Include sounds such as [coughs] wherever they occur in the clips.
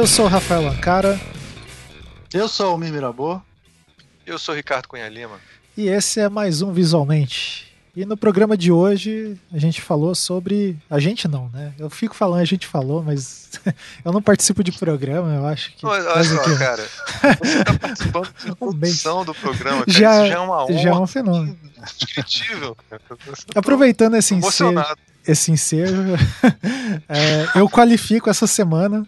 Eu sou o Rafael Ancara. Eu sou o Mir Mirabô. Eu sou o Ricardo Cunha Lima. E esse é mais um Visualmente. E no programa de hoje a gente falou sobre. A gente não, né? Eu fico falando, a gente falou, mas [laughs] eu não participo de programa, eu acho que. Olha, só, cara. Você tá participando da produção [laughs] do programa, cara. Já, Isso já é uma honra. Já é um fenômeno. Indescritível, cara. [laughs] Aproveitando esse ensejo, esse ensejo é, eu qualifico essa semana.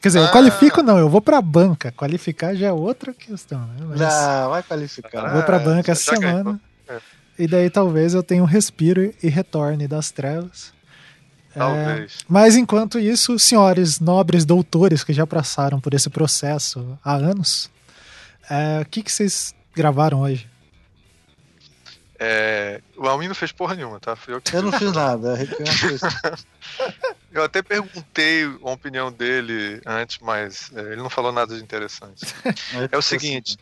Quer dizer, eu Ah. qualifico não, eu vou pra banca. Qualificar já é outra questão, né? Mas Não, vai qualificar. eu vou pra Ah, banca já- essa semana. É. E daí talvez eu tenha um respiro e retorne das trevas. É, Talvez. mas enquanto isso, senhores nobres doutores que já passaram por esse processo há anos, é, o que, que vocês gravaram hoje? É, o Almin não fez porra nenhuma, tá? Fui eu que Eu não [laughs] fiz nada. Eu [laughs] até perguntei a opinião dele antes, mas é, ele não falou nada de interessante. [laughs] É o seguinte,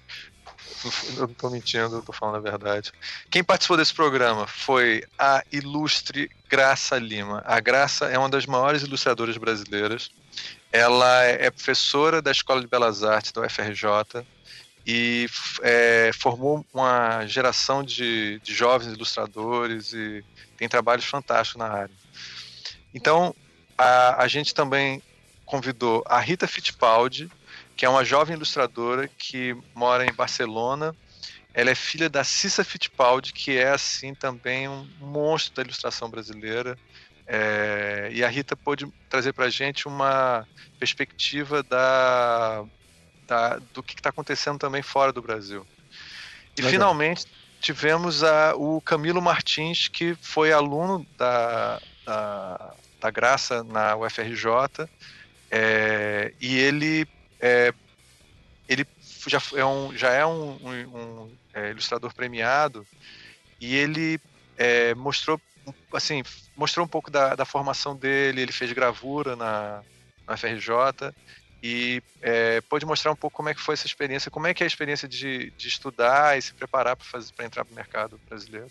eu não tô mentindo, eu tô falando a verdade. Quem participou desse programa foi a ilustre Graça Lima. A Graça é uma das maiores ilustradoras brasileiras. Ela é professora da Escola de Belas Artes da UFRJ e é, formou uma geração de, de jovens ilustradores e tem trabalhos fantásticos na área. Então, a, a gente também convidou a Rita Fittipaldi, que é uma jovem ilustradora que mora em Barcelona. Ela é filha da Cissa Fittipaldi, que é assim também um monstro da ilustração brasileira. É, e a Rita pôde trazer para a gente uma perspectiva da, da- do que está acontecendo também fora do Brasil. E Legal. finalmente tivemos a- o Camilo Martins, que foi aluno da, da, da Graça na UFRJ, é, e ele, é, ele já é um, já é um, um- um, é, ilustrador premiado, e ele é, mostrou assim mostrou um pouco da, da formação dele, ele fez gravura na, na FRJ e é, pôde mostrar um pouco como é que foi essa experiência, como é que é a experiência de, de estudar e se preparar para entrar para o mercado brasileiro.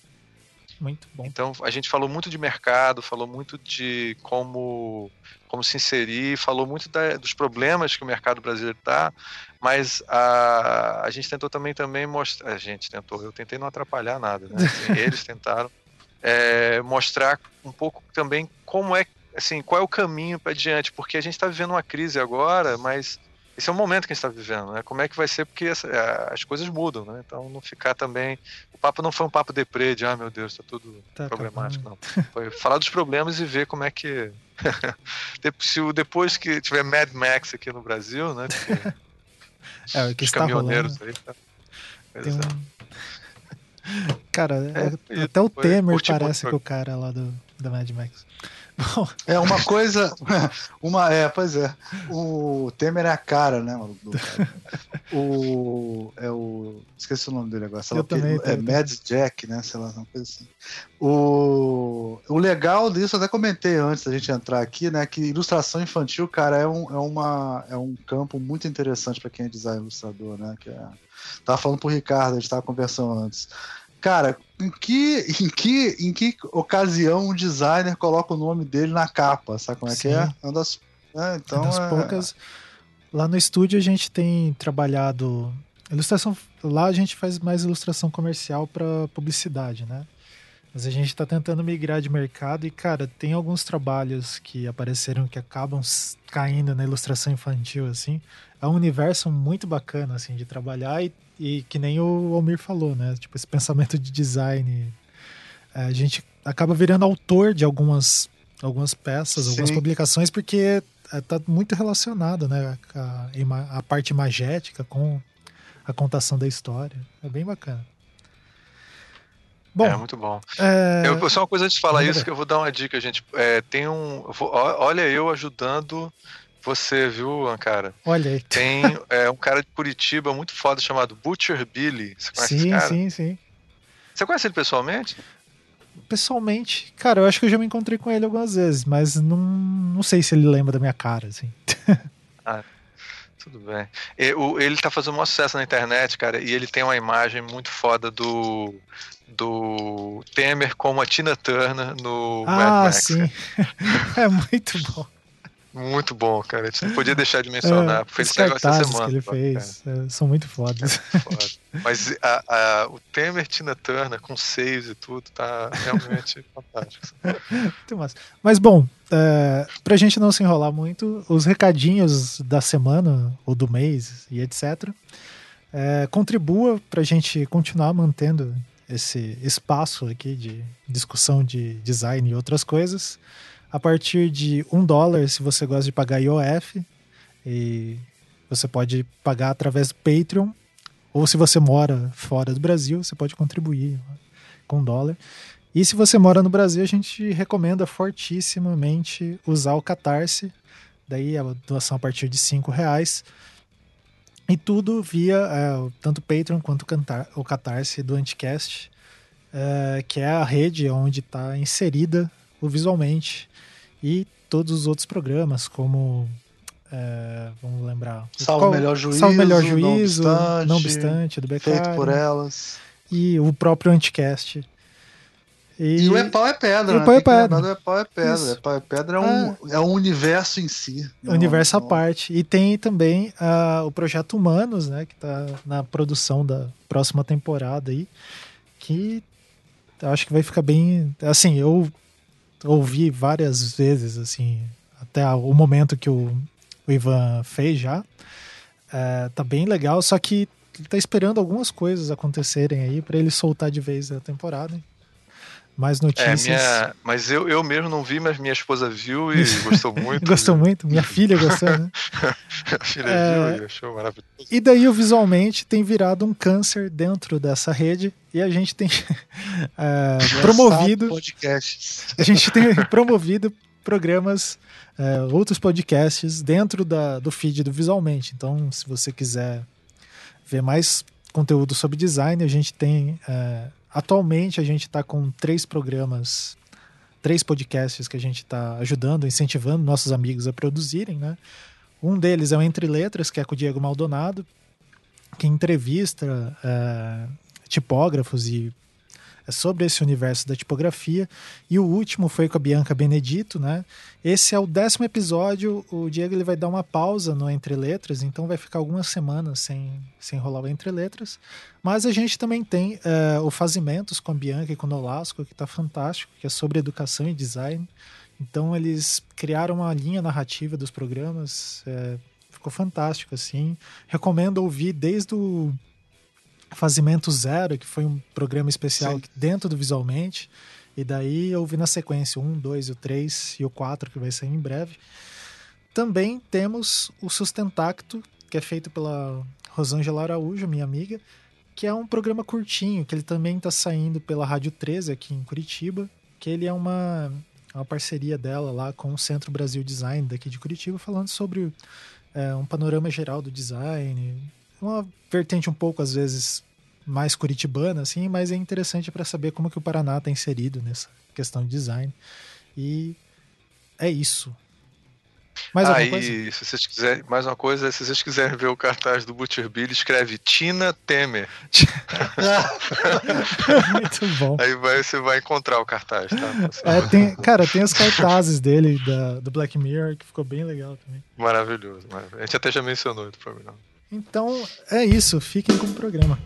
Muito bom. Então a gente falou muito de mercado, falou muito de como, como se inserir, falou muito da- dos problemas que o mercado brasileiro está, mas a, a gente tentou também também mostrar, a gente tentou, eu tentei não atrapalhar nada, né? [laughs] Assim, eles tentaram é, mostrar um pouco também como é, assim, qual é o caminho para adiante, porque a gente está vivendo uma crise agora, mas esse é o momento que a gente está vivendo, né? Como é que vai ser? Porque essa- a- as coisas mudam, né? Então não ficar também. O papo não foi um papo deprê de, ah, meu Deus, está tudo Tá problemático, não. Foi falar dos problemas e ver como é que. [laughs] Se o- depois que tiver Mad Max aqui no Brasil, né? porque [laughs] É, o que Os está rolando. caminhoneiros aí. Tá... Tem é. um... Cara, É, é- até o Temer parece com o cara lá do, da Mad Max. Bom, [laughs] É uma coisa. [laughs] Uma, é, pois é. O Temer é a cara, né, maluco? O. É o. Esqueci o nome dele agora. sei lá também, é. Mads Jack, né? Sei lá, uma coisa assim. O, o legal disso, até comentei antes da gente entrar aqui, né? Que ilustração infantil, cara, é um, é uma, é um campo muito interessante para quem é design ilustrador, né? Que é, tava falando pro Ricardo, a gente tava conversando antes. Cara, em que, em que, em que ocasião um designer coloca o nome dele na capa? Sabe como é que é? Sim. É uma das. é, então das é- poucas. Lá no estúdio a gente tem trabalhado ilustração. Lá a gente faz mais ilustração comercial para publicidade, né? Mas a gente está tentando migrar de mercado e, cara, tem alguns trabalhos que apareceram que acabam caindo na ilustração infantil, assim. É um universo muito bacana, assim, de trabalhar e, e que nem o Almir falou, né? Tipo, esse pensamento de design. é, a gente acaba virando autor de algumas, algumas peças, algumas Sim. publicações, porque é, tá muito relacionado, né? A, ima- a parte imagética com a contação da história. É bem bacana. Bom, É muito bom. é, Eu, só uma coisa antes de falar isso, que eu vou dar uma dica, gente. É, tem um. olha eu ajudando você, viu, Ancara? olha aí. Tem é, um cara de Curitiba muito foda chamado Butcher Billy. Você conhece Sim, cara? sim, sim. Você conhece ele pessoalmente? Pessoalmente, cara, eu acho que eu já me encontrei com ele algumas vezes, mas não, não sei se ele lembra da minha cara, assim. [laughs] Tudo bem. Ele tá fazendo um sucesso na internet, cara, e ele tem uma imagem muito foda do do Temer como a Tina Turner no Mad Ah, Max. sim. [laughs] é muito bom. Muito bom, cara. A gente não podia deixar de mencionar. É, Fez esse negócio essa semana. que ele fez é, são muito fodas. É, foda. Mas a, a, o Temer Tina Turner com seios e tudo tá realmente [laughs] fantástico. Muito massa. Mas bom, é, pra gente não se enrolar muito, os recadinhos da semana ou do mês e etc. É, contribua pra gente continuar mantendo esse espaço aqui de discussão de design e outras coisas a partir de um dólar se você gosta de pagar IOF. E você pode pagar através do Patreon. Ou se você mora fora do Brasil, você pode contribuir com dólar. E se você mora no Brasil, a gente recomenda fortissimamente usar o Catarse. Daí a doação a partir de cinco reais. E tudo via é, tanto o Patreon quanto o Catarse do Anticast, é, que é a rede onde está inserida o Visualmente e todos os outros programas, como. É, vamos lembrar. Salve Qual, Melhor Juízo. Salve Melhor Juízo, Não Obstante, não obstante do Beccari, Feito por elas. E o próprio Anticast. E, e o É Pau é Pedra, o né? Pau é Pedra. O É Pau é Pedra. Isso. É Pau é Pedra é um, ah. é um universo em si. Universo à parte. E tem também uh, o Projeto Humanos, né? Que está na produção da próxima temporada aí. Que acho que vai ficar bem. Assim, eu ouvi várias vezes, assim, até o momento que o, o Ivan fez já. É, tá bem legal, só que ele tá esperando algumas coisas acontecerem aí para ele soltar de vez a temporada mais é, notícias. É, minha... Mas eu, eu mesmo não vi, mas minha esposa viu e [laughs] gostou muito. gostou muito? Minha [laughs] filha gostou, né? minha filha é... viu e achou maravilhoso. E daí o visualmente tem virado um câncer dentro dessa rede e a gente tem [laughs] é, promovido. Podcasts. A gente tem promovido programas, é, outros podcasts dentro da, do feed do Visualmente. Então, se você quiser ver mais conteúdo sobre design, a gente tem é, Atualmente a gente está com três programas, três podcasts que a gente está ajudando, incentivando nossos amigos a produzirem, né? Um deles é o Entre Letras, que é com o Diego Maldonado, que entrevista é, tipógrafos e é sobre esse universo da tipografia. E o último foi com a Bianca Benedito, né? Esse é o décimo episódio. O Diego ele vai dar uma pausa no Entre Letras, então vai ficar algumas semanas sem, sem rolar o Entre Letras. Mas a gente também tem é, o Fazimentos com a Bianca e com o Nolasco, que está fantástico, que é sobre educação e design. Então eles criaram uma linha narrativa dos programas, é, ficou fantástico assim. Recomendo ouvir desde o Fazimento Zero, que foi um programa especial Sim. dentro do Visualmente. E daí eu vi na sequência o 1, 2, o 3 e o 4, que vai sair em breve. Também temos o Sustentacto, que é feito pela Rosângela Araújo, minha amiga, que é um programa curtinho, que ele também está saindo pela Rádio 13 aqui em Curitiba, que ele é uma, uma parceria dela lá com o Centro Brasil Design daqui de Curitiba, falando sobre é, um panorama geral do design, uma vertente um pouco, às vezes, mais curitibana, assim, mas é interessante para saber como que o Paraná está inserido nessa questão de design. E é isso. Mais alguma coisa? se vocês quiserem, mais uma coisa, se vocês quiserem ver o cartaz do Butcher Bill, escreve Tina Temer. [laughs] Muito bom. Aí vai, você vai encontrar o cartaz, tá? É, tem, cara, tem os cartazes dele da, do Black Mirror, que ficou bem legal também. Maravilhoso, maravilhoso. A gente até já mencionou no programa. Então é isso, fiquem com o programa.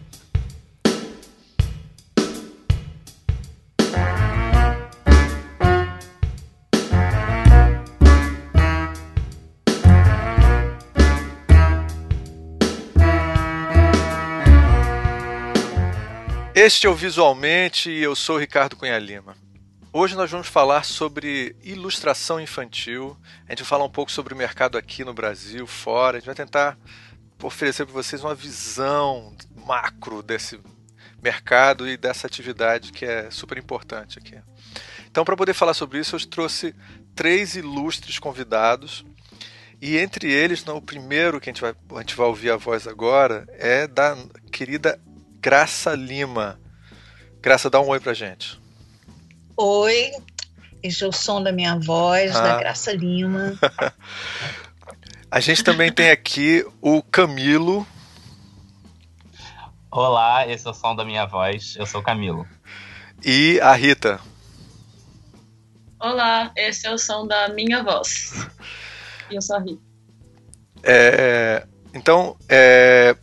Este é o Visualmente e eu sou o Ricardo Cunha Lima. Hoje nós vamos falar sobre ilustração infantil. A gente vai falar um pouco sobre o mercado aqui no Brasil, fora. A gente vai tentar oferecer para vocês uma visão macro desse mercado e dessa atividade que é super importante aqui. Então, para poder falar sobre isso, eu trouxe três ilustres convidados. E entre eles, o primeiro que a gente, vai, a gente vai ouvir a voz agora é da querida Graça Lima. Graça, dá um oi pra gente. Oi, esse é o som da minha voz, ah. da Graça Lima. [laughs] A gente também tem aqui o Camilo. Olá, esse é o som da minha voz. Eu sou o Camilo. E a Rita. Olá, esse é o som da minha voz. E eu só ri. É, então, é,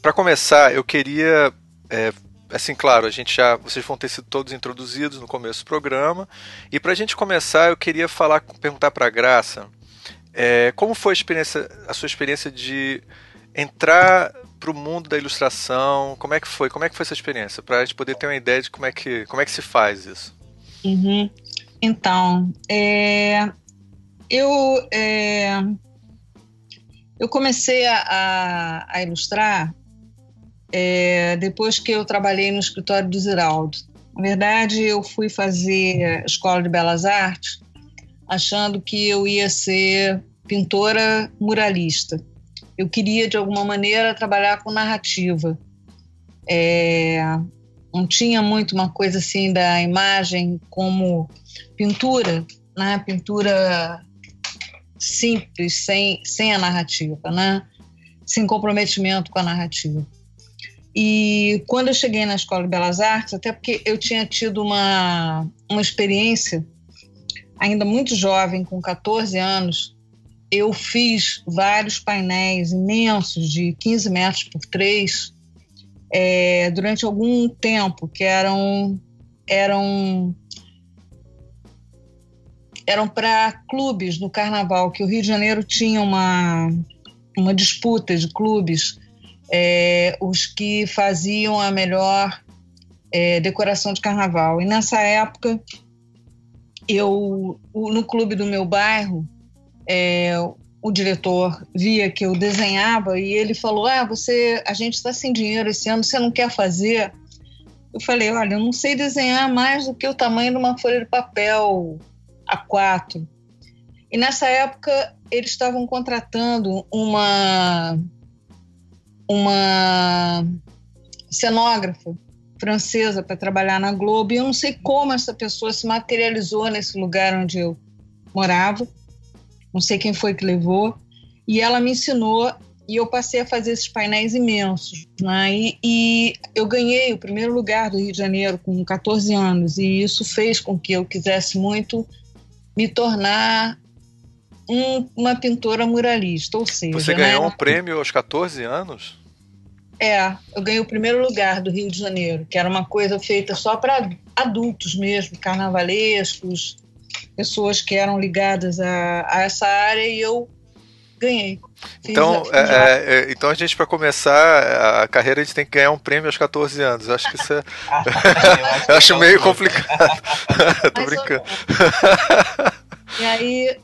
para começar, eu queria. É, assim, claro, a gente já. Vocês vão ter sido todos introduzidos no começo do programa. E para a gente começar, eu queria falar, perguntar para a Graça. É, como foi a, experiência, a sua experiência de entrar para o mundo da ilustração? Como é que foi? Como é que foi essa experiência? Para a gente poder ter uma ideia de como é que, como é que se faz isso. Uhum. Então, é, eu, é, eu comecei a, a, a ilustrar é, depois que eu trabalhei no escritório do Ziraldo. Na verdade, eu fui fazer escola de belas artes achando que eu ia ser pintora muralista. Eu queria, de alguma maneira, trabalhar com narrativa. É, não tinha muito uma coisa assim da imagem como pintura, né? Pintura simples, sem, sem a narrativa, né? Sem comprometimento com a narrativa. E quando eu cheguei na Escola de Belas Artes, até porque eu tinha tido uma, uma experiência ainda muito jovem, com 14 anos, eu fiz vários painéis imensos de 15 metros por 3 é, durante algum tempo, que eram eram eram para clubes no carnaval, que o Rio de Janeiro tinha uma, uma disputa de clubes, é, os que faziam a melhor é, decoração de carnaval. E nessa época, eu no clube do meu bairro, é, o diretor via que eu desenhava e ele falou: Ah, você, a gente está sem dinheiro esse ano, você não quer fazer? Eu falei: Olha, eu não sei desenhar mais do que o tamanho de uma folha de papel A4. E nessa época eles estavam contratando uma uma cenógrafa francesa para trabalhar na Globo. E eu não sei como essa pessoa se materializou nesse lugar onde eu morava. Não sei quem foi que levou. E ela me ensinou e eu passei a fazer esses painéis imensos. Né? E, e, eu ganhei o primeiro lugar do Rio de Janeiro com 14 anos, e isso fez com que eu quisesse muito me tornar um, uma pintora muralista. Ou seja, Você ganhou né? um prêmio aos 14 anos? É, eu ganhei o primeiro lugar do Rio de Janeiro, que era uma coisa feita só para adultos mesmo, carnavalescos, pessoas que eram ligadas a, a essa área, e eu ganhei. então, a, é, é, então a gente, para começar a carreira, a gente tem que ganhar um prêmio aos 14 anos. Eu acho que isso é. [laughs] [laughs] eu acho meio complicado. [laughs] Tô brincando. E aí,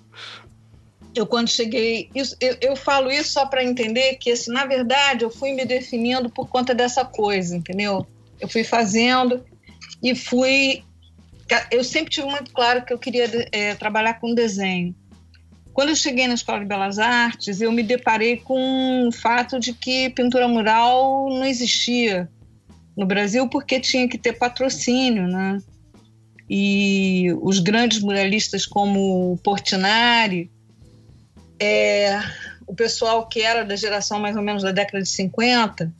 eu quando cheguei, isso, eu, eu, falo isso só para entender que, assim, na verdade, eu fui me definindo por conta dessa coisa, entendeu? Eu fui fazendo e fui. Eu sempre tive muito claro que eu queria é, trabalhar com desenho. Quando eu cheguei na Escola de Belas Artes, eu me deparei com o fato de que pintura mural não existia no Brasil porque tinha que ter patrocínio, né? E os grandes muralistas como Portinari, é, o pessoal que era da geração mais ou menos da década de 50,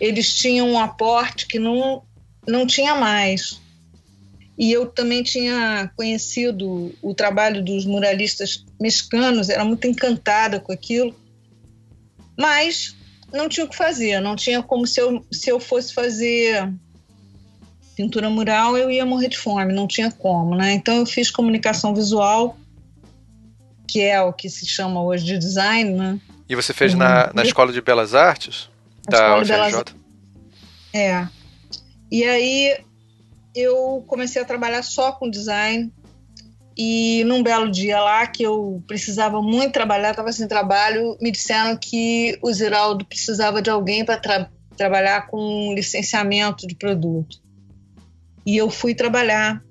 eles tinham um aporte que não, não tinha mais. E eu também tinha conhecido o trabalho dos muralistas mexicanos, era muito encantada com aquilo, mas não tinha o que fazer, não tinha como se eu, se eu fosse fazer pintura mural, eu ia morrer de fome, não tinha como, né? Então eu fiz comunicação visual que é o que se chama hoje de design, né? E você fez uhum. na, na Escola de Belas Artes? Da UFRJ? Belas... É. E aí eu comecei a trabalhar só com design e num belo dia lá que eu precisava muito trabalhar, estava sem trabalho, me disseram que o Ziraldo precisava de alguém para tra trabalhar com licenciamento de produto. E eu fui trabalhar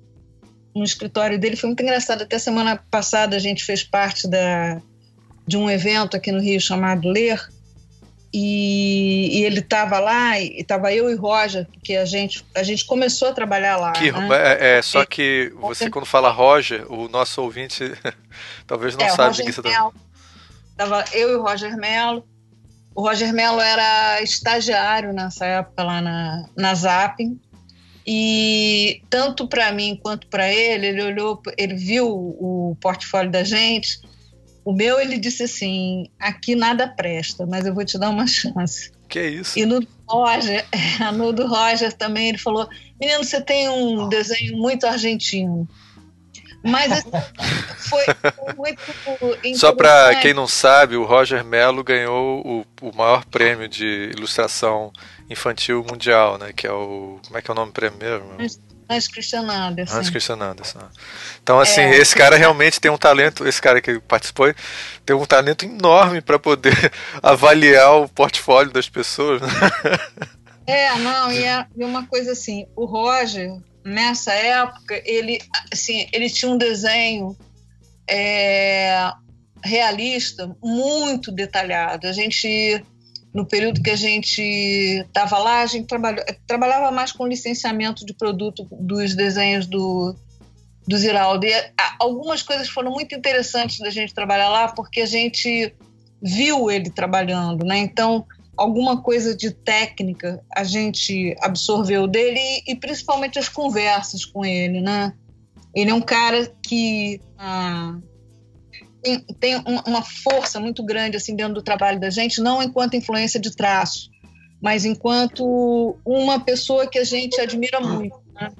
no escritório dele. Foi muito engraçado. Até semana passada a gente fez parte da, de um evento aqui no Rio chamado Ler. E, e ele estava lá, e estava eu e Roger, porque a gente, a gente começou a trabalhar lá. Que, né? é, é, só que você, quando fala Roger, o nosso ouvinte [laughs] talvez não é, sabe de que você está. Tava eu e o Roger Mello. O Roger Mello era estagiário nessa época lá na, na Zapping. E tanto para mim quanto para ele, ele olhou, ele viu o portfólio da gente O meu, ele disse assim: aqui nada presta, mas eu vou te dar uma chance. Que isso? E no Roger, [laughs] no do Roger também, ele falou: Menino, você tem um desenho muito argentino. Mas assim, [laughs] foi muito. [laughs] Só para quem não sabe, o Roger Mello ganhou o, o maior prêmio de ilustração infantil mundial, né? Que é o. Como é que é o nome do prêmio mesmo? Hans Christian Andersen. Hans Christian Andersen. Então, assim, é, esse cara realmente tem um talento, esse cara que participou, tem um talento enorme para poder [laughs] avaliar o portfólio das pessoas. Né? É, não, e, é, e uma coisa assim, o Roger, nessa época, ele, assim, ele tinha um desenho é, realista muito detalhado. A gente no período que a gente estava lá, a gente trabalhou, trabalhava mais com licenciamento de produto dos desenhos do, do Ziraldo. E algumas coisas foram muito interessantes da gente trabalhar lá, porque a gente viu ele trabalhando, né? Então, alguma coisa de técnica a gente absorveu dele e, principalmente as conversas com ele, né? Ele é um cara que ah, tem, tem uma força muito grande assim dentro do trabalho da gente, não enquanto influência de traço, mas enquanto uma pessoa que a gente admira muito. Né?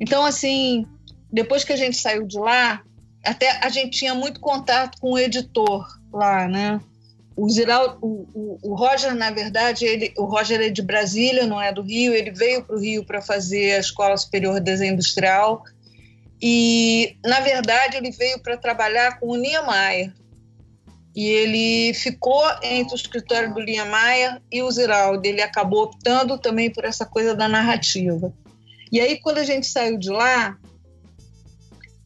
Então, assim, depois que a gente saiu de lá, até a gente tinha muito contato com o editor lá, né? O, Ziral, o, o, o Roger, na verdade, ele, o Roger é de Brasília, não é do Rio. Ele veio para o Rio para fazer a Escola Superior de Desenho Industrial e, na verdade, ele veio para trabalhar com o Niemeyer. E ele ficou entre o escritório do Niemeyer e o Ziraldo. Ele acabou optando também por essa coisa da narrativa. E aí, quando a gente saiu de lá,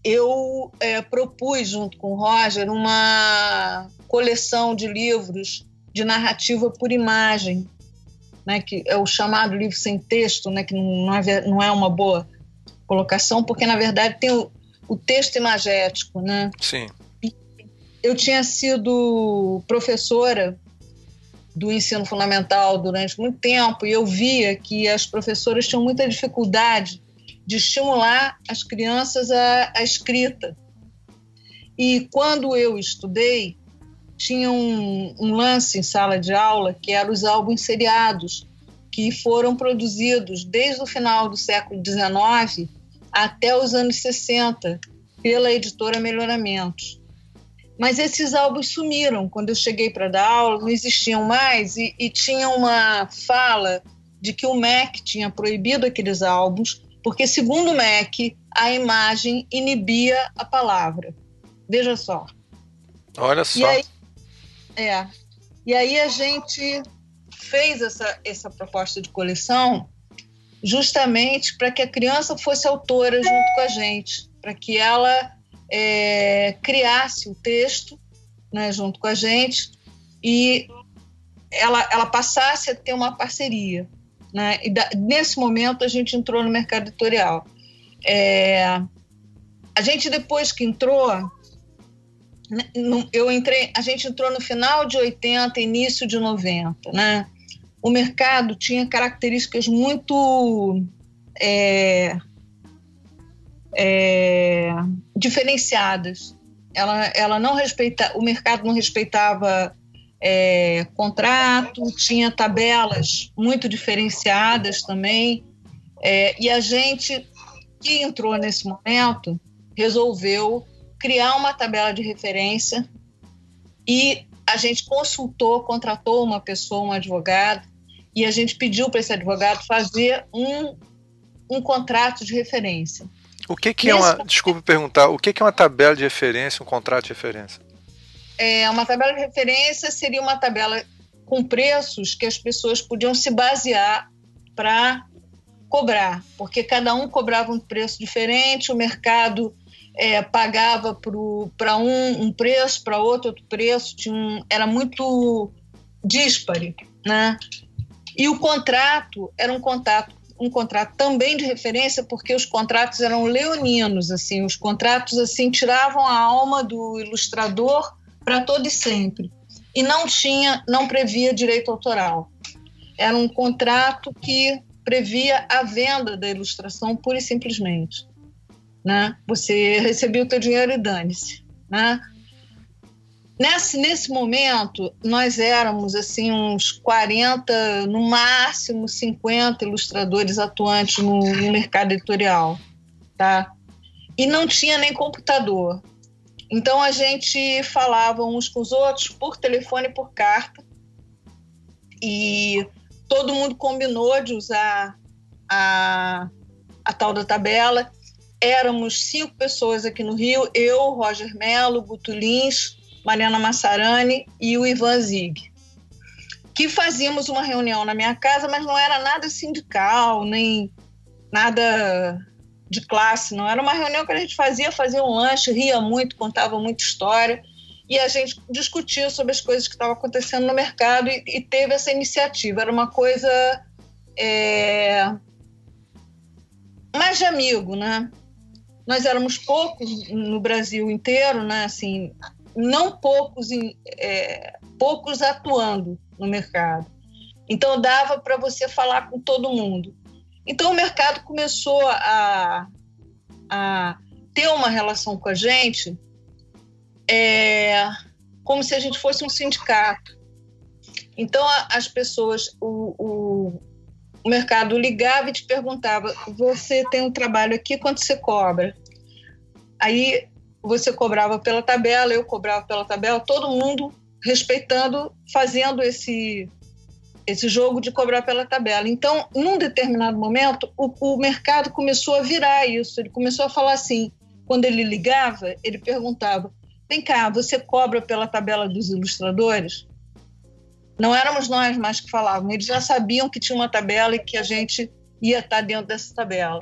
eu é, propus, junto com o Roger, uma coleção de livros de narrativa por imagem, né, que é o chamado livro sem texto, né, que não é, não é uma boa colocação, porque na verdade tem o, o texto imagético, né? Sim. Eu tinha sido professora do ensino fundamental durante muito tempo e eu via que as professoras tinham muita dificuldade de estimular as crianças à, à escrita. E quando eu estudei, tinha um, um, lance em sala de aula que eram os álbuns seriados, que foram produzidos desde o final do século XIX até os anos 60 pela editora Melhoramentos. Mas esses álbuns sumiram. Quando eu cheguei para dar aula, não existiam mais e, e tinha uma fala de que o MEC tinha proibido aqueles álbuns, porque, segundo o MEC, a imagem inibia a palavra. Veja só. Olha só. E aí, é, e aí a gente fez essa, essa proposta de coleção justamente para que a criança fosse autora junto com a gente, para que ela é, criasse o texto né, junto com a gente e ela, ela passasse a ter uma parceria. Né? E da, nesse momento a gente entrou no mercado editorial. É, a gente depois que entrou, eu entrei, a gente entrou no final de 80, início de 90, né? o mercado tinha características muito é, é, diferenciadas. Ela, ela não respeita, o mercado não respeitava é, contrato, tinha tabelas muito diferenciadas também. É, e a gente que entrou nesse momento resolveu criar uma tabela de referência e a gente consultou, contratou uma pessoa, um advogado, e a gente pediu para esse advogado fazer um, um contrato de referência. O que, que é uma. Desculpe perguntar, o que, que é uma tabela de referência, um contrato de referência? É, uma tabela de referência seria uma tabela com preços que as pessoas podiam se basear para cobrar, porque cada um cobrava um preço diferente, o mercado é, pagava para um um preço, para outro outro preço, um, era muito dispare, né? E o contrato era um contrato, um contrato também de referência, porque os contratos eram leoninos, assim, os contratos assim tiravam a alma do ilustrador para todo e sempre. E não tinha, não previa direito autoral. Era um contrato que previa a venda da ilustração pura e simplesmente. Né? Você recebia o teu dinheiro e dane-se. Né? Nesse, nesse momento, nós éramos assim uns 40, no máximo 50 ilustradores atuantes no, no mercado editorial, tá? E não tinha nem computador. Então a gente falava uns com os outros por telefone e por carta. E todo mundo combinou de usar a, a tal da tabela. Éramos cinco pessoas aqui no Rio, eu, Roger Melo, Guto Lins, Mariana Massarani e o Ivan Zig, que fazíamos uma reunião na minha casa, mas não era nada sindical, nem nada de classe, não. Era uma reunião que a gente fazia, fazia um lanche, ria muito, contava muita história e a gente discutia sobre as coisas que estavam acontecendo no mercado e, e teve essa iniciativa. Era uma coisa é, mais de amigo, né? Nós éramos poucos no Brasil inteiro, né? Assim, não poucos, é, poucos atuando no mercado. Então dava para você falar com todo mundo. Então o mercado começou a, a ter uma relação com a gente é, como se a gente fosse um sindicato. Então a, as pessoas, o, o, o mercado ligava e te perguntava: você tem um trabalho aqui, quanto você cobra? Aí você cobrava pela tabela, eu cobrava pela tabela, todo mundo respeitando, fazendo esse esse jogo de cobrar pela tabela. Então, num determinado momento, o, o mercado começou a virar isso. Ele começou a falar assim. Quando ele ligava, ele perguntava: "Vem cá, você cobra pela tabela dos ilustradores?" Não éramos nós mais que falávamos. Eles já sabiam que tinha uma tabela e que a gente ia estar dentro dessa tabela.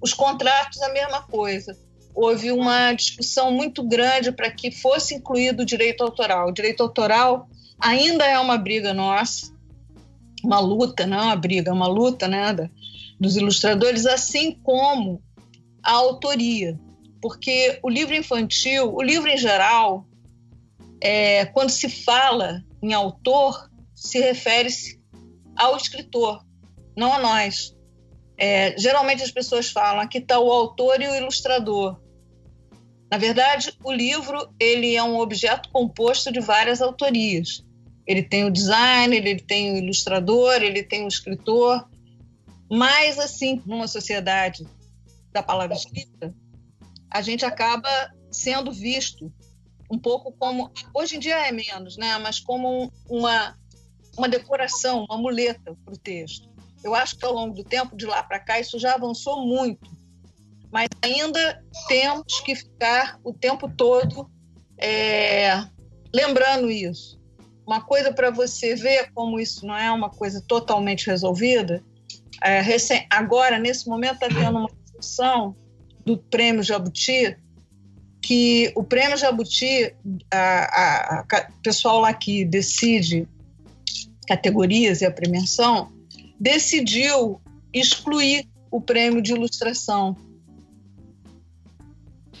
Os contratos, a mesma coisa houve uma discussão muito grande para que fosse incluído o direito autoral. O direito autoral ainda é uma briga nossa, uma luta, não é uma briga, é uma luta né, dos ilustradores, assim como a autoria. Porque o livro infantil, o livro em geral, é, quando se fala em autor, se refere-se ao escritor, não a nós. É, geralmente as pessoas falam aqui está o autor e o ilustrador. Na verdade, o livro ele é um objeto composto de várias autorias. Ele tem o designer, ele tem o ilustrador, ele tem o escritor. Mas, assim, numa sociedade da palavra escrita, a gente acaba sendo visto um pouco como. Hoje em dia é menos, né? Mas como uma, uma decoração, uma muleta para o texto. Eu acho que ao longo do tempo, de lá para cá, isso já avançou muito mas ainda temos que ficar o tempo todo é, lembrando isso. Uma coisa para você ver como isso não é uma coisa totalmente resolvida. É, recém, agora, nesse momento, está tendo uma discussão do Prêmio Jabuti, que o Prêmio Jabuti, a, a, a pessoal lá que decide categorias e a premiação, decidiu excluir o prêmio de ilustração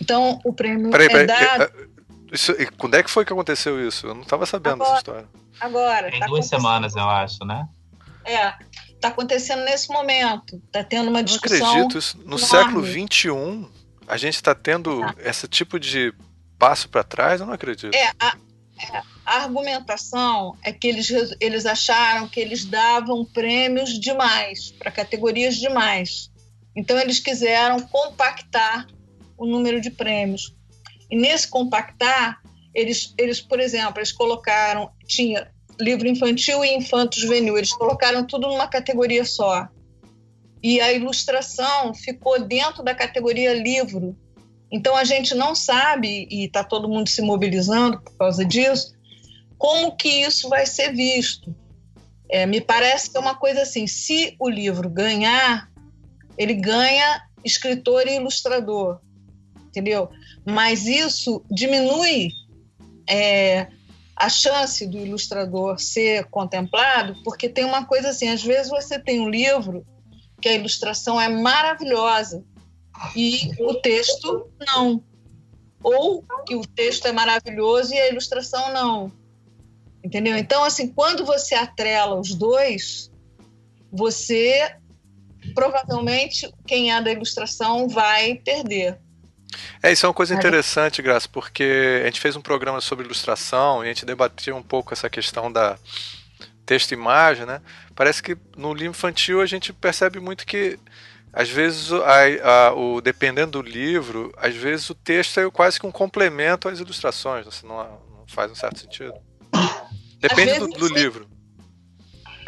então, o prêmio peraí, peraí, é dado... É, isso, quando é que foi que aconteceu isso? Eu não estava sabendo agora, dessa história. Agora. Tem tá duas semanas, eu acho, né? É, está acontecendo nesse momento. Está tendo uma discussão. Não acredito. Isso, no enorme. século XXI, a gente está tendo ah. esse tipo de passo para trás? Eu não acredito. É, a, é, a argumentação é que eles, eles acharam que eles davam prêmios demais, para categorias demais. Então, eles quiseram compactar o número de prêmios. E nesse compactar, eles, eles por exemplo, eles colocaram, tinha livro infantil e infanto juvenil, eles colocaram tudo numa categoria só. E a ilustração ficou dentro da categoria livro. Então a gente não sabe, e está todo mundo se mobilizando por causa disso, como que isso vai ser visto. É, me parece que é uma coisa assim: se o livro ganhar, ele ganha escritor e ilustrador entendeu? Mas isso diminui é, a chance do ilustrador ser contemplado, porque tem uma coisa assim: às vezes você tem um livro que a ilustração é maravilhosa e o texto não. Ou que o texto é maravilhoso e a ilustração não. Entendeu? Então, assim, quando você atrela os dois, você provavelmente quem é da ilustração vai perder. É, isso é uma coisa interessante, Graça, porque a gente fez um programa sobre ilustração e a gente debatiu um pouco essa questão da texto e imagem, né? Parece que no livro infantil a gente percebe muito que às vezes a, a, o dependendo do livro, às vezes o texto é quase que um complemento às ilustrações, assim, não, não faz um certo sentido. Depende do, do livro.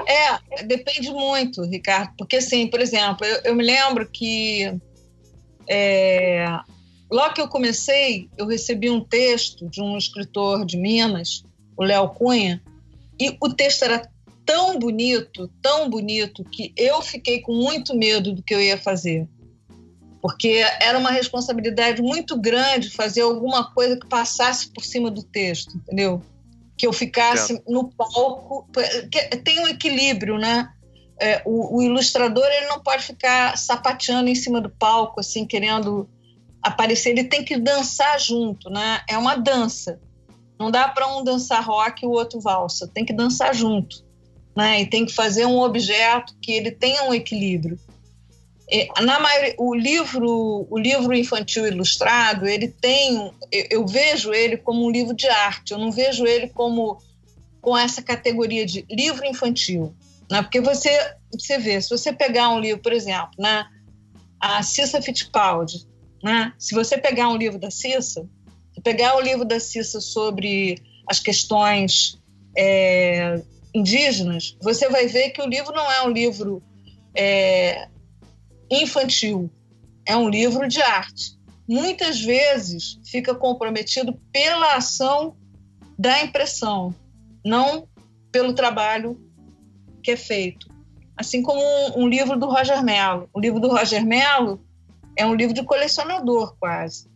É, depende muito, Ricardo, porque assim, por exemplo, eu, eu me lembro que é, logo que eu comecei, eu recebi um texto de um escritor de Minas, o Léo Cunha, e o texto era tão bonito, tão bonito, que eu fiquei com muito medo do que eu ia fazer. Porque era uma responsabilidade muito grande fazer alguma coisa que passasse por cima do texto, entendeu? Que eu ficasse no palco. Tem um equilíbrio, né? É, o, o, ilustrador ele não pode ficar sapateando em cima do palco, assim, querendo aparecer. Ele tem que dançar junto, né? É uma dança. Não dá para um dançar rock e o outro valsa. Tem que dançar junto né? E tem que fazer um objeto que ele tenha um equilíbrio. Na maioria, o livro, o livro infantil ilustrado, ele tem, eu vejo ele como um livro de arte. Eu não vejo ele como com essa categoria de livro infantil, né? Porque você, você vê, se você pegar um livro, por exemplo, né? A Cissa Fittipaldi, né? Se você pegar um livro da Cissa, pegar o livro da Cissa sobre as questões é, indígenas, você vai ver que o livro não é um livro é, infantil, é um livro de arte. Muitas vezes fica comprometido pela ação da impressão, não pelo trabalho que é feito. Assim como um, um livro do Roger Mello. O livro do Roger Mello é um livro de colecionador, quase,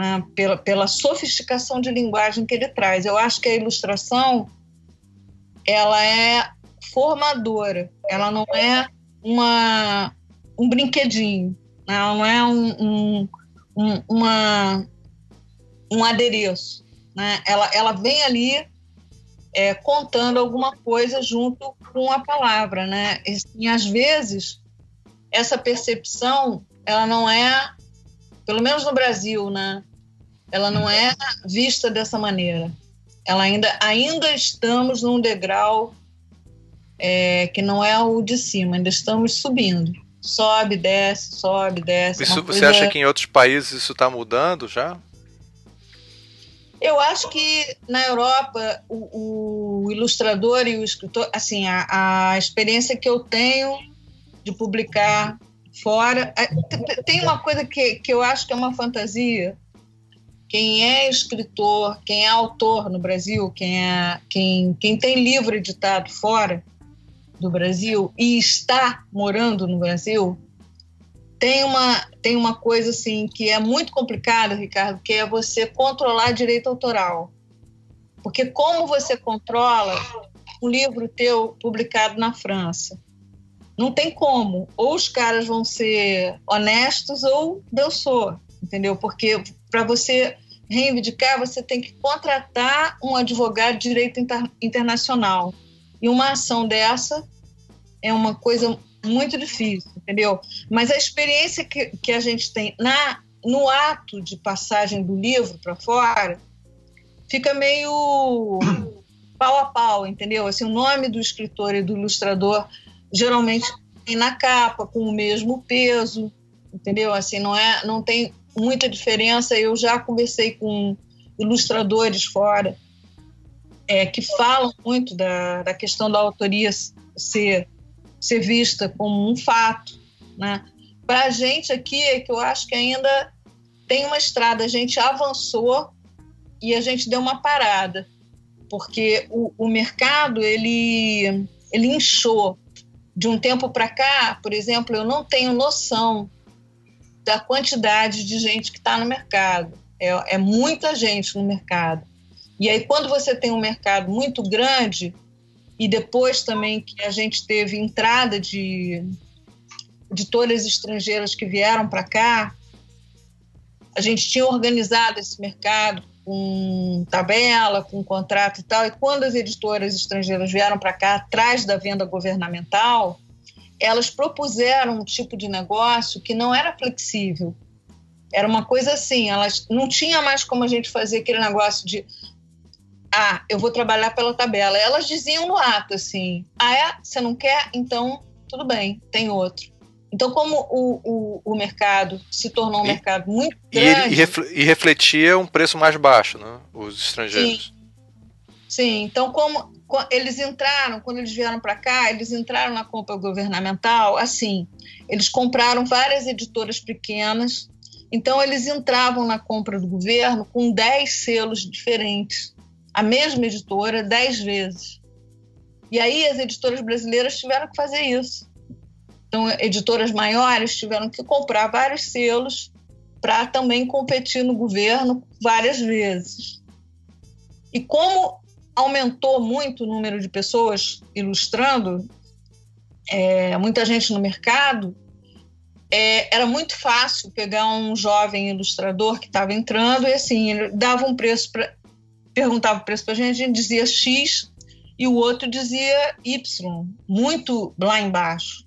né? pela, pela sofisticação de linguagem que ele traz. Eu acho que a ilustração ela é formadora, ela não é uma, um brinquedinho, né? ela não é um, um, um, uma, um adereço. Né? Ela, ela vem ali é, contando alguma coisa junto com a palavra. Né? E, às vezes, essa percepção ela não é, pelo menos no Brasil, né? Ela não é vista dessa maneira ela ainda, ainda estamos num degrau é, que não é o de cima, ainda estamos subindo. Sobe, desce, sobe, desce. Isso, Você acha que em outros países isso está mudando já? Eu acho que na Europa o, o, ilustrador e o escritor, assim, a, a experiência que eu tenho de publicar fora, é, tem uma coisa que, que eu acho que é uma fantasia quem é escritor, quem é autor no Brasil, quem, é, quem, quem tem livro editado fora do Brasil e está morando no Brasil, tem uma, tem uma coisa assim que é muito complicada, Ricardo, que é você controlar direito autoral. Porque como você controla um livro teu publicado na França? Não tem como. Ou os caras vão ser honestos ou eu sou, entendeu? Porque para você reivindicar, você tem que contratar um advogado de direito inter internacional. E uma ação dessa é uma coisa muito difícil, entendeu? Mas a experiência que, que a gente tem na no ato de passagem do livro para fora fica meio [coughs] pau a pau, entendeu? Assim, o nome do escritor e do ilustrador geralmente tem na capa com o mesmo peso, entendeu? Assim, não é, não tem muita diferença. Eu já conversei com ilustradores fora é, que falam muito da, da questão da autoria ser, ser vista como um fato. Né? Para a gente aqui, é que eu acho que ainda tem uma estrada, a gente avançou e a gente deu uma parada, porque o, o mercado ele, ele inchou. De um tempo para cá, por exemplo, eu não tenho noção da quantidade de gente que está no mercado. É, é muita gente no mercado. E aí, quando você tem um mercado muito grande, e depois também que a gente teve entrada de editoras estrangeiras que vieram para cá, a gente tinha organizado esse mercado com tabela, com contrato e tal, e quando as editoras estrangeiras vieram para cá atrás da venda governamental, elas propuseram um tipo de negócio que não era flexível. Era uma coisa assim, elas não tinha mais como a gente fazer aquele negócio de ah, eu vou trabalhar pela tabela. Elas diziam no ato assim: ah, é? Você não quer? Então, tudo bem, tem outro. Então, como o, o, o mercado se tornou um e, mercado muito grande. E, e, refletia um preço mais baixo, né? Os estrangeiros. Sim. Sim, então, como eles entraram, quando eles vieram para cá, eles entraram na compra governamental, assim, eles compraram várias editoras pequenas, então eles entravam na compra do governo com 10 selos diferentes, a mesma editora 10 vezes. E aí as editoras brasileiras tiveram que fazer isso. Então, editoras maiores tiveram que comprar vários selos para também competir no governo várias vezes. E como aumentou muito o número de pessoas ilustrando, é, muita gente no mercado, é, era muito fácil pegar um jovem ilustrador que estava entrando e assim, ele dava um preço para perguntava o preço para a gente, a gente dizia X e o outro dizia Y, muito lá embaixo.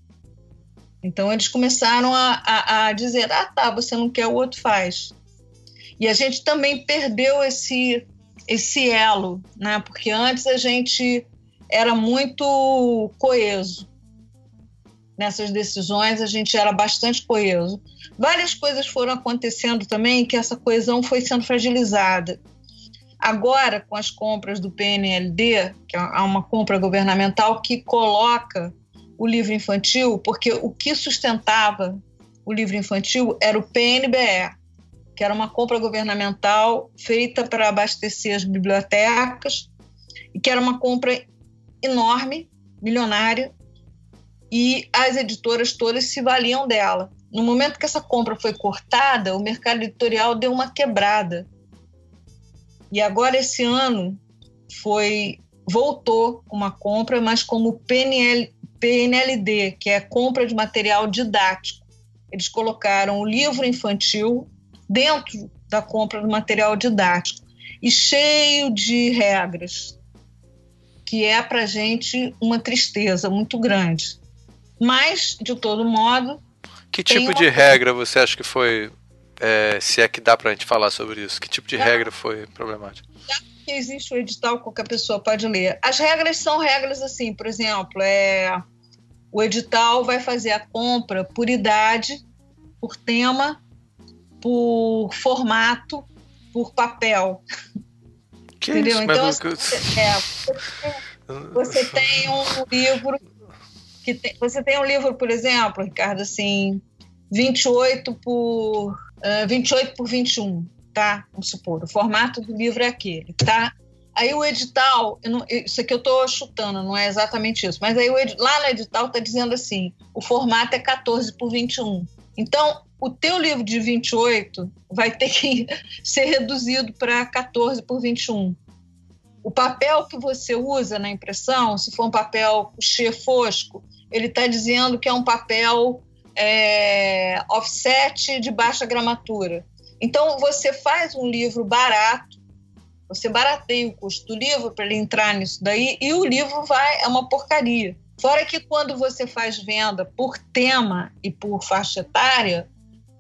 Então eles começaram a, a, a, dizer: ah, tá, você não quer, o outro faz. E a gente também perdeu esse, esse elo, né? Porque antes a gente era muito coeso. Nessas decisões a gente era bastante coeso. Várias coisas foram acontecendo também que essa coesão foi sendo fragilizada. Agora, com as compras do PNLD, que é uma compra governamental que coloca o livro infantil, porque o que sustentava o livro infantil era o PNBE, que era uma compra governamental feita para abastecer as bibliotecas, e que era uma compra enorme, milionária, e as editoras todas se valiam dela. No momento que essa compra foi cortada, o mercado editorial deu uma quebrada. E agora esse ano foi voltou uma compra, mas como PNL, PNLD, que é compra de material didático. Eles colocaram o livro infantil dentro da compra do material didático e cheio de regras, que é para gente uma tristeza muito grande. Mas, de todo modo. Que tipo de regra você acha que foi, é, se é que dá para a gente falar sobre isso? Que tipo de regra foi problemática? que existe o edital, qualquer pessoa pode ler. As regras são regras assim, por exemplo, é o edital vai fazer a compra por idade, por tema, por formato, por papel. Que Entendeu? Isso, então, assim, é, você, tem um livro que tem, você tem um livro, por exemplo, Ricardo, assim, 28 por uh, 28 por 21, tá? Vamos supor, o formato do livro é aquele, tá? Aí o edital, não, isso aqui eu estou chutando, não é exatamente isso, mas aí lá no edital está dizendo assim: o formato é 14 por 21. Então, o teu livro de 28 vai ter que [laughs] ser reduzido para 14 por 21. O papel que você usa na impressão, se for um papel coucher fosco, ele está dizendo que é um papel é, offset de baixa gramatura. Então, você faz um livro barato, você barateia o custo do livro para ele entrar nisso daí e o livro vai é uma porcaria. Fora que quando você faz venda por tema e por faixa etária,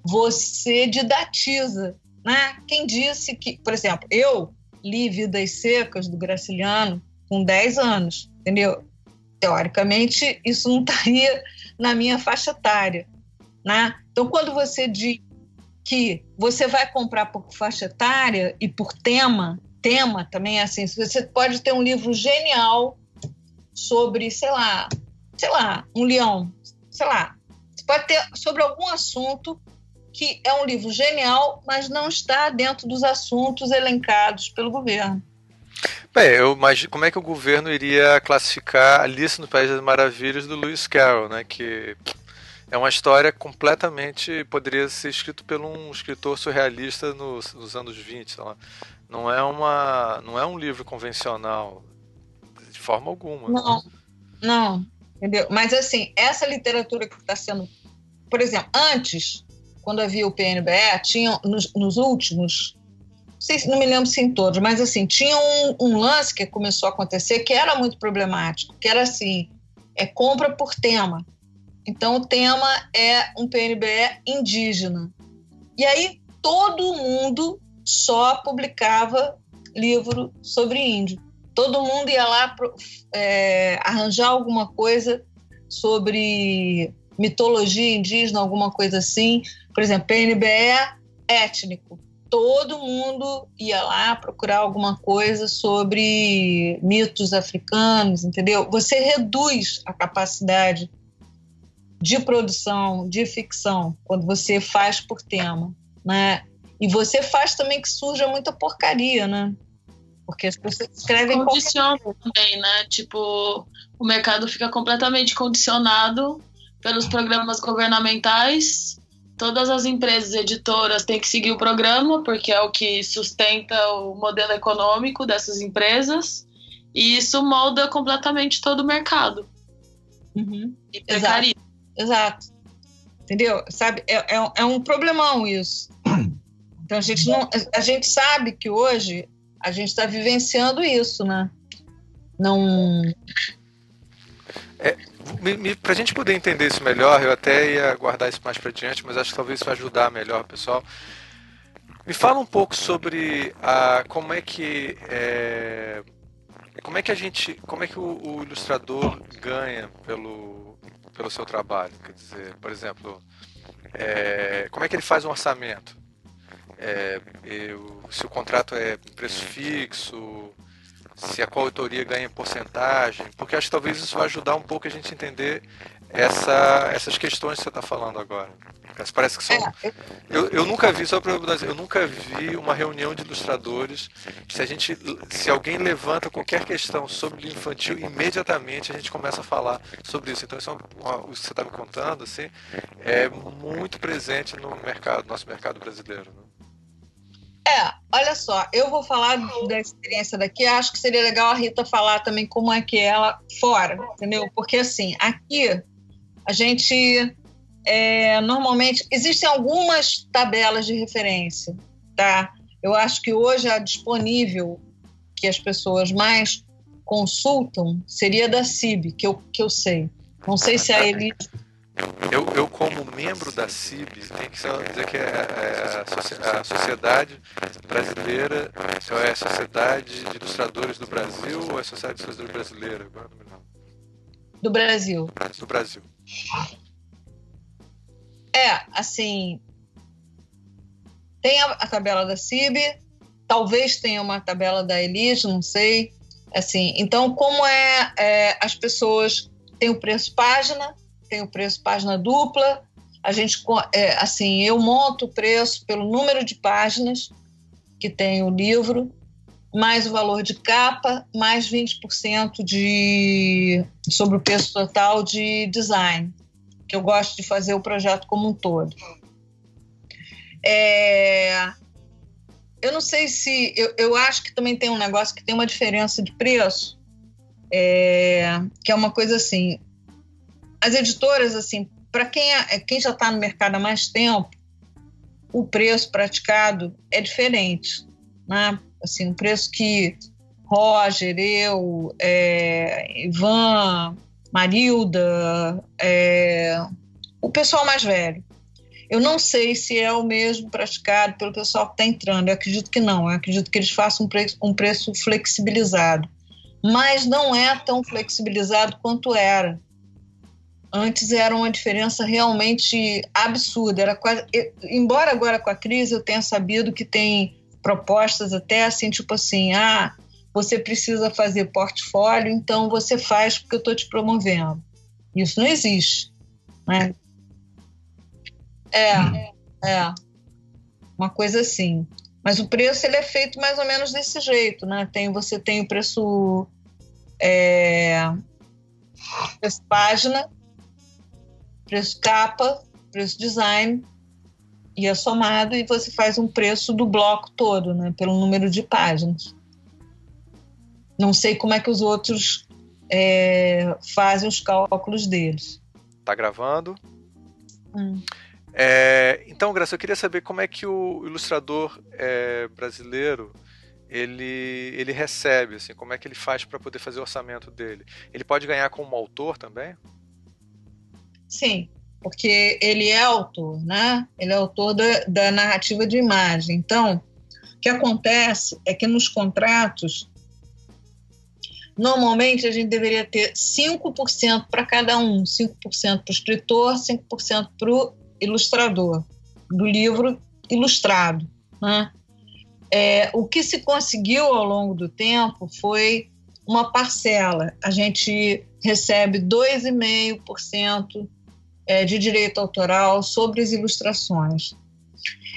você didatiza, né? Quem disse que, por exemplo, eu li Vidas Secas do Graciliano com 10 anos, entendeu? Teoricamente, isso não [laughs] estaria na minha faixa etária, né? Então, quando você diz que você vai comprar por faixa etária e por tema, tema também é assim. Você pode ter um livro genial sobre, sei lá, sei lá, um leão, sei lá. Você pode ter sobre algum assunto que é um livro genial, mas não está dentro dos assuntos elencados pelo governo. Bem, eu, mas como é que o governo iria classificar Alice no País das Maravilhas do Lewis Carroll, né? Que é uma história completamente poderia ser escrito por um escritor surrealista nos, nos anos 20, sei lá. Não é uma, não é um livro convencional de forma alguma. Não, não, entendeu? Mas assim, essa literatura que está sendo, por exemplo, antes, quando havia o PNBE, tinha nos, nos últimos, não, sei, não me lembro se em todos, mas assim, tinha um, um lance que começou a acontecer que era muito problemático, que era assim, é compra por tema. Então o tema é um PNBE indígena. E aí todo mundo só publicava livro sobre índio. Todo mundo ia lá é, arranjar alguma coisa sobre mitologia indígena, alguma coisa assim. Por exemplo, PNBE étnico. Todo mundo ia lá procurar alguma coisa sobre mitos africanos, entendeu? Você reduz a capacidade de produção, de ficção, quando você faz por tema, né? E você faz também que surja muita porcaria, né? Porque as pessoas escrevem. Condiciona também, né? Tipo, o mercado fica completamente condicionado pelos programas governamentais. Todas as empresas editoras têm que seguir o programa, porque é o que sustenta o modelo econômico dessas empresas. E isso molda completamente todo o mercado. Uhum. E Exato. Exato. Entendeu? Sabe? É, é, é um problemão isso. Então a gente, não, a gente sabe que hoje a gente está vivenciando isso, né? Não. É, para a gente poder entender isso melhor, eu até ia guardar isso mais para diante, mas acho que talvez isso ajudar melhor, pessoal. Me fala um pouco sobre a, como é que é, como é que a gente, como é que o, o, ilustrador ganha pelo, pelo seu trabalho? Quer dizer, por exemplo, é, como é que ele faz um orçamento? é, eu, se o contrato é preço fixo, se a coautoria ganha porcentagem, porque acho que talvez isso vai ajudar um pouco a gente a entender essa, essas questões que você está falando agora. Parece que são. É, eu, eu nunca vi, só para eu nunca vi uma reunião de ilustradores. Se a gente, se alguém levanta qualquer questão sobre o infantil, imediatamente a gente começa a falar sobre isso. Então isso é uma, o que você está me contando, assim, é muito presente no mercado, nosso mercado brasileiro. Né? É, olha só, eu vou falar da experiência daqui, acho que seria legal a Rita falar também como é que é ela fora, entendeu? Porque assim, aqui a gente é, normalmente existem algumas tabelas de referência, tá? Eu acho que hoje a disponível que as pessoas mais consultam seria da CIB, que eu, que eu sei. Não sei se a Elite eu, eu, como membro da CIB, tenho que dizer que é, é a, Sociedade Brasileira, é a Sociedade de Ilustradores do Brasil ou é a Sociedade de Ilustradores Brasileira? Agora não me lembro. Do Brasil. Do Brasil. É, assim. Tem a, a tabela da CIB, talvez tenha uma tabela da Elite, não sei. Assim, então, como é, é as pessoas têm o preço página, tem o preço página dupla. A gente, é, assim, eu monto o preço pelo número de páginas que tem o livro, mais o valor de capa, mais 20% de, sobre o preço total de design, que eu gosto de fazer o projeto como um todo. É, eu não sei se. Eu, eu acho que também tem um negócio que tem uma diferença de preço, é, que é uma coisa assim: as editoras, assim, para quem, é, quem já está no mercado há mais tempo, o preço praticado é diferente. Né? Assim, o preço que Roger, eu, é, Ivan, Marilda, é, o pessoal mais velho. Eu não sei se é o mesmo praticado pelo pessoal que está entrando. Eu acredito que não. Eu acredito que eles façam um preço, um preço flexibilizado. Mas não é tão flexibilizado quanto era antes era uma diferença realmente absurda. Era quase, embora agora com a crise eu tenha sabido que tem propostas até assim, tipo assim, ah, você precisa fazer portfólio, então você faz porque eu estou te promovendo. Isso não existe. Né? É, é. Uma coisa assim. Mas o preço ele é feito mais ou menos desse jeito, né? Tem, você tem o preço, é, preço página, preço capa, preço design, e é somado e você faz um preço do bloco todo, né, pelo número de páginas. Não sei como é que os outros é, fazem os cálculos deles. Tá gravando? Hum. É, então, Graça, eu queria saber como é que o ilustrador é, brasileiro ele, ele recebe, assim, como é que ele faz para poder fazer o orçamento dele. Ele pode ganhar como autor também? Sim, porque ele é autor, né? Ele é autor da, da narrativa de imagem. Então, o que acontece é que nos contratos, normalmente a gente deveria ter 5% para cada um, 5% para o escritor, 5% para o ilustrador do livro ilustrado. Né? É, o que se conseguiu ao longo do tempo foi uma parcela. A gente recebe 2,5% é, de direito autoral sobre as ilustrações.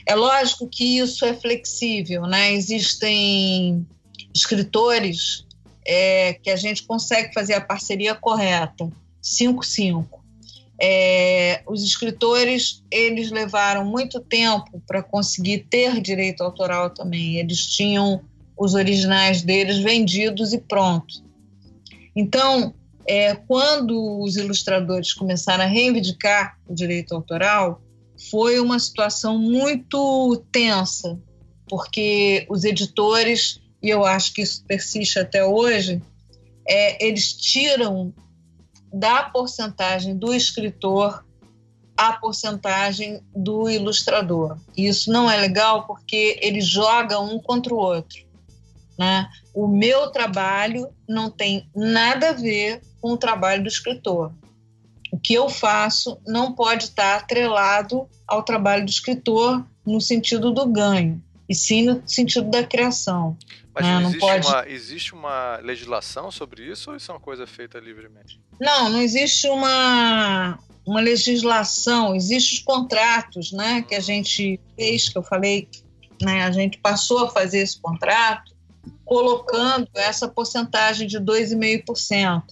É lógico que isso é flexível, né? Existem escritores é, que a gente consegue fazer a parceria correta, 5-5. É, os escritores eles levaram muito tempo para conseguir ter direito autoral também. Eles tinham os originais deles vendidos e pronto. Então, é, quando os ilustradores começaram a reivindicar o direito autoral, foi uma situação muito tensa, porque os editores, e eu acho que isso persiste até hoje, é, eles tiram da porcentagem do escritor a porcentagem do ilustrador. E isso não é legal porque eles jogam um contra o outro. Né? O meu trabalho não tem nada a ver com o trabalho do escritor. O que eu faço não pode estar atrelado ao trabalho do escritor no sentido do ganho, e sim no sentido da criação. Mas né? existe, não pode... uma, existe uma legislação sobre isso ou isso é uma coisa feita livremente? Não, não existe uma, uma legislação, existem os contratos né, que a gente fez, que eu falei, né, a gente passou a fazer esse contrato, colocando essa porcentagem de 2,5%.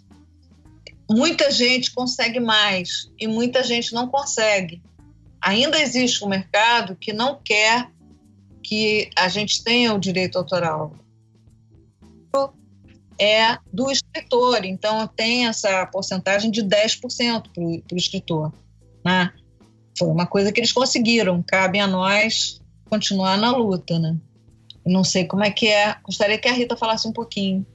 Muita gente consegue mais e muita gente não consegue. Ainda existe um mercado que não quer que a gente tenha o direito autoral. É do escritor, então tem essa porcentagem de 10% para o escritor. Né? Foi uma coisa que eles conseguiram, cabe a nós continuar na luta. Né? Não sei como é que é. Gostaria que a Rita falasse um pouquinho.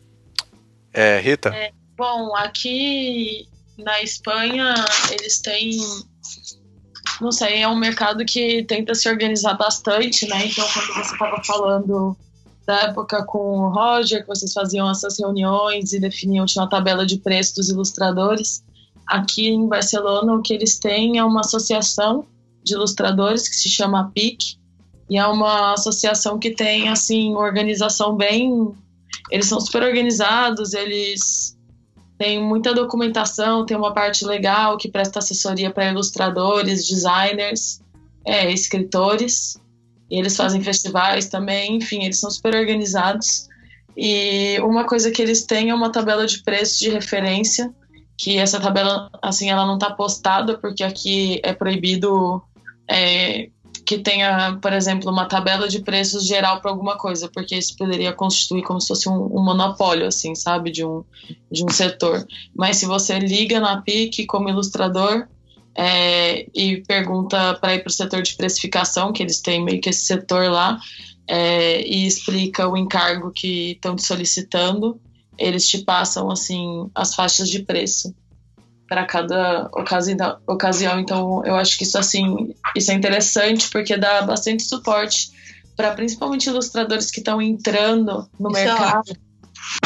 É, Rita? É, bom, aqui na Espanha eles têm. Não sei, é um mercado que tenta se organizar bastante, né? Então, quando você estava falando da época com o Roger, que vocês faziam essas reuniões e definiam tinha uma tabela de preço dos ilustradores, aqui em Barcelona o que eles têm é uma associação de ilustradores que se chama PIC, e é uma associação que tem, assim, organização bem. Eles são super organizados, eles têm muita documentação, tem uma parte legal que presta assessoria para ilustradores, designers, é, escritores. E eles fazem festivais também, enfim, eles são super organizados. E uma coisa que eles têm é uma tabela de preços de referência, que essa tabela, assim, ela não está postada, porque aqui é proibido é, que tenha, por exemplo, uma tabela de preços geral para alguma coisa, porque isso poderia constituir como se fosse um, um, monopólio, assim, sabe, de um, de um setor. Mas se você liga na PIC como ilustrador é, e pergunta para ir para o setor de precificação, que eles têm meio que esse setor lá, é, e explica o encargo que estão te solicitando, eles te passam, assim, as faixas de preço para cada ocasião. Então, eu acho que isso assim, isso é interessante porque dá bastante suporte para principalmente ilustradores que estão entrando no isso é mercado. É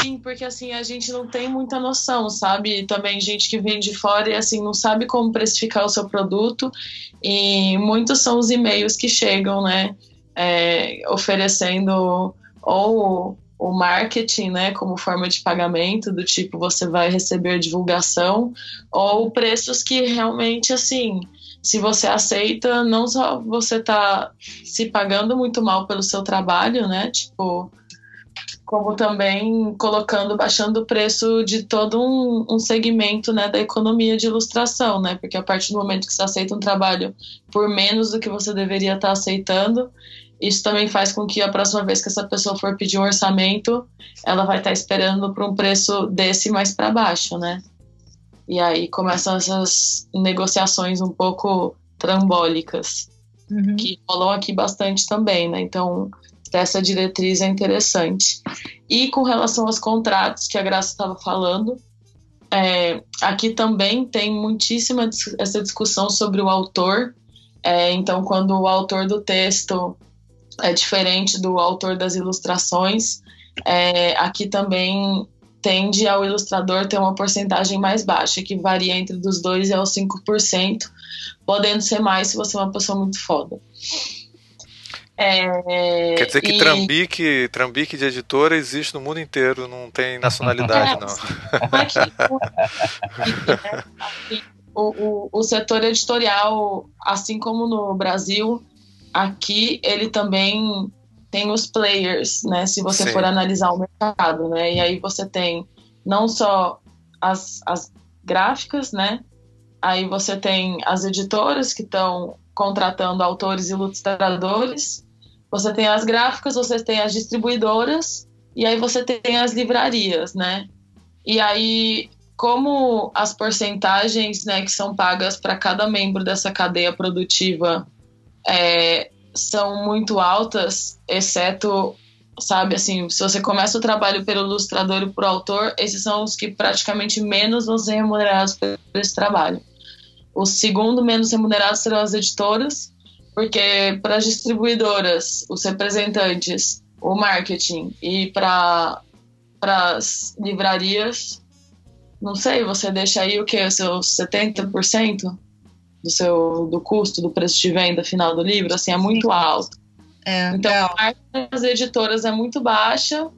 Sim, porque assim a gente não tem muita noção, sabe? Também gente que vem de fora e assim não sabe como precificar o seu produto e muitos são os e-mails que chegam, né? É, oferecendo ou o marketing, né, como forma de pagamento, do tipo você vai receber divulgação, ou preços que realmente, assim, se você aceita, não só você tá se pagando muito mal pelo seu trabalho, né, tipo, como também colocando, baixando o preço de todo um, um segmento, né, da economia de ilustração, né, porque a partir do momento que você aceita um trabalho por menos do que você deveria estar tá aceitando, isso também faz com que a próxima vez que essa pessoa for pedir um orçamento, ela vai estar esperando por um preço desse mais para baixo, né? E aí começam essas negociações um pouco trambólicas, uhum. que rolam aqui bastante também, né? Então, essa diretriz é interessante. E com relação aos contratos que a Graça estava falando, é, aqui também tem muitíssima essa discussão sobre o autor. É, então, quando o autor do texto é diferente do autor das ilustrações, é, aqui também tende ao ilustrador ter uma porcentagem mais baixa, que varia entre dos 2% e aos 5%, podendo ser mais se você é uma pessoa muito foda. É, Quer dizer que e... trambique, trambique de editora existe no mundo inteiro, não tem nacionalidade, é, não. [laughs] Assim, o, o, o setor editorial, assim como no Brasil, aqui ele também tem os players, né? Se você Sim. for analisar o mercado, né? E aí você tem não só as, as gráficas, né? Aí você tem as editoras que estão contratando autores e ilustradores. Você tem as gráficas, você tem as distribuidoras e aí você tem as livrarias, né? E aí, como as porcentagens, né, que são pagas para cada membro dessa cadeia produtiva é, são muito altas, exceto, sabe, assim, se você começa o trabalho pelo ilustrador e por autor, esses são os que praticamente menos vão ser remunerados por esse trabalho. O segundo menos remunerados serão as editoras, porque para as distribuidoras, os representantes, o marketing e para as livrarias, não sei, você deixa aí o que? Seus 70% do seu do custo do preço de venda final do livro, assim, é muito alto. É, então, é. a margem das editoras é muito baixa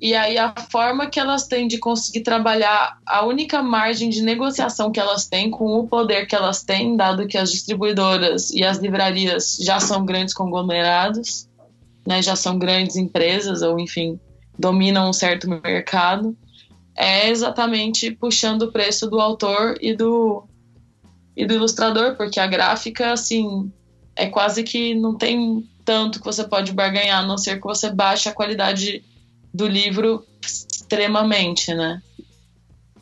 e aí a forma que elas têm de conseguir trabalhar, a única margem de negociação que elas têm com o poder que elas têm, dado que as distribuidoras e as livrarias já são grandes conglomerados, né, já são grandes empresas, ou enfim, dominam um certo mercado, é exatamente puxando o preço do autor e do, e do ilustrador, porque a gráfica, assim, é quase que não tem tanto que você pode barganhar, a não ser que você baixe a qualidade do livro extremamente, né?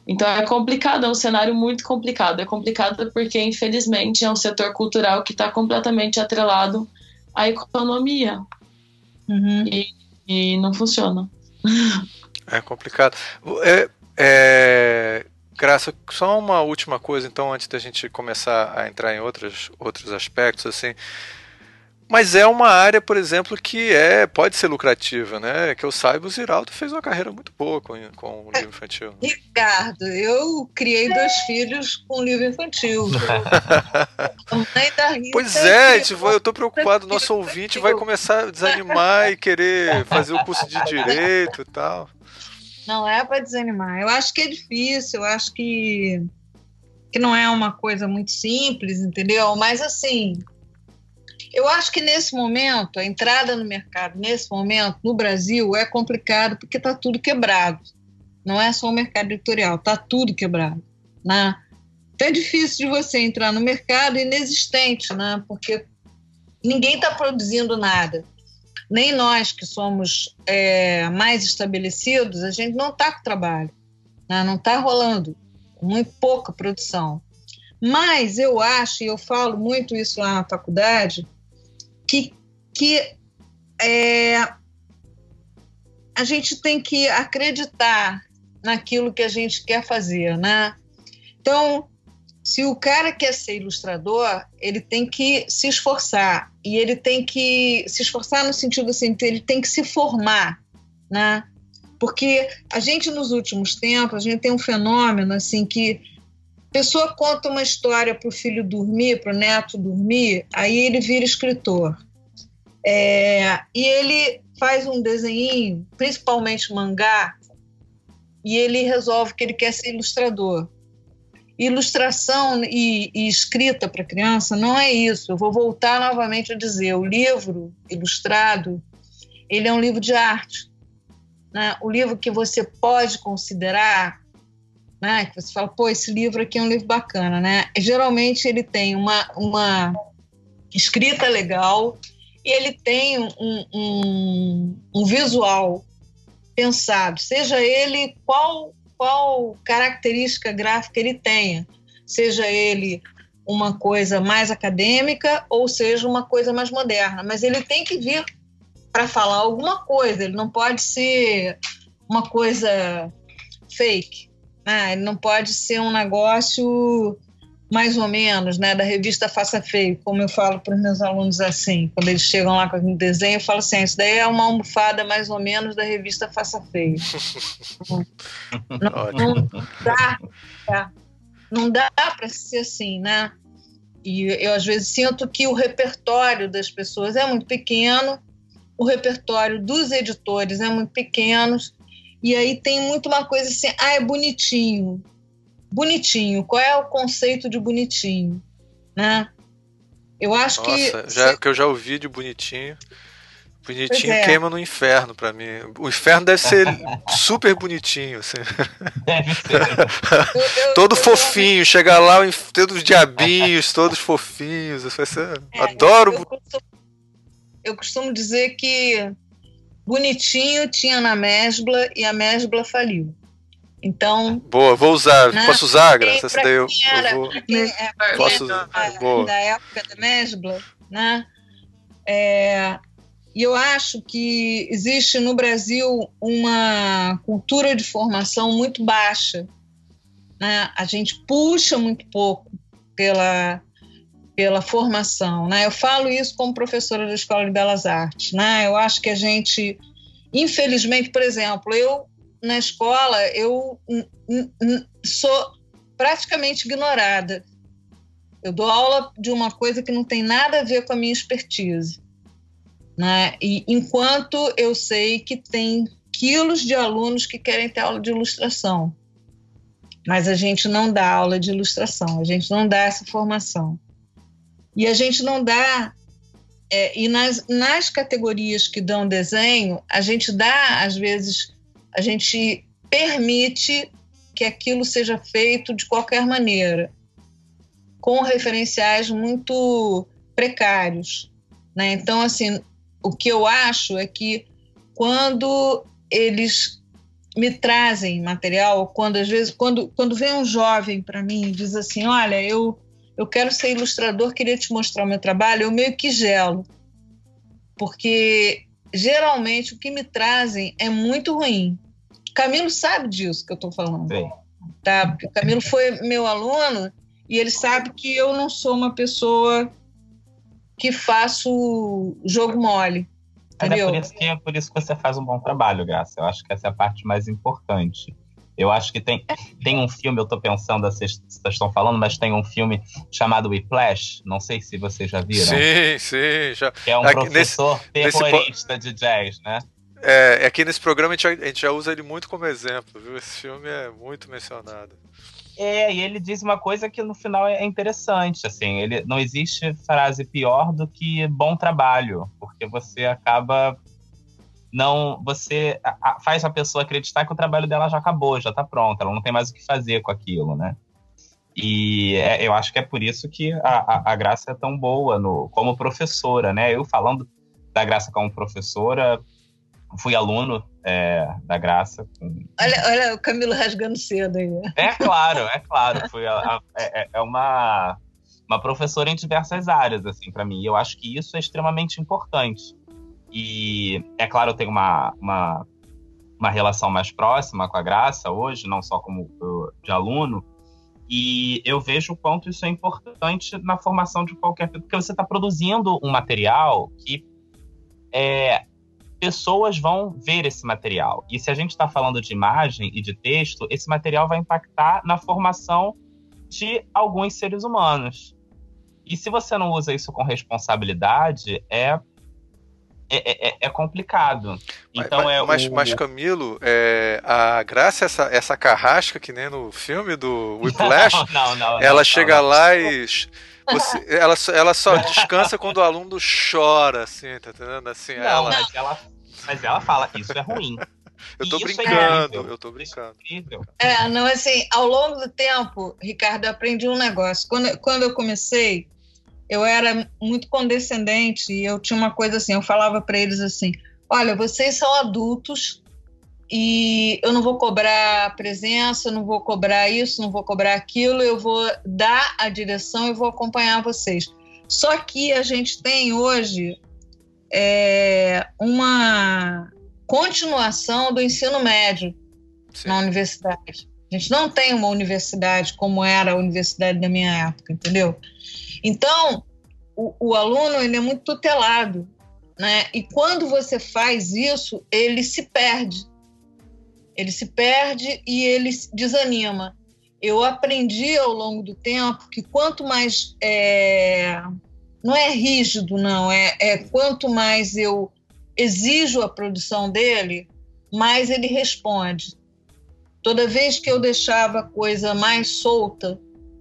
Então é complicado, é um cenário muito complicado. É complicado porque, infelizmente, é um setor cultural que está completamente atrelado à economia. Uhum. E, e, não funciona. [laughs] É complicado. É, é, Graça, só uma última coisa, então, antes da gente começar a entrar em outros, outros aspectos, assim. Mas é uma área, por exemplo, que é pode ser lucrativa, né? Que eu saiba, o Ziraldo fez uma carreira muito boa com, com o livro infantil. Né? Ricardo, eu criei dois filhos com livro infantil. [laughs] pois é, tipo, eu tô preocupado, nosso ouvinte vai começar a desanimar e querer fazer o curso de [laughs] direito e tal. Não é para desanimar. Eu acho que é difícil, eu acho que que não é uma coisa muito simples, entendeu? Mas assim, eu acho que nesse momento, a entrada no mercado, nesse momento, no Brasil, é complicado porque está tudo quebrado. Não é só o mercado editorial, está tudo quebrado. Né? Então é difícil de você entrar no mercado inexistente, né? porque ninguém está produzindo nada. Nem nós que somos é, mais estabelecidos, a gente não está com trabalho, né? não está rolando, muito pouca produção. Mas eu acho, e eu falo muito isso lá na faculdade, que, que é, a gente tem que acreditar naquilo que a gente quer fazer, né? Então, se o cara quer ser ilustrador, ele tem que se esforçar e ele tem que se esforçar no sentido assim, ele tem que se formar, né? Porque a gente nos últimos tempos, a gente tem um fenômeno assim que pessoa conta uma história para o filho dormir, para o neto dormir, aí ele vira escritor. É, e ele faz um desenho, principalmente mangá, e ele resolve que ele quer ser ilustrador. Ilustração e, e escrita para criança não é isso. Eu vou voltar novamente a dizer: o livro ilustrado ele é um livro de arte. Né? O livro que você pode considerar né? Que você fala, pô, esse livro aqui é um livro bacana, né? Geralmente ele tem uma, uma escrita legal e ele tem um, um, um visual pensado, seja ele qual, qual característica gráfica ele tenha, seja ele uma coisa mais acadêmica ou seja uma coisa mais moderna, mas ele tem que vir para falar alguma coisa, ele não pode ser uma coisa fake Né? Ele não pode ser um negócio mais ou menos, né, da revista Faça Feio, como eu falo para os meus alunos assim, quando eles chegam lá com um desenho, eu falo assim, isso daí é uma almofada mais ou menos da revista Faça Feio. [laughs] não, não, dá, não dá para ser assim, né? E eu às vezes sinto que o repertório das pessoas é muito pequeno, o repertório dos editores é muito pequeno, e aí tem muito uma coisa assim, ah, é bonitinho, bonitinho. Qual é o conceito de bonitinho, né? Eu acho Nossa, que já que eu já ouvi de bonitinho. Bonitinho é. queima no inferno para mim. O inferno deve ser [laughs] super bonitinho. Assim. Deve ser. [laughs] eu, eu, Todo eu, fofinho, chega lá, todos os diabinhos, todos fofinhos. Ser... É, Adoro. Costumo, eu costumo, dizer que bonitinho tinha na Mesbla e a Mesbla faliu. Então. Boa, vou usar. Né? Posso usar, Graça? Essa daí eu, era, eu vou. É, posso usar. Da, da época da Mesbla, né? É, e eu acho que existe no Brasil uma cultura de formação muito baixa. Né? A gente puxa muito pouco pela, pela formação. Né? Eu falo isso como professora da Escola de Belas Artes. Né? Eu acho que a gente, infelizmente, por exemplo, eu na escola eu sou praticamente ignorada. Eu dou aula de uma coisa que não tem nada a ver com a minha expertise. Né? E enquanto eu sei que tem quilos de alunos que querem ter aula de ilustração, mas a gente não dá aula de ilustração, a gente não dá essa formação. E a gente não dá. É, e nas, nas categorias que dão desenho, a gente dá, às vezes, a gente permite que aquilo seja feito de qualquer maneira, com referenciais muito precários. Né? Então, assim, o que eu acho é que quando eles me trazem material, quando às vezes, quando, quando vem um jovem para mim e diz assim, olha, eu, eu quero ser ilustrador, queria te mostrar o meu trabalho, eu meio que gelo, porque geralmente o que me trazem é muito ruim. Camilo sabe disso que eu estou falando. Sim. Tá? Porque o Camilo foi meu aluno e ele sabe que eu não sou uma pessoa que faço jogo mole. Mas é por, isso que, é por isso que você faz um bom trabalho, Graça. Eu acho que essa é a parte mais importante. Eu acho que tem, tem um filme, eu estou pensando, vocês, vocês estão falando, mas tem um filme chamado Whiplash, não sei se vocês já viram. Sim, sim. Já. Que é um aqui, professor nesse, terrorista nesse... de jazz, né? É, aqui nesse programa a gente, a gente já usa ele muito como exemplo, viu? Esse filme é muito mencionado. É, e ele diz uma coisa que no final é interessante, assim, ele não existe frase pior do que bom trabalho, porque você acaba não, você faz a pessoa acreditar que o trabalho dela já acabou, já está pronto, ela não tem mais o que fazer com aquilo, né? E é, eu acho que é por isso que a, a, a Graça é tão boa no, como professora, né? Eu falando da Graça como professora, fui aluno é, da Graça. Olha, olha o Camilo rasgando cedo aí. É claro, é claro. Fui a, a, é, é, uma, uma professora em diversas áreas, assim, para mim. Eu acho que isso é extremamente importante. E, é claro, eu tenho uma, uma, uma relação mais próxima com a Graça hoje, não só como de aluno, e eu vejo o quanto isso é importante na formação de qualquer... Porque você está produzindo um material que é, pessoas vão ver esse material. E se a gente está falando de imagem e de texto, esse material vai impactar na formação de alguns seres humanos. E se você não usa isso com responsabilidade, é é, é, é, complicado. Então mas, é mas, o... mas Camilo, é, a graça é essa, essa carrasca que nem no filme do [laughs] Whiplash, não, não, não, ela chega lá e você, ela, ela só descansa quando o aluno chora, assim, tá entendendo? Assim, não, ela... Mas, ela, mas ela fala que isso é ruim. [laughs] Eu tô é brincando, é eu tô brincando. É, não, assim, ao longo do tempo, Ricardo, eu aprendi um negócio. Quando, quando eu comecei, eu era muito condescendente e eu tinha uma coisa assim, eu falava para eles assim: olha, vocês são adultos, e eu não vou cobrar presença, não vou cobrar isso, não vou cobrar aquilo, eu vou dar a direção e vou acompanhar vocês. Só que a gente tem hoje é, uma continuação do ensino médio Sim. na universidade. A gente não tem uma universidade como era a universidade da minha época, entendeu? Então, o, o aluno ele é muito tutelado, né? E quando você faz isso, ele se perde. Ele se perde e ele desanima. Eu aprendi ao longo do tempo que quanto mais é, não é rígido, não, é, é quanto mais eu exijo a produção dele, mais ele responde. Toda vez que eu deixava a coisa mais solta,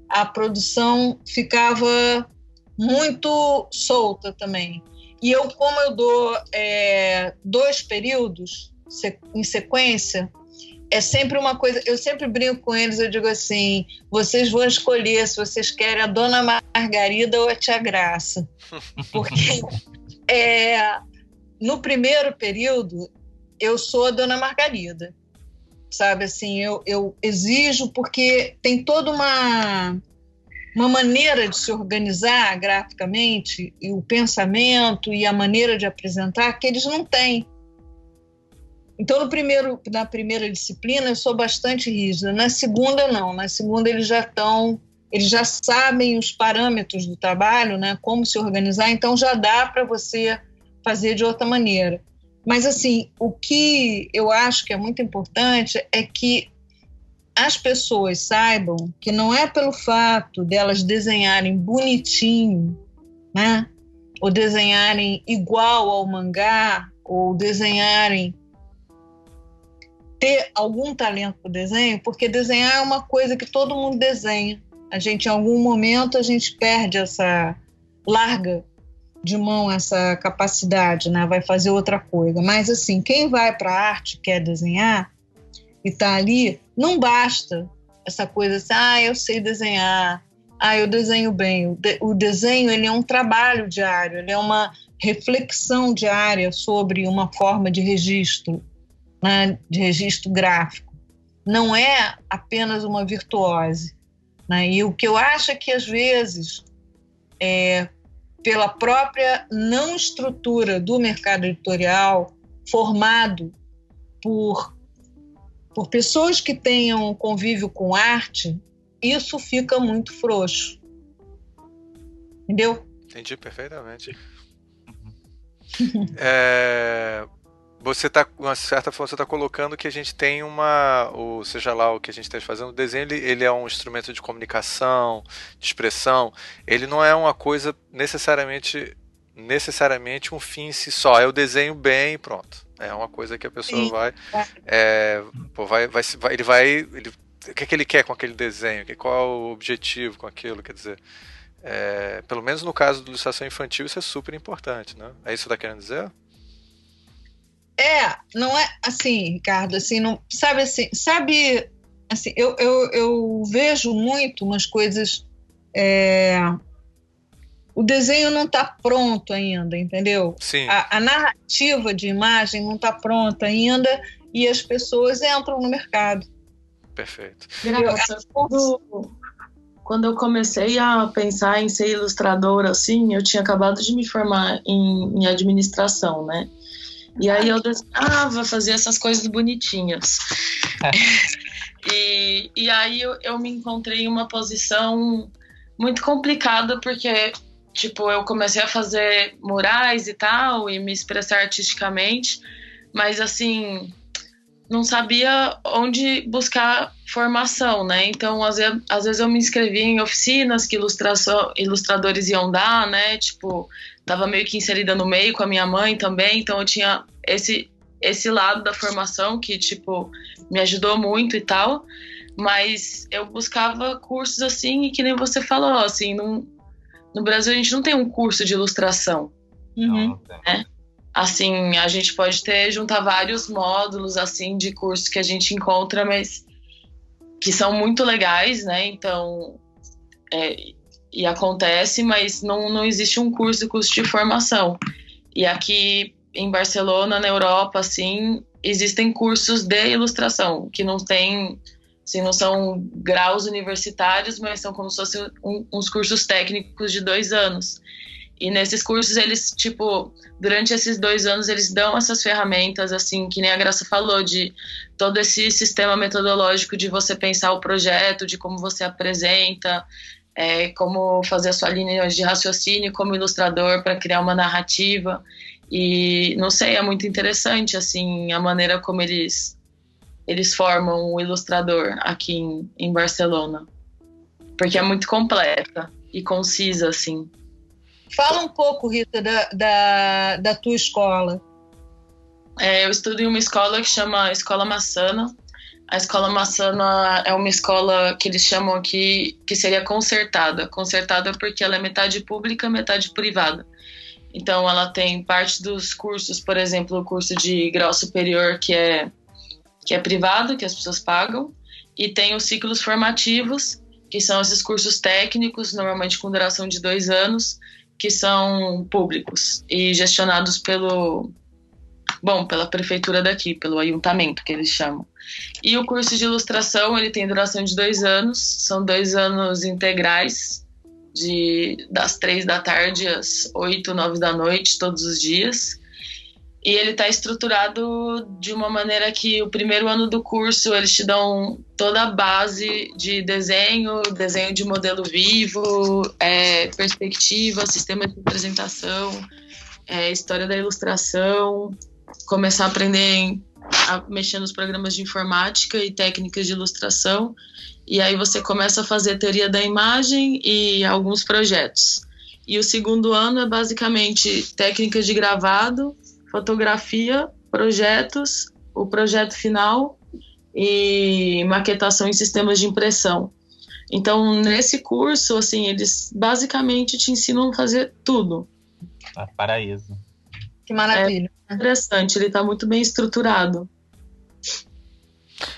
a produção ficava muito solta também. E eu, como eu dou é, dois períodos em sequência, é sempre uma coisa. Eu sempre brinco com eles, eu digo assim: vocês vão escolher se vocês querem a Dona Margarida ou a Tia Graça. Porque [laughs] é, no primeiro período, eu sou a Dona Margarida sabe? Assim, eu, eu exijo porque tem toda uma uma maneira de se organizar graficamente e o pensamento e a maneira de apresentar que eles não têm. Então, no primeiro, na primeira disciplina, eu sou bastante rígida. Na segunda, não. Na segunda, eles já estão, eles já sabem os parâmetros do trabalho, né? Como se organizar. Então, já dá para você fazer de outra maneira. Mas, assim, o que eu acho que é muito importante é que as pessoas saibam que não é pelo fato delas desenharem bonitinho, né? Ou desenharem igual ao mangá, ou desenharem ter algum talento para desenho, porque desenhar é uma coisa que todo mundo desenha. A gente, em algum momento, a gente perde essa larga de mão essa capacidade, né? Vai fazer outra coisa. Mas assim, quem vai para a arte quer desenhar e está ali, não basta essa coisa assim, ah, eu sei desenhar, ah, eu desenho bem. O, de, o desenho ele é um trabalho diário, ele é uma reflexão diária sobre uma forma de registro, né? de registro gráfico. Não é apenas uma virtuose. Né? E o que eu acho é que às vezes é, pela própria não estrutura do mercado editorial formado por, por pessoas que tenham convívio com arte, isso fica muito frouxo. Entendeu? Entendi perfeitamente. é, você está uma certa forma você está colocando que a gente tem uma ou seja lá o que a gente está fazendo o desenho ele, ele, é um instrumento de comunicação de expressão. Ele não é uma coisa necessariamente necessariamente um fim em si só. É o desenho bem e pronto. É uma coisa que a pessoa vai é, pô, vai, vai, vai ele vai ele, o que, é que ele quer com aquele desenho? Qual é o objetivo com aquilo? Quer dizer é, pelo menos no caso da ilustração infantil isso é super importante né? É isso que você está querendo dizer é, não é assim, Ricardo, assim, não, sabe assim, sabe, assim, eu, eu, eu vejo muito umas coisas, é, o desenho não está pronto ainda, entendeu? Sim. A, a narrativa de imagem não está pronta ainda e as pessoas entram no mercado. Perfeito. Graça, quando, quando eu comecei a pensar em ser ilustradora, assim, eu tinha acabado de me formar em, em administração, né? E aí eu desenhava, fazia essas coisas bonitinhas. [laughs] e, e aí eu, eu me encontrei em uma posição muito complicada, porque, tipo, eu comecei a fazer murais e tal, e me expressar artisticamente, mas assim, não sabia onde buscar formação, né? Então, às vezes, às vezes eu me inscrevia em oficinas que ilustração, ilustradores iam dar, né? Tipo, tava meio que inserida no meio com a minha mãe também, então eu tinha esse esse lado da formação que tipo me ajudou muito e tal, mas eu buscava cursos assim e que nem você falou, assim, no, no Brasil a gente não tem um curso de ilustração, uhum. né? Assim, a gente pode ter juntar vários módulos assim de cursos que a gente encontra, mas que são muito legais, né? Então, é, e acontece, mas não, não existe um curso, curso de formação. E aqui em Barcelona, na Europa, assim, existem cursos de ilustração, que não tem, assim, não são graus universitários, mas são como se fossem um, uns cursos técnicos de dois anos. E nesses cursos, eles, tipo, durante esses dois anos, eles dão essas ferramentas, assim, que nem a Graça falou, de todo esse sistema metodológico de você pensar o projeto, de como você apresenta, é, como fazer a sua linha de raciocínio como ilustrador para criar uma narrativa. E, não sei, é muito interessante, assim, a maneira como eles, eles formam o ilustrador aqui em, em Barcelona. Porque é muito completa e concisa, assim. Fala um pouco, Rita, da, da, da tua escola. É, eu estudo em uma escola que chama Escola Maçana. A Escola Maçana é uma escola que eles chamam aqui que seria concertada. Concertada porque ela é metade pública, metade privada. Então, ela tem parte dos cursos, por exemplo, o curso de grau superior que é que é privado, que as pessoas pagam, e tem os ciclos formativos, que são esses cursos técnicos, normalmente com duração de dois anos, que são públicos e gestionados pelo bom pela prefeitura daqui pelo ayuntamento que eles chamam e o curso de ilustração ele tem duração de dois anos são dois anos integrais de das três da tarde às oito nove da noite todos os dias. E ele está estruturado de uma maneira que o primeiro ano do curso eles te dão toda a base de desenho, desenho de modelo vivo, é, perspectiva, sistema de representação, é, história da ilustração, começar a aprender a mexer nos programas de informática e técnicas de ilustração. E aí você começa a fazer teoria da imagem e alguns projetos. E o segundo ano é basicamente técnicas de gravado, fotografia, projetos, o projeto final e maquetação em sistemas de impressão. Então, nesse curso, assim, eles basicamente te ensinam a fazer tudo. Ah, paraíso. Que maravilha. É interessante, ele está muito bem estruturado.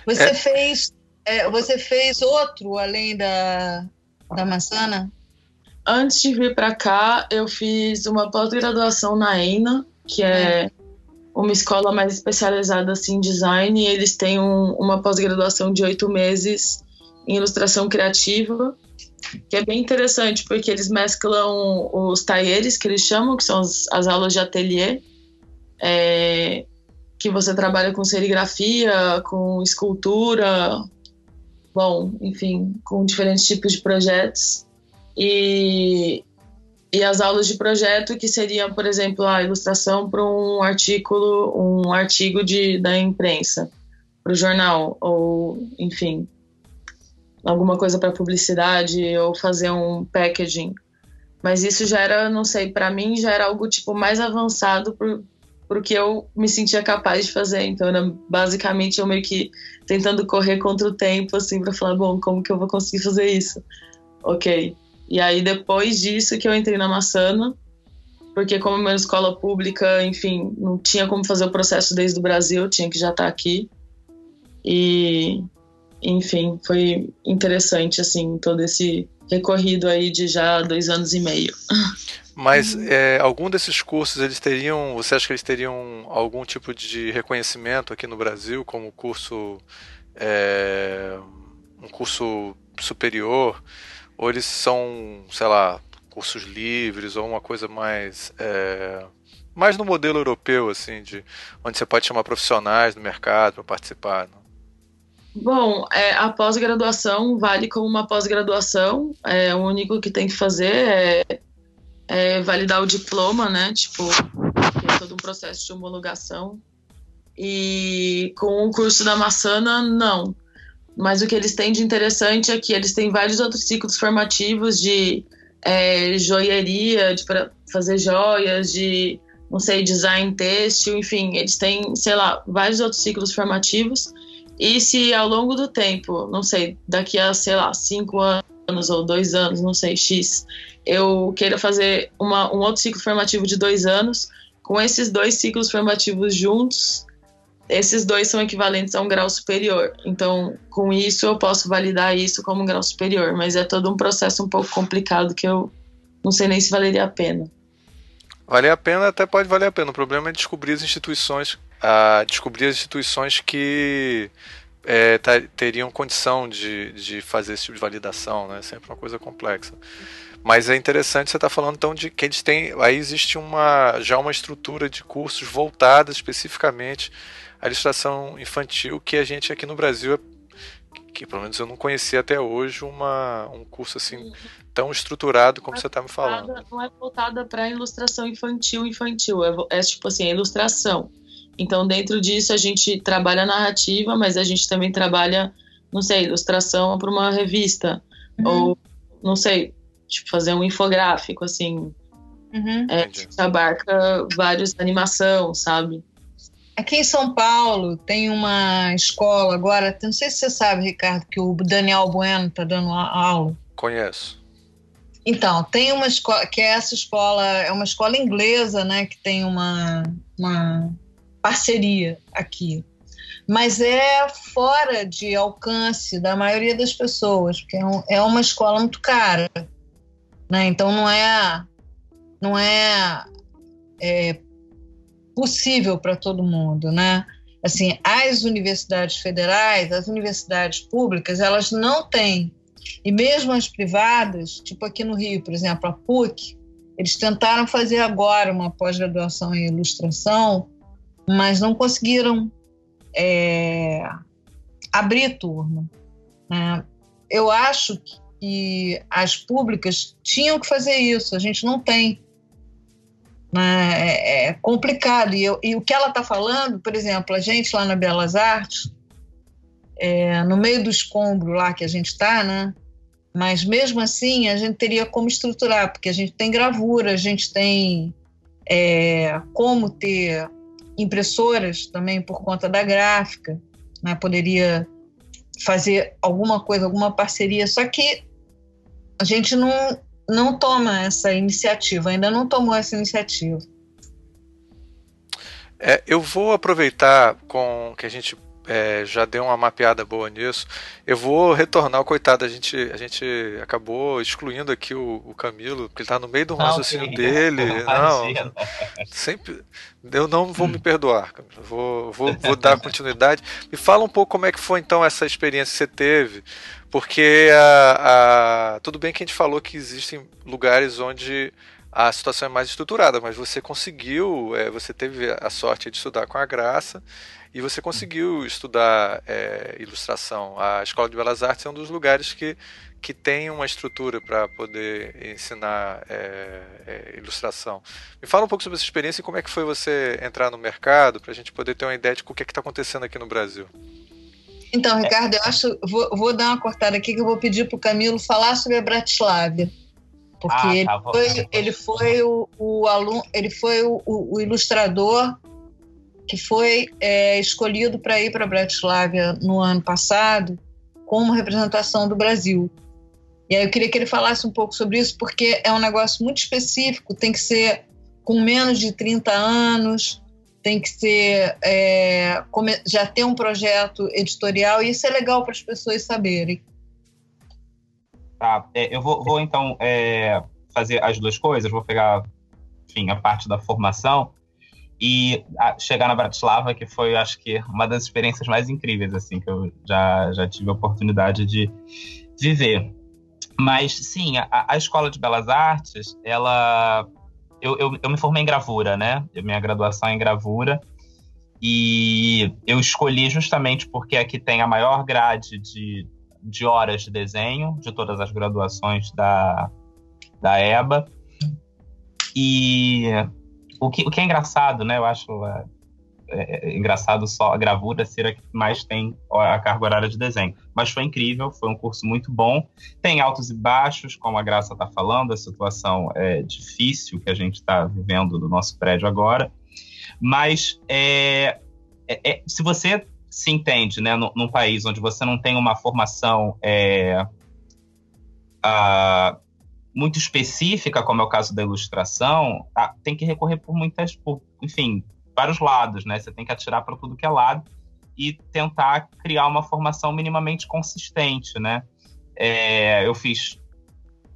Você é. fez é, você fez outro além da, da maçana? Antes de vir para cá, eu fiz uma pós-graduação na ENA, que é uma escola mais especializada assim, em design, e eles têm um, uma pós-graduação de oito meses em ilustração criativa, que é bem interessante, porque eles mesclam os talheres, que eles chamam, que são as, as aulas de ateliê, é, que você trabalha com serigrafia, com escultura, bom, enfim, com diferentes tipos de projetos. E e as aulas de projeto que seriam, por exemplo, a ilustração para um artigo, um artigo de, da imprensa, para o jornal, ou enfim, alguma coisa para publicidade, ou fazer um packaging. Mas isso já era, não sei, para mim já era algo tipo mais avançado por, que eu me sentia capaz de fazer. Então era basicamente eu meio que tentando correr contra o tempo, assim, para falar, bom, como que eu vou conseguir fazer isso? Ok. E aí, depois disso, que eu entrei na Maçana, porque como minha escola pública, enfim, não tinha como fazer o processo desde o Brasil, tinha que já estar aqui. E, enfim, foi interessante, assim, todo esse recorrido aí de já dois anos e meio. Mas é, algum desses cursos eles teriam, você acha que eles teriam algum tipo de reconhecimento aqui no Brasil, como curso, é, um curso superior? Ou eles são, sei lá, cursos livres ou uma coisa mais. É, mais no modelo europeu, assim, de onde você pode chamar profissionais do mercado para participar? Não? Bom, é, a pós-graduação vale como uma pós-graduação. É, o único que tem que fazer é, é validar o diploma, né? Tipo, é todo um processo de homologação. E com o curso da Maçana, não. Mas o que eles têm de interessante é que eles têm vários outros ciclos formativos de é, joieria, de fazer joias, de não sei, design têxtil, enfim, eles têm, sei lá, vários outros ciclos formativos. E se ao longo do tempo, não sei, daqui a, sei lá, cinco anos ou dois anos, não sei, X, eu queira fazer uma, um outro ciclo formativo de dois anos, com esses dois ciclos formativos juntos, esses dois são equivalentes a um grau superior. Então, com isso, eu posso validar isso como um grau superior, mas é todo um processo um pouco complicado que eu não sei nem se valeria a pena. Valer a pena até pode valer a pena. O problema é descobrir as instituições, a descobrir as instituições que é, teriam condição de, de fazer esse tipo de validação, né? É sempre uma coisa complexa. Mas é interessante você estar tá falando então de que eles têm. Aí existe uma já uma estrutura de cursos voltada especificamente à ilustração infantil que a gente aqui no Brasil que pelo menos eu não conhecia até hoje uma, um curso assim tão estruturado como você está me falando. Não é voltada para ilustração infantil infantil, é, é tipo assim, é ilustração. Então dentro disso a gente trabalha narrativa, mas a gente também trabalha, não sei, ilustração para uma revista uhum. ou não sei, tipo fazer um infográfico assim. Uhum. É, abarca vários animação, sabe? Aqui em São Paulo tem uma escola agora, não sei se você sabe, Ricardo, que o Daniel Bueno está dando aula. Conheço. Então, tem uma escola, que é essa escola, é uma escola inglesa, né, que tem uma, uma parceria aqui. Mas é fora de alcance da maioria das pessoas, porque é, um, é uma escola muito cara. Né? Então, não é, não é, é possível para todo mundo, né? Assim, as universidades federais, as universidades públicas, elas não têm. E mesmo as privadas, tipo aqui no Rio, por exemplo, a PUC, eles tentaram fazer agora uma pós-graduação em ilustração, mas não conseguiram é, abrir turma. Né? Eu acho que as públicas tinham que fazer isso, a gente não tem. Né? É, é complicado. E, eu, e, o que ela está falando, por exemplo, a gente lá na Belas Artes, é, no meio do escombro lá que a gente está, né? Mas mesmo assim, a gente teria como estruturar, porque a gente tem gravura, a gente tem é, como ter impressoras também por conta da gráfica, né? Poderia fazer alguma coisa, alguma parceria, só que a gente não, não toma essa iniciativa, ainda não tomou essa iniciativa. É, eu vou aproveitar com que a gente é, já deu uma mapeada boa nisso. Eu vou retornar, coitado, a gente, a gente acabou excluindo aqui o, o Camilo, porque ele está no meio do raciocínio dele. Não, sempre. Eu não vou me perdoar, Camilo. Vou, vou, vou dar continuidade. Me fala um pouco como é que foi então essa experiência que você teve porque a, a, tudo bem que a gente falou que existem lugares onde a situação é mais estruturada, mas você conseguiu, é, você teve a sorte de estudar com a Graça e você conseguiu estudar é, ilustração. A Escola de Belas Artes é um dos lugares que, que tem uma estrutura para poder ensinar é, é, ilustração. Me fala um pouco sobre essa experiência e como é que foi você entrar no mercado para a gente poder ter uma ideia de o que é está acontecendo aqui no Brasil. Então, Ricardo, eu acho. Vou, vou dar uma cortada aqui que eu vou pedir para o Camilo falar sobre a Bratislava. Porque ah, ele, tá, foi, ele foi o, o aluno, ele foi o, o, o ilustrador que foi é, escolhido para ir para Bratislava no ano passado como representação do Brasil. E aí eu queria que ele falasse um pouco sobre isso, porque é um negócio muito específico, tem que ser com menos de 30 anos, tem que ser é, já ter um projeto editorial e isso é legal para as pessoas saberem. Tá, é, eu vou, vou então é, fazer as duas coisas, vou pegar, enfim, a parte da formação e a, chegar na Bratislava, que foi, acho que, uma das experiências mais incríveis, assim, que eu já, já tive a oportunidade de viver. Mas, sim, a, a Escola de Belas Artes, ela eu, eu, eu me formei em gravura, né? Minha graduação é em gravura. E eu escolhi justamente porque aqui tem a maior grade de, de horas de desenho de todas as graduações da, da EBA. E o que, o que é engraçado, né? Eu acho é, é, é, engraçado só a gravura ser a que mais tem a carga horária de desenho. Mas foi incrível, foi um curso muito bom. Tem altos e baixos, como a Graça está falando, a situação é difícil que a gente está vivendo no nosso prédio agora. Mas é, é, é, se você se entende né, num, país onde você não tem uma formação é, a, muito específica, como é o caso da ilustração, tá, tem que recorrer por muitas, por, enfim, vários lados, né? Você tem que atirar para tudo que é lado e tentar criar uma formação minimamente consistente, né? É, eu fiz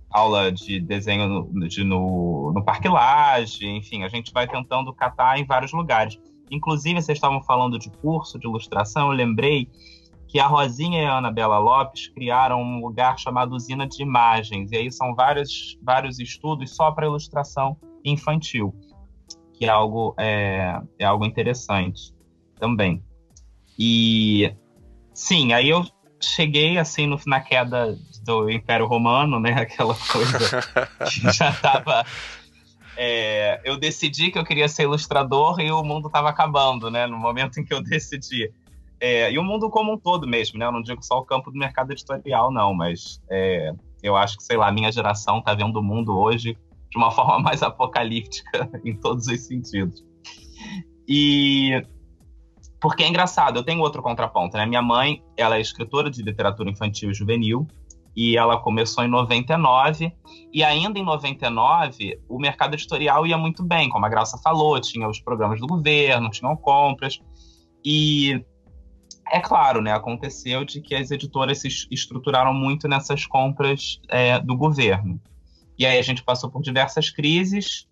aula de desenho no, de, no, no Parque Laje, enfim, a gente vai tentando catar em vários lugares. Inclusive, vocês estavam falando de curso de ilustração, eu lembrei que a Rosinha e a Anabela Lopes criaram um lugar chamado Usina de Imagens, e aí são vários, vários estudos só para ilustração infantil, que é algo, é, é algo interessante também. E sim, aí eu cheguei assim no, na queda do Império Romano, né? [laughs] Aquela coisa que já estava. É, eu decidi que eu queria ser ilustrador e o mundo estava acabando, né? No momento em que eu decidi. É, e o mundo como um todo mesmo, né? Eu não digo só o campo do mercado editorial, não, mas é, eu acho que, sei lá, a minha geração está vendo o mundo hoje de uma [laughs] forma mais apocalíptica [laughs] em todos os sentidos. E porque é engraçado, eu tenho outro contraponto, né? Minha mãe, ela é escritora de literatura infantil e juvenil, e ela começou em 99, e ainda em 99 o mercado editorial ia muito bem, como a Graça falou, tinha os programas do governo, tinham compras, e é claro, né, aconteceu de que as editoras se estruturaram muito nessas compras é, do governo. E aí a gente passou por diversas crises,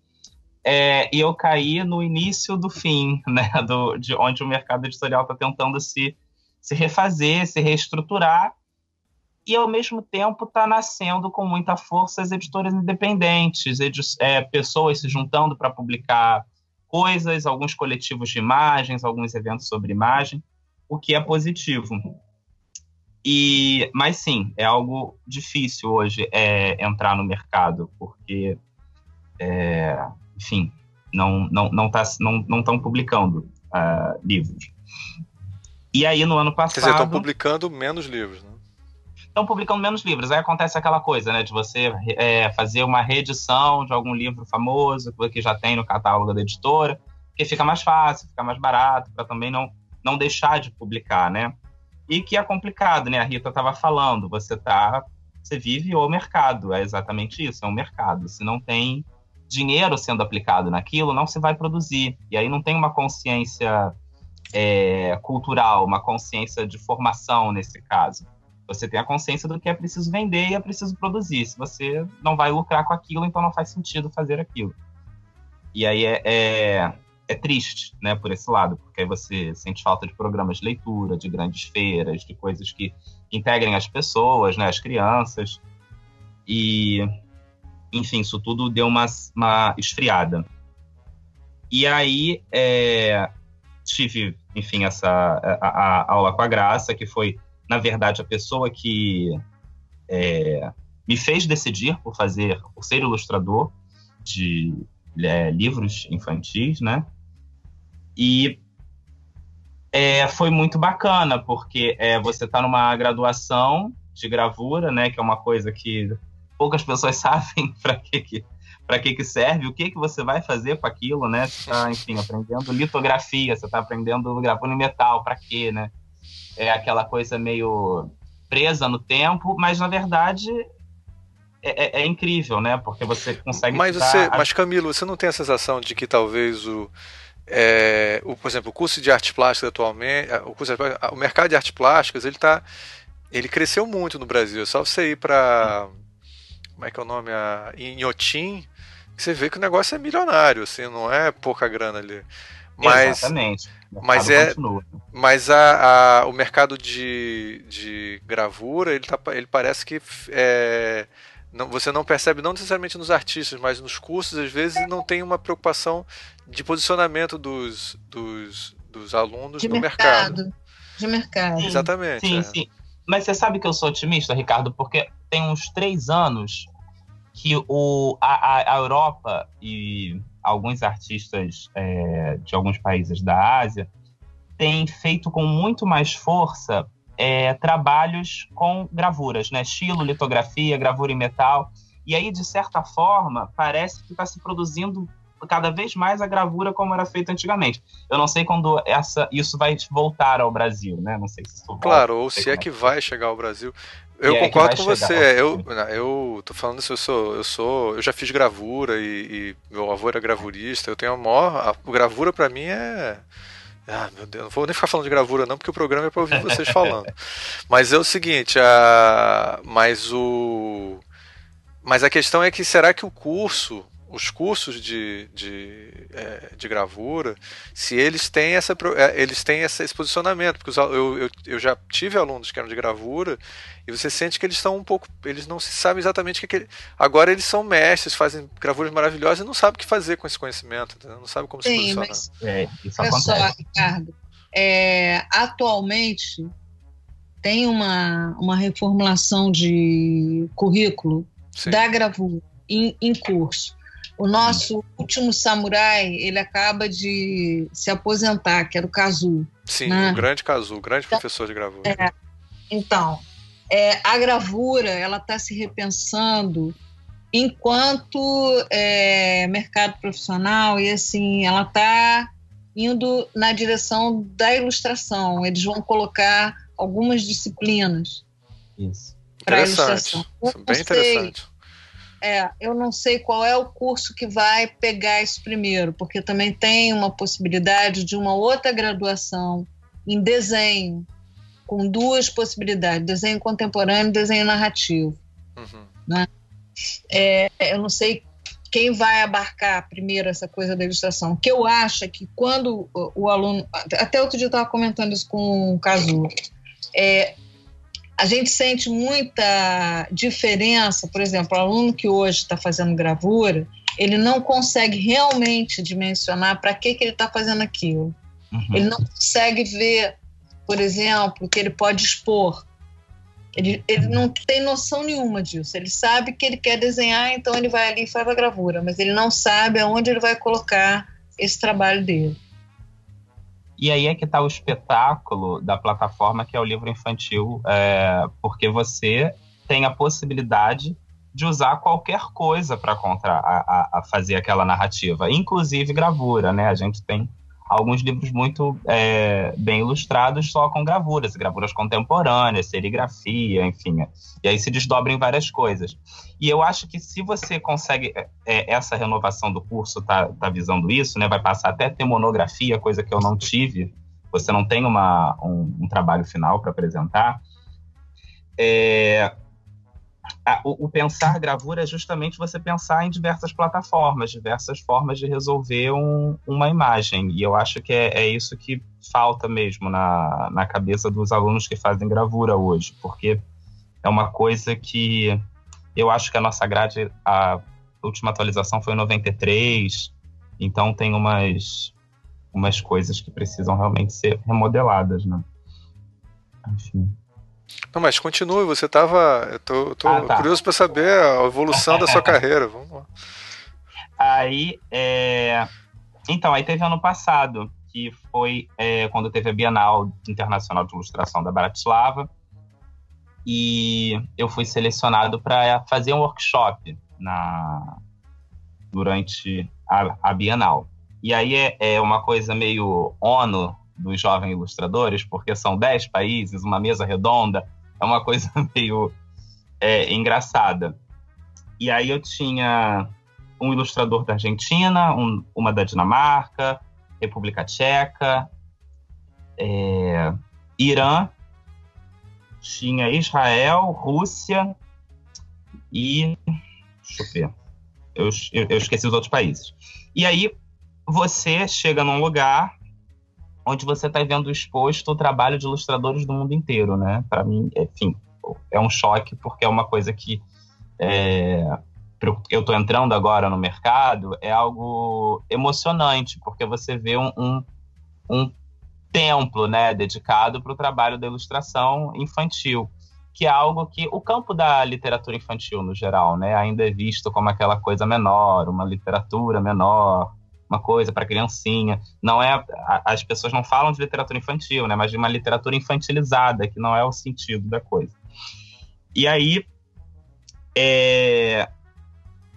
é, e eu caí no início do fim, [laughs] né, do, de onde o mercado editorial está tentando se, se refazer, se reestruturar, e ao mesmo tempo está nascendo com muita força as editoras independentes, edi é, pessoas se juntando para publicar coisas, alguns coletivos de imagens, alguns eventos sobre imagem, o que é positivo. E, mas sim, é algo difícil hoje é, entrar no mercado, porque é, enfim, não não não tá, não não estão publicando uh, livros. E aí no ano passado. Quer dizer, estão publicando menos livros, né? Estão publicando menos livros. Aí acontece aquela coisa, né, de você é, fazer uma reedição de algum livro famoso que já tem no catálogo da editora, que fica mais fácil, fica mais barato, para também não não deixar de publicar, né? E que é complicado, né? A Rita estava falando, você tá, você vive o mercado, é exatamente isso, é um mercado. Se não tem dinheiro sendo aplicado naquilo, não se vai produzir. E aí não tem uma consciência é, cultural, uma consciência de formação nesse caso. Você tem a consciência do que é preciso vender e é preciso produzir. Se você não vai lucrar com aquilo, então não faz sentido fazer aquilo. E aí é, é, é triste, né, por esse lado, porque aí você sente falta de programas de leitura, de grandes feiras, de coisas que integrem as pessoas, né, as crianças. E enfim, isso tudo deu uma, uma esfriada. E aí é, tive, enfim, essa a, a, aula com a Graça, que foi, na verdade, a pessoa que é, me fez decidir por fazer, por ser ilustrador de é, livros infantis, né? E é, foi muito bacana, porque é, você está numa graduação de gravura, né? Que é uma coisa que poucas pessoas [laughs] sabem para que, que para que, que serve, o que, que você vai fazer com aquilo, né? Você está, enfim, aprendendo litografia, você está aprendendo gravando em metal, para quê, né? É aquela coisa meio presa no tempo, mas na verdade é, é, é incrível, né? Porque você consegue. Mas, você, mas Camilo, você não tem a sensação de que talvez o, é, o por exemplo, o curso de arte plástica atualmente, o, curso, o mercado de artes plásticas, ele tá, ele cresceu muito no Brasil. É só você ir para como é que é o nome? A, em Inhotim, você vê que o negócio é milionário, assim, não é pouca grana ali. Mas, Exatamente. Mas é, continua. mas a, a, o mercado de, de gravura, ele, tá, ele parece que é, não, você não percebe, não necessariamente nos artistas, mas nos cursos, às vezes não tem uma preocupação de posicionamento dos, dos, dos alunos de no mercado. mercado. De mercado. Exatamente. Sim, é. sim. Mas você sabe que eu sou otimista, Ricardo, porque tem uns três anos que o, a, a Europa e alguns artistas é, de alguns países da Ásia têm feito com muito mais força é, trabalhos com gravuras, né? Estilo, litografia, gravura em metal. E aí, de certa forma, parece que está se produzindo cada vez mais a gravura como era feita antigamente. Eu não sei quando essa, isso vai voltar ao Brasil, né? Não sei se isso volta, Claro, ou se é, é que vai chegar ao Brasil. Eu é concordo com você. Eu, eu tô falando isso, eu sou, eu sou, eu já fiz gravura e, e meu avô era gravurista. Eu tenho a maior, a gravura para mim é ah, meu Deus, não vou nem ficar falando de gravura não, porque o programa é para ouvir vocês falando. [laughs] Mas é o seguinte, a mas o mas a questão é que será que o curso os cursos de, de, é, de gravura, se eles têm, essa, é, eles têm esse posicionamento, porque os, eu, eu, eu, já tive alunos que eram de gravura e você sente que eles estão um pouco, eles não se sabem exatamente o que, é que agora eles são mestres, fazem gravuras maravilhosas e não sabem o que fazer com esse conhecimento, não sabem como Sim, se posicionar. Mas, é, isso acontece. só, Ricardo, é, atualmente tem uma, uma reformulação de currículo Sim. da gravura em, em curso. O nosso último samurai, ele acaba de se aposentar, que era o Kazu. Sim, né? o grande Kazu, grande então, professor de gravura. É, então, é, a gravura, ela está se repensando enquanto é, mercado profissional e assim, ela está indo na direção da ilustração. Eles vão colocar algumas disciplinas para ilustração. bem interessante. É, eu não sei qual é o curso que vai pegar isso primeiro, porque também tem uma possibilidade de uma outra graduação em desenho, com duas possibilidades: desenho contemporâneo e desenho narrativo. Uhum. Né? É, eu não sei quem vai abarcar primeiro essa coisa da ilustração. O que eu acho é que quando o, aluno. Até outro dia eu estava comentando isso com o Cazu. É, a gente sente muita diferença, por exemplo, o aluno que hoje está fazendo gravura, ele não consegue realmente dimensionar para que, que ele está fazendo aquilo. Uhum. Ele não consegue ver, por exemplo, que ele pode expor. Ele, ele não tem noção nenhuma disso. Ele sabe que ele quer desenhar, então ele vai ali e faz a gravura, mas ele não sabe aonde ele vai colocar esse trabalho dele. E aí é que está o espetáculo da plataforma, que é o livro infantil, é, porque você tem a possibilidade de usar qualquer coisa para a, a, fazer aquela narrativa, inclusive gravura, né? A gente tem alguns livros muito é, bem ilustrados só com gravuras, gravuras contemporâneas, serigrafia, enfim. E aí se desdobram várias coisas. E eu acho que se você consegue, é, é essa renovação do curso tá, tá visando isso, né? Vai passar até ter monografia, coisa que eu não tive. Você não tem uma, um, um trabalho final para apresentar. É, a, o, o, pensar gravura é justamente você pensar em diversas plataformas, diversas formas de resolver um, uma imagem. E eu acho que é, é, isso que falta mesmo na, na cabeça dos alunos que fazem gravura hoje, porque é uma coisa que eu acho que a nossa grade, a última atualização foi em 93, então tem umas, umas coisas que precisam realmente ser remodeladas, né? Enfim. Não, mas continue, você estava. Eu tô, tô ah, tá. curioso para saber a evolução da sua [laughs] carreira. Vamos lá. Aí, é... então, aí teve ano passado, que foi é, quando teve a Bienal Internacional de Ilustração da Bratislava, e eu fui selecionado para fazer um workshop na durante a, a Bienal. E aí é, é uma coisa meio ONU dos jovens ilustradores, porque são dez países, uma mesa redonda, é uma coisa [laughs] meio é, engraçada. E aí eu tinha um ilustrador da Argentina, um, uma da Dinamarca, República Tcheca, é, Irã, tinha Israel, Rússia e. Deixa eu ver. Eu, eu, eu esqueci os outros países. E aí você chega num lugar onde você está vendo exposto o trabalho de ilustradores do mundo inteiro, né? Para mim, enfim, é um choque porque é uma coisa que é, eu estou entrando agora no mercado é algo emocionante porque você vê um, um, um templo, né, dedicado para o trabalho da ilustração infantil, que é algo que o campo da literatura infantil no geral, né, ainda é visto como aquela coisa menor, uma literatura menor, uma coisa para criancinha. Não é as pessoas não falam de literatura infantil, né, mas de uma literatura infantilizada, que não é o sentido da coisa. E aí é,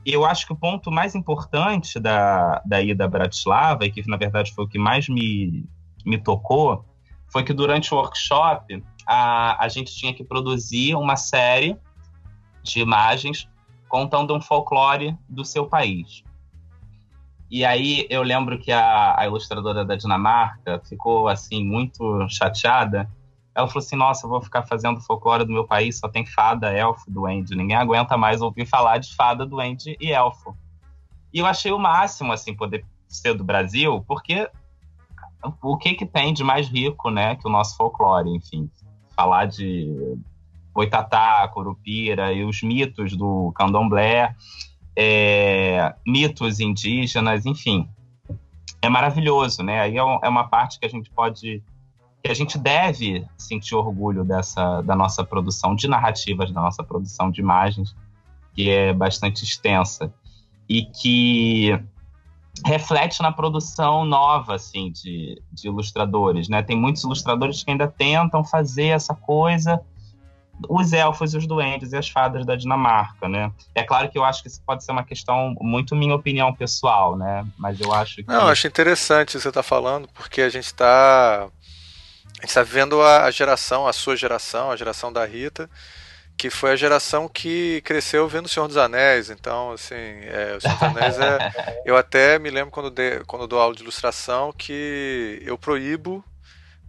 eu acho que o ponto mais importante da, da ida a Bratislava, e que na verdade foi o que mais me, me tocou, foi que durante o workshop a, a gente tinha que produzir uma série de imagens contando um folclore do seu país. E aí eu lembro que a, a ilustradora da Dinamarca ficou assim muito chateada. Ela falou assim: Nossa, eu vou ficar fazendo folclore do meu país, só tem fada, elfo, duende. Ninguém aguenta mais ouvir falar de fada, duende e elfo. E eu achei o máximo, assim, poder ser do Brasil, porque o que que tem de mais rico, né, que o nosso folclore, enfim. Falar de Boitatá, Curupira e os mitos do candomblé, é, mitos indígenas, enfim. É maravilhoso, né? Aí é, é uma parte que a gente pode que a gente deve sentir orgulho dessa da nossa produção de narrativas, da nossa produção de imagens, que é bastante extensa e que reflete na produção nova assim de, de ilustradores, né? Tem muitos ilustradores que ainda tentam fazer essa coisa os elfos e os duendes e as fadas da Dinamarca, né? É claro que eu acho que isso pode ser uma questão muito minha opinião pessoal, né? Mas eu acho que... Não, eu acho interessante você está falando, porque a gente está a gente está vendo a, a geração, a sua geração, a geração da Rita, que foi a geração que cresceu vendo o Senhor dos Anéis. Então, assim, é, o Senhor dos Anéis é. [laughs] Eu até me lembro quando, de, quando dou aula de ilustração que eu proíbo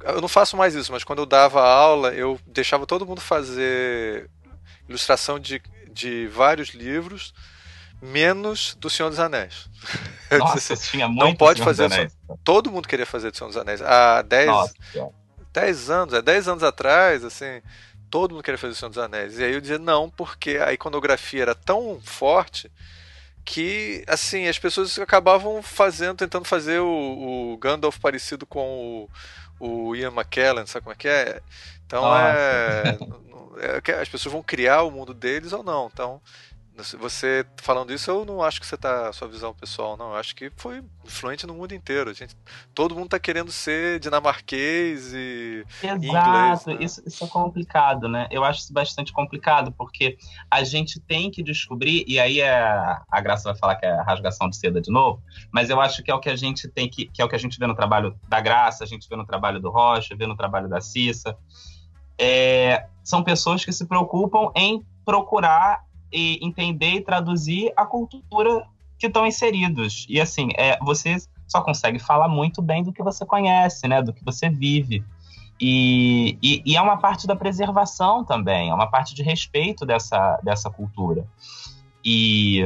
eu não faço mais isso, mas quando eu dava aula, eu deixava todo mundo fazer ilustração de, de vários livros, menos do Senhor dos Anéis. [laughs] Nossa, assim, tinha muito Não pode fazer. Todo mundo queria fazer do Senhor dos Anéis. Há 10, 10 anos, é 10 anos atrás, assim, todo mundo queria fazer o Senhor dos Anéis. E aí eu dizia não, porque a iconografia era tão forte que assim as pessoas acabavam fazendo tentando fazer o, o Gandalf parecido com o, o Ian McKellen, sabe como é que é? Então é, [laughs] é, As pessoas vão criar o mundo deles ou não. Então, você falando isso, eu não acho que você está sua visão pessoal, não. Eu acho que foi influente no mundo inteiro. A gente, todo mundo está querendo ser dinamarquês e Exato. inglês. Né? Isso, isso é complicado, né? Eu acho isso bastante complicado, porque a gente tem que descobrir, e aí é, a Graça vai falar que é a rasgação de seda de novo, mas eu acho que é o que a gente tem que, que é o que a gente vê no trabalho da Graça, a gente vê no trabalho do Rocha, vê no trabalho da Cissa. É, são pessoas que se preocupam em procurar e entender e traduzir a cultura que estão inseridos. E assim, é, você só consegue falar muito bem do que você conhece, né? Do que você vive. E, e, e, é uma parte da preservação também, é uma parte de respeito dessa, dessa cultura. E,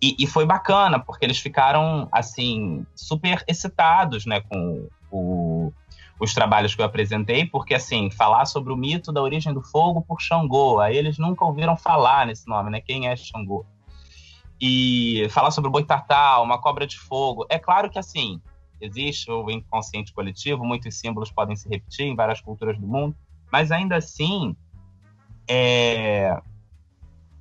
e, e, foi bacana, porque eles ficaram, assim, super excitados, né, com o, os trabalhos que eu apresentei, porque, assim, falar sobre o mito da origem do fogo por Xangô, aí eles nunca ouviram falar nesse nome, né? Quem é Xangô? E falar sobre o boitatá, uma cobra de fogo. É claro que, assim, existe o inconsciente coletivo, muitos símbolos podem se repetir em várias culturas do mundo, mas ainda assim, é,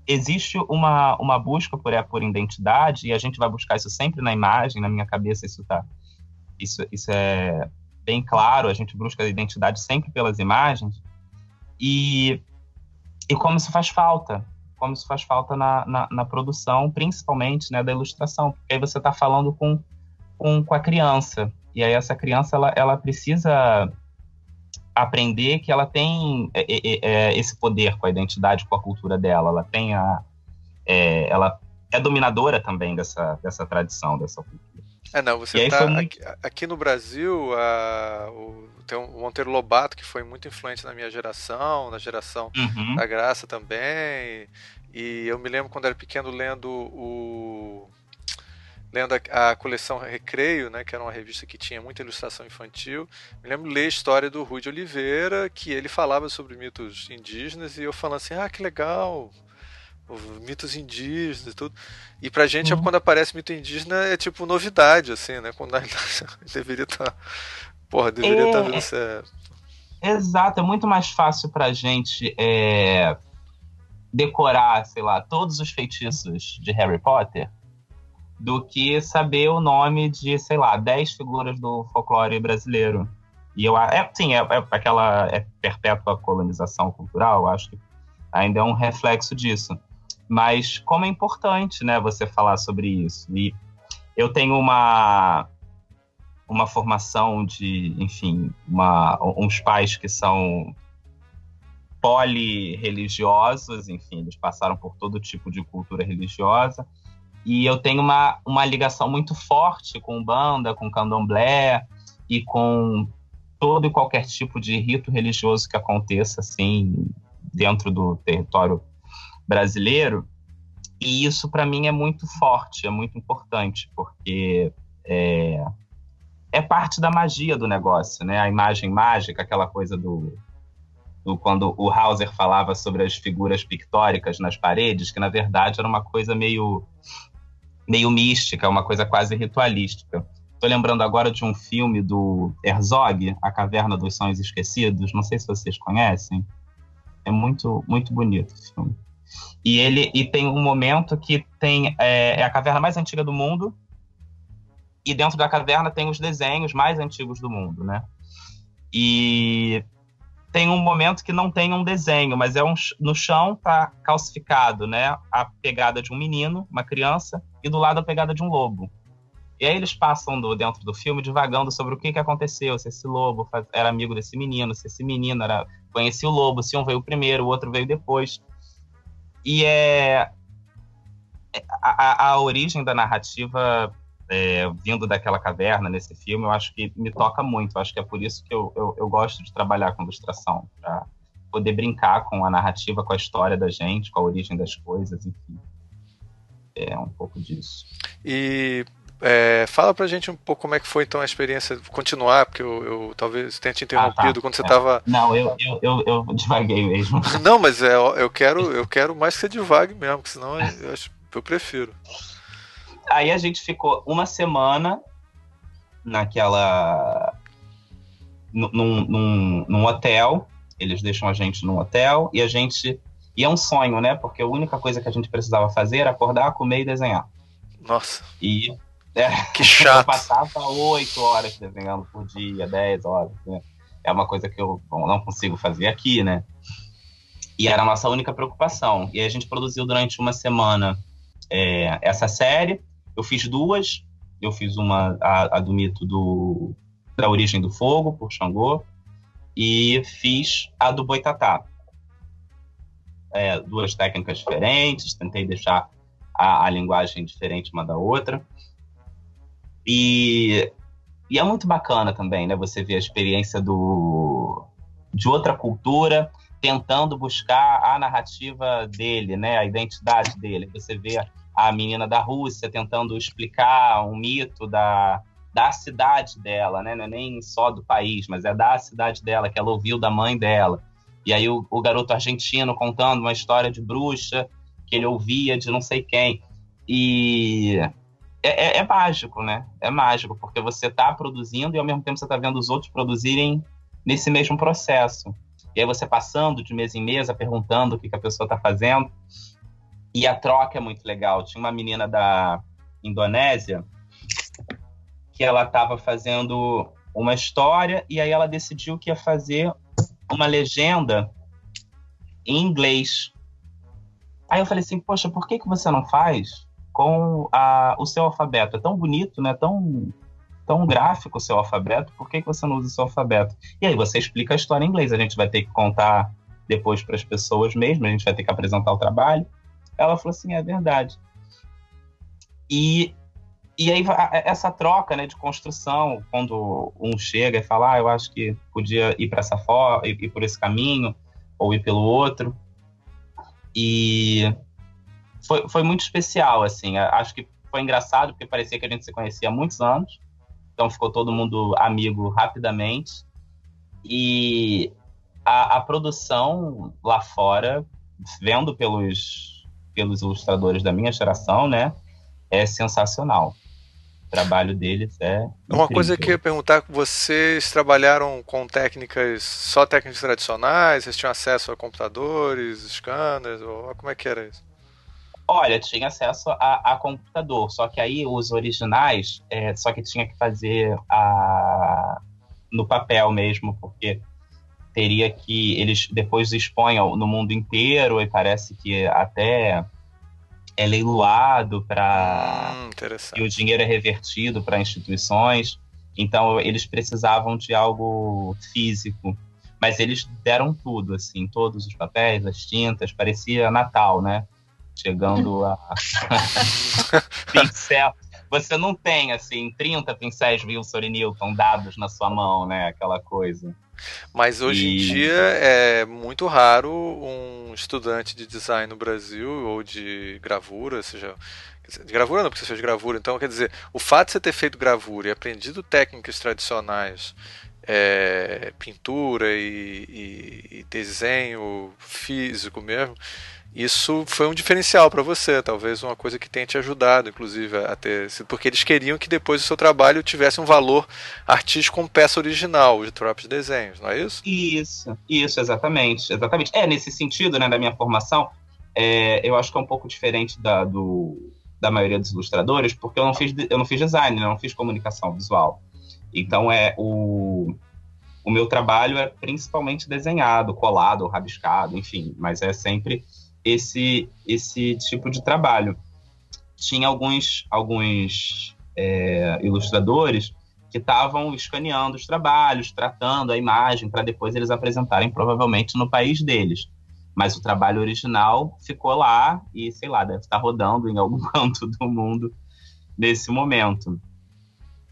existe uma, uma busca por, por identidade, e a gente vai buscar isso sempre na imagem, na minha cabeça isso tá isso, isso é bem claro, a gente busca a identidade sempre pelas imagens, e, e como isso faz falta, como isso faz falta na, na, na produção, principalmente né, da ilustração, porque aí você está falando com, com, com a criança, e aí essa criança ela, ela precisa aprender que ela tem é, é, é, esse poder com a identidade, com a cultura dela, ela tem a, é, ela é dominadora também dessa, dessa tradição, dessa cultura. É, não, você tá. Aqui, aqui, no Brasil, a, o, tem o Monteiro Lobato, que foi muito influente na minha geração, na geração uhum. da Graça também. E eu me lembro quando era pequeno lendo o. Lendo a, a, coleção Recreio, né, que era uma revista que tinha muita ilustração infantil, me lembro ler a história do Rui de Oliveira, que ele falava sobre mitos indígenas, e eu falando assim, ah, que legal, mitos indígenas e tudo. E pra gente, uhum. quando aparece mito indígena, é tipo novidade, assim, né? Quando [laughs] deveria estar. Tá, porra, deveria estar tá é, tá certo. Exato, é muito mais fácil pra gente é, decorar, sei lá, todos os feitiços de Harry Potter do que saber o nome de, sei lá, 10 figuras do folclore brasileiro. E eu é, sim, é, é aquela é perpétua colonização cultural, acho que ainda é um reflexo disso. Mas como é importante, né, você falar sobre isso. E eu tenho uma uma formação de, enfim, uma, uns pais que são poli-religiosos, enfim, eles passaram por todo tipo de cultura religiosa. E eu tenho uma, uma ligação muito forte com banda, com candomblé e com todo e qualquer tipo de rito religioso que aconteça, assim, dentro do território brasileiro. e isso para mim é muito forte, é muito importante, porque é, é parte da magia do negócio, né? A imagem mágica, aquela coisa do, do quando o Hauser falava sobre as figuras pictóricas nas paredes, que na verdade era uma coisa meio meio mística, uma coisa quase ritualística. Estou lembrando agora de um filme do Herzog, A Caverna dos Sonhos Esquecidos. Não sei se vocês conhecem. É muito muito bonito esse filme. E ele e tem um momento que tem é, é a caverna mais antiga do mundo e dentro da caverna tem os desenhos mais antigos do mundo, né? E tem um momento que não tem um desenho, mas é um, no chão tá calcificado, né? A pegada de um menino, uma criança, e do lado a pegada de um lobo. E aí eles passam do, dentro do filme divagando sobre o que, que aconteceu, se esse lobo era amigo desse menino, se esse menino era conhecia o lobo, se um veio primeiro, o outro veio depois. E é, é a, a origem da narrativa é, vindo daquela caverna nesse filme, eu acho que me toca muito. Eu acho que é por isso que eu, eu, eu gosto de trabalhar com ilustração, para poder brincar com a narrativa, com a história da gente, com a origem das coisas, enfim. É um pouco disso. E é, fala pra gente um pouco como é que foi então a experiência continuar, porque eu, eu talvez tenha te interrompido ah, tá. quando você estava. É. Não, eu, eu, eu, eu divaguei mesmo. [laughs] Não, mas é, eu, quero, eu quero mais que você divague mesmo, porque senão eu, [laughs] acho, eu prefiro. Aí a gente ficou uma semana naquela. num, num, num hotel. Eles deixam a gente num hotel e a gente. E é um sonho, né? Porque a única coisa que a gente precisava fazer era acordar, comer e desenhar. Nossa. E. É, que chato. Eu passava oito horas desenhando por dia, dez horas. Né? É uma coisa que eu bom, não consigo fazer aqui, né? E era a nossa única preocupação. E a gente produziu durante uma semana é, essa série. Eu fiz duas. Eu fiz uma, a, a do mito do, da origem do fogo, por Xangô, e fiz a do Boitatá. É, duas técnicas diferentes, tentei deixar a, a, linguagem diferente uma da outra. E, e é muito bacana também, né? Você ver a experiência do, de outra cultura tentando buscar a narrativa dele, né? A identidade dele. Você vê a menina da Rússia tentando explicar um mito da, da cidade dela, né? Não é nem só do país, mas é da cidade dela, que ela ouviu da mãe dela. E aí o, o garoto argentino contando uma história de bruxa que ele ouvia de não sei quem. E é, é, é mágico, né? É mágico, porque você está produzindo e ao mesmo tempo você está vendo os outros produzirem nesse mesmo processo. E aí você passando de mesa em mesa, perguntando o que, que a pessoa está fazendo. E a troca é muito legal. Tinha uma menina da Indonésia que ela estava fazendo uma história e aí ela decidiu que ia fazer uma legenda em inglês. Aí eu falei assim, poxa, por que, que você não faz com a, o seu alfabeto? É tão bonito, né? Tão, tão gráfico o seu alfabeto, por que, que você não usa o seu alfabeto? E aí você explica a história em inglês. A gente vai ter que contar depois para as pessoas mesmo, a gente vai ter que apresentar o trabalho. Ela falou assim: é verdade. E, e aí, essa troca né, de construção, quando um chega e fala, ah, eu acho que podia ir para essa forma, ir por esse caminho, ou ir pelo outro. E foi, foi muito especial, assim. Acho que foi engraçado, porque parecia que a gente se conhecia há muitos anos. Então ficou todo mundo amigo rapidamente. E a, a produção lá fora, vendo pelos pelos ilustradores da minha geração, né? É sensacional. O trabalho deles é. Incrível. Uma coisa que eu ia perguntar: vocês trabalharam com técnicas, só técnicas tradicionais? Vocês tinham acesso a computadores, scanners? Ou como é que era isso? Olha, tinha acesso a, a computador, só que aí os originais, é, só que tinha que fazer a, no papel mesmo, porque teria que eles depois expõem no mundo inteiro e parece que até é leiloado para hum, e o dinheiro é revertido para instituições. Então eles precisavam de algo físico, mas eles deram tudo assim, todos os papéis, as tintas, parecia Natal, né? Chegando a [laughs] [laughs] pincel você não tem, assim, 30 pincéis Wilson e Newton dados na sua mão, né? Aquela coisa. Mas hoje e... em dia é muito raro um estudante de design no Brasil ou de gravura, seja de gravura não, porque você fez gravura, então quer dizer, o fato de você ter feito gravura e aprendido técnicas tradicionais, é, pintura e, e, e, desenho físico mesmo, isso foi um diferencial para você, talvez uma coisa que tenha te ajudado, inclusive, a ter sido, porque eles queriam que depois o seu trabalho tivesse um valor artístico como peça original de próprios desenhos, não é isso? Isso, isso, exatamente, exatamente. É, nesse sentido, né, da minha formação, é, eu acho que é um pouco diferente da, do, da maioria dos ilustradores, porque eu não fiz, eu não fiz design, né, eu não fiz comunicação visual. Então, é o, o meu trabalho é principalmente desenhado, colado, rabiscado, enfim, mas é sempre esse esse tipo de trabalho. Tinha alguns alguns é, ilustradores que estavam escaneando os trabalhos, tratando a imagem para depois eles apresentarem provavelmente no país deles. Mas o trabalho original ficou lá e, sei lá, deve estar rodando em algum [laughs] canto do mundo nesse momento.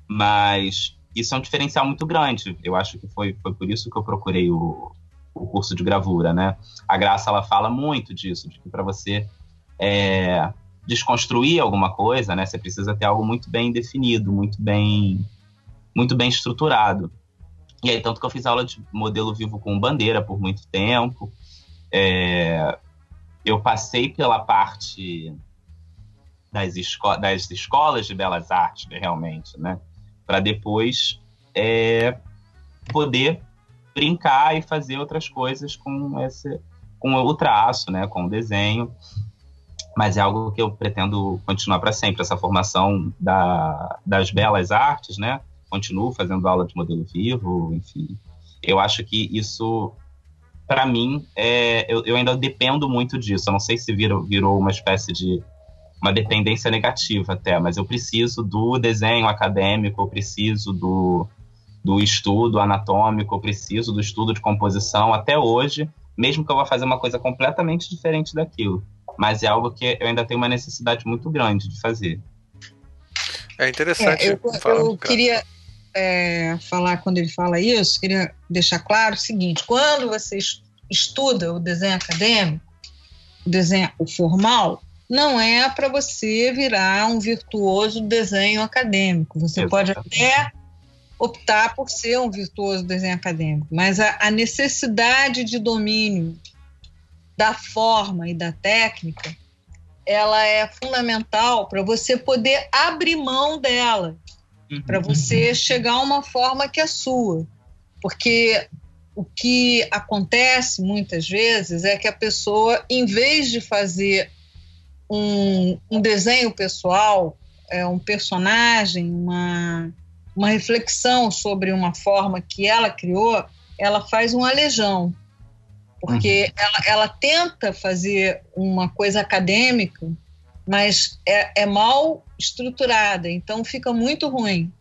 Mas isso é um diferencial muito grande. Eu acho que foi, foi por isso que eu procurei o, o curso de gravura, né? A Graça ela fala muito disso, de que para você é, desconstruir alguma coisa, né, você precisa ter algo muito bem definido, muito bem, muito bem estruturado. E aí tanto que eu fiz aula de modelo vivo com bandeira por muito tempo. É, eu passei pela parte das, esco das escolas de belas artes, realmente, né? Para depois é, poder brincar e fazer outras coisas com esse com o traço, né, com o desenho. Mas é algo que eu pretendo continuar para sempre, essa formação da, das belas artes, né? Continuo fazendo aula de modelo vivo, enfim. Eu acho que isso, para mim, é, eu, eu, ainda dependo muito disso. Eu não sei se virou, virou uma espécie de uma dependência negativa até, mas eu preciso do desenho acadêmico, eu preciso do, do estudo anatômico, eu preciso do estudo de composição até hoje, mesmo que eu vá fazer uma coisa completamente diferente daquilo. Mas é algo que eu ainda tenho uma necessidade muito grande de fazer. É interessante. É, eu, eu queria é, falar, quando ele fala isso, queria deixar claro o seguinte: quando você estuda o desenho acadêmico, o desenho o formal, não é para você virar um virtuoso desenho acadêmico. Você Exatamente. pode até optar por ser um virtuoso desenho acadêmico, mas a, a necessidade de domínio da forma e da técnica, ela é fundamental para você poder abrir mão dela, uhum. para você chegar a uma forma que é sua. Porque o que acontece muitas vezes é que a pessoa, em vez de fazer um, um desenho pessoal, é, um personagem, uma, uma reflexão sobre uma forma que ela criou, ela faz um alejão. Porque uhum. ela, ela tenta fazer uma coisa acadêmica, mas é, é mal estruturada, então fica muito ruim.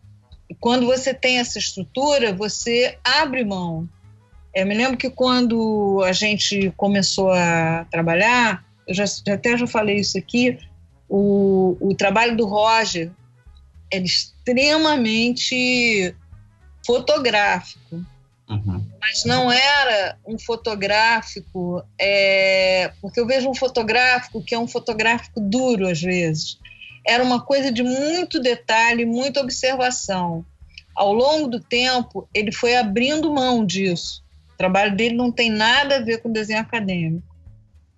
E quando você tem essa estrutura, você abre mão. Eu me lembro que quando a gente começou a trabalhar, eu já, já até já falei isso aqui, o, o trabalho do Roger é extremamente fotográfico. Uhum. Mas não era um fotográfico, é, porque eu vejo um fotográfico que é um fotográfico duro às vezes. Era uma coisa de muito detalhe, muita observação. Ao longo do tempo, ele foi abrindo mão disso. O trabalho dele não tem nada a ver com desenho acadêmico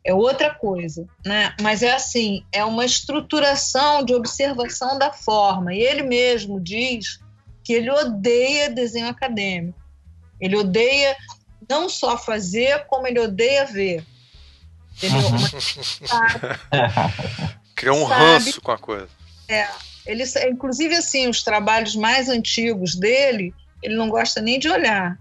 é outra coisa, né? Mas é assim, é uma estruturação de observação da forma. E ele mesmo diz que ele odeia desenho acadêmico. Ele odeia não só fazer, como ele odeia ver. Uhum. [laughs] Criou um ranço com a coisa. É. Ele, inclusive, assim, os trabalhos mais antigos dele, ele não gosta nem de olhar.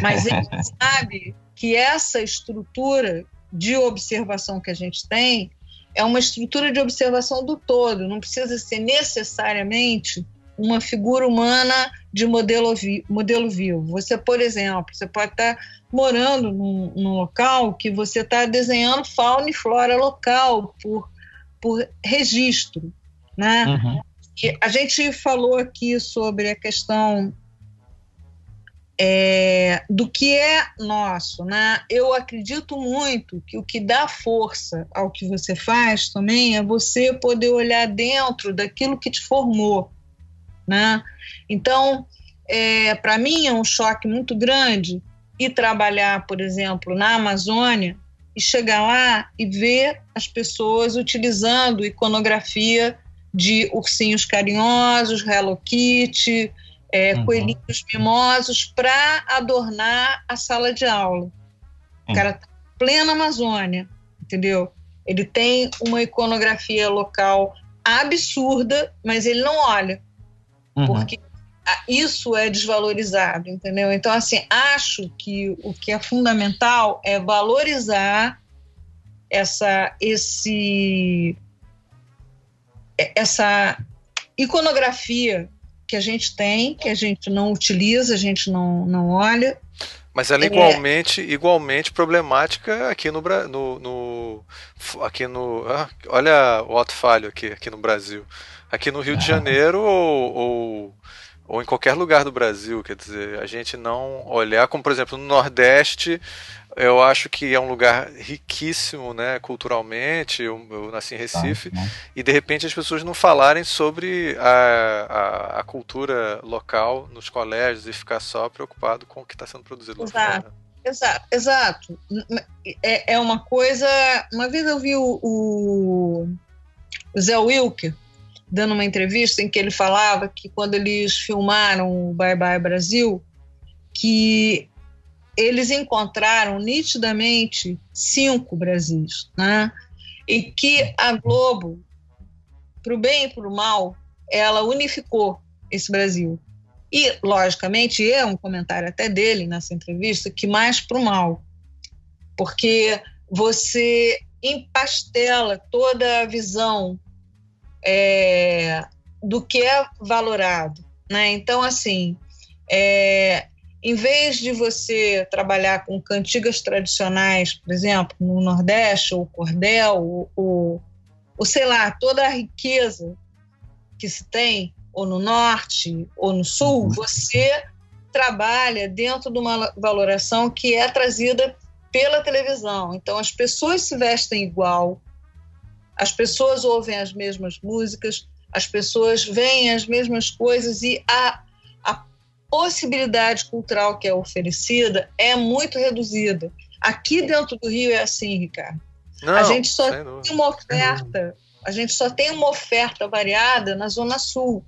Mas ele [laughs] sabe que essa estrutura de observação que a gente tem é uma estrutura de observação do todo, não precisa ser necessariamente uma figura humana de modelo, vi modelo vivo. Você, por exemplo, você pode estar morando num, num local que você está desenhando fauna e flora local por, por registro, né? Uhum. a gente falou aqui sobre a questão é, do que é nosso, né? Eu acredito muito que o que dá força ao que você faz também é você poder olhar dentro daquilo que te formou, né? Então, é, para mim é um choque muito grande ir trabalhar, por exemplo, na Amazônia e chegar lá e ver as pessoas utilizando iconografia de ursinhos carinhosos, Hello Kitty, é, uhum. coelhinhos mimosos para adornar a sala de aula. O cara tá plena Amazônia, entendeu? Ele tem uma iconografia local absurda, mas ele não olha, uhum. porque isso é desvalorizado, entendeu? Então, assim, acho que o que é fundamental é valorizar essa, esse, essa iconografia que a gente tem, que a gente não utiliza, a gente não, não olha. Mas ela é igualmente, igualmente problemática aqui no, no, no aqui no, ah, olha o alto falho aqui, aqui no Brasil, aqui no Rio de [laughs] Janeiro ou, ou, ou em qualquer lugar do Brasil, quer dizer, a gente não olhar como por exemplo no Nordeste eu acho que é um lugar riquíssimo, né, culturalmente. Eu, eu nasci em Recife tá, e de repente as pessoas não falarem sobre a, a, a, cultura local nos colégios e ficar só preocupado com o que está sendo produzido exato, fora. Exato, exato. É, é uma coisa. Uma vez eu vi o, o, o Zé Wilker dando uma entrevista em que ele falava que quando eles filmaram o Bye Bye Brasil, que eles encontraram nitidamente cinco Brasis, né? E que a Globo, para o bem e para o mal, ela unificou esse Brasil. E, logicamente, é um comentário até dele nessa entrevista, que mais para o mal, porque você empastela toda a visão é, do que é valorado. Né? Então, assim, é, em vez de você trabalhar com cantigas tradicionais, por exemplo, no Nordeste, ou cordel, ou sei lá, toda a riqueza que se tem, ou no Norte, ou no Sul, uhum. você trabalha dentro de uma valoração que é trazida pela televisão. Então, as pessoas se vestem igual, as pessoas ouvem as mesmas músicas, as pessoas veem as mesmas coisas e a possibilidade cultural que é oferecida é muito reduzida. Aqui dentro do Rio é assim, Ricardo. Não, a gente só tem uma oferta, a gente só tem uma oferta variada na Zona Sul.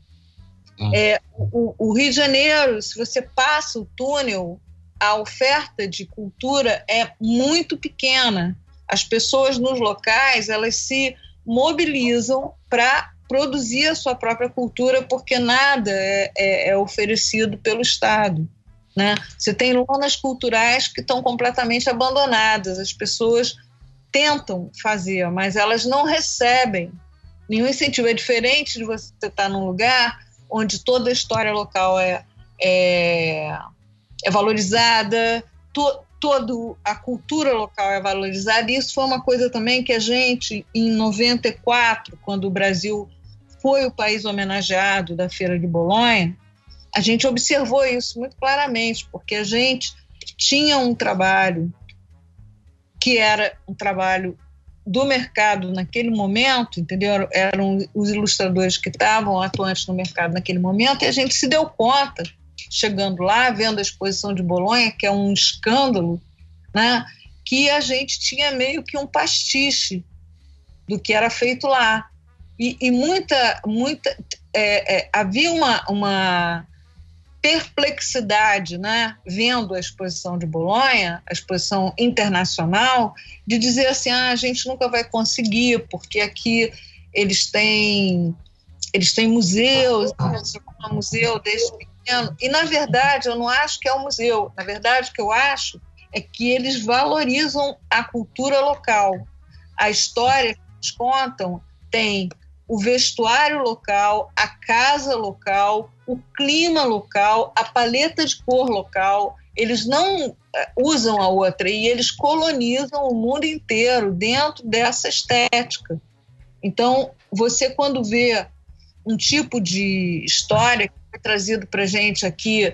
Hum. É, o, o, Rio de Janeiro, se você passa o túnel, a oferta de cultura é muito pequena. As pessoas nos locais elas se mobilizam para produzir a sua própria cultura, porque nada é, é, é oferecido pelo Estado. Né? Você tem lonas culturais que estão completamente abandonadas, as pessoas tentam fazer, mas elas não recebem nenhum incentivo. É diferente de você estar num lugar onde toda a história local é, é, é valorizada, to, toda a cultura local é valorizada. E isso foi uma coisa também que a gente, em 94, quando o Brasil foi o país homenageado da Feira de Bolonha, a gente observou isso muito claramente, porque a gente tinha um trabalho que era um trabalho do mercado naquele momento, entendeu? Eram os ilustradores que estavam atuantes no mercado naquele momento, e a gente se deu conta, chegando lá, vendo a exposição de Bolonha, que é um escândalo, né? que a gente tinha meio que um pastiche do que era feito lá. E, e muita, muita é, é, havia uma, uma perplexidade, né, vendo a exposição de Bolonha, a exposição internacional, de dizer assim, ah, a gente nunca vai conseguir, porque aqui eles têm eles têm museus, um museu desde pequeno. E na verdade, eu não acho que é um museu. Na verdade, o que eu acho é que eles valorizam a cultura local. A história que eles contam tem o vestuário local, a casa local, o clima local, a paleta de cor local. Eles não eh, usam a outra e eles colonizam o mundo inteiro dentro dessa estética. Então, você quando vê um tipo de história que foi trazido para gente aqui,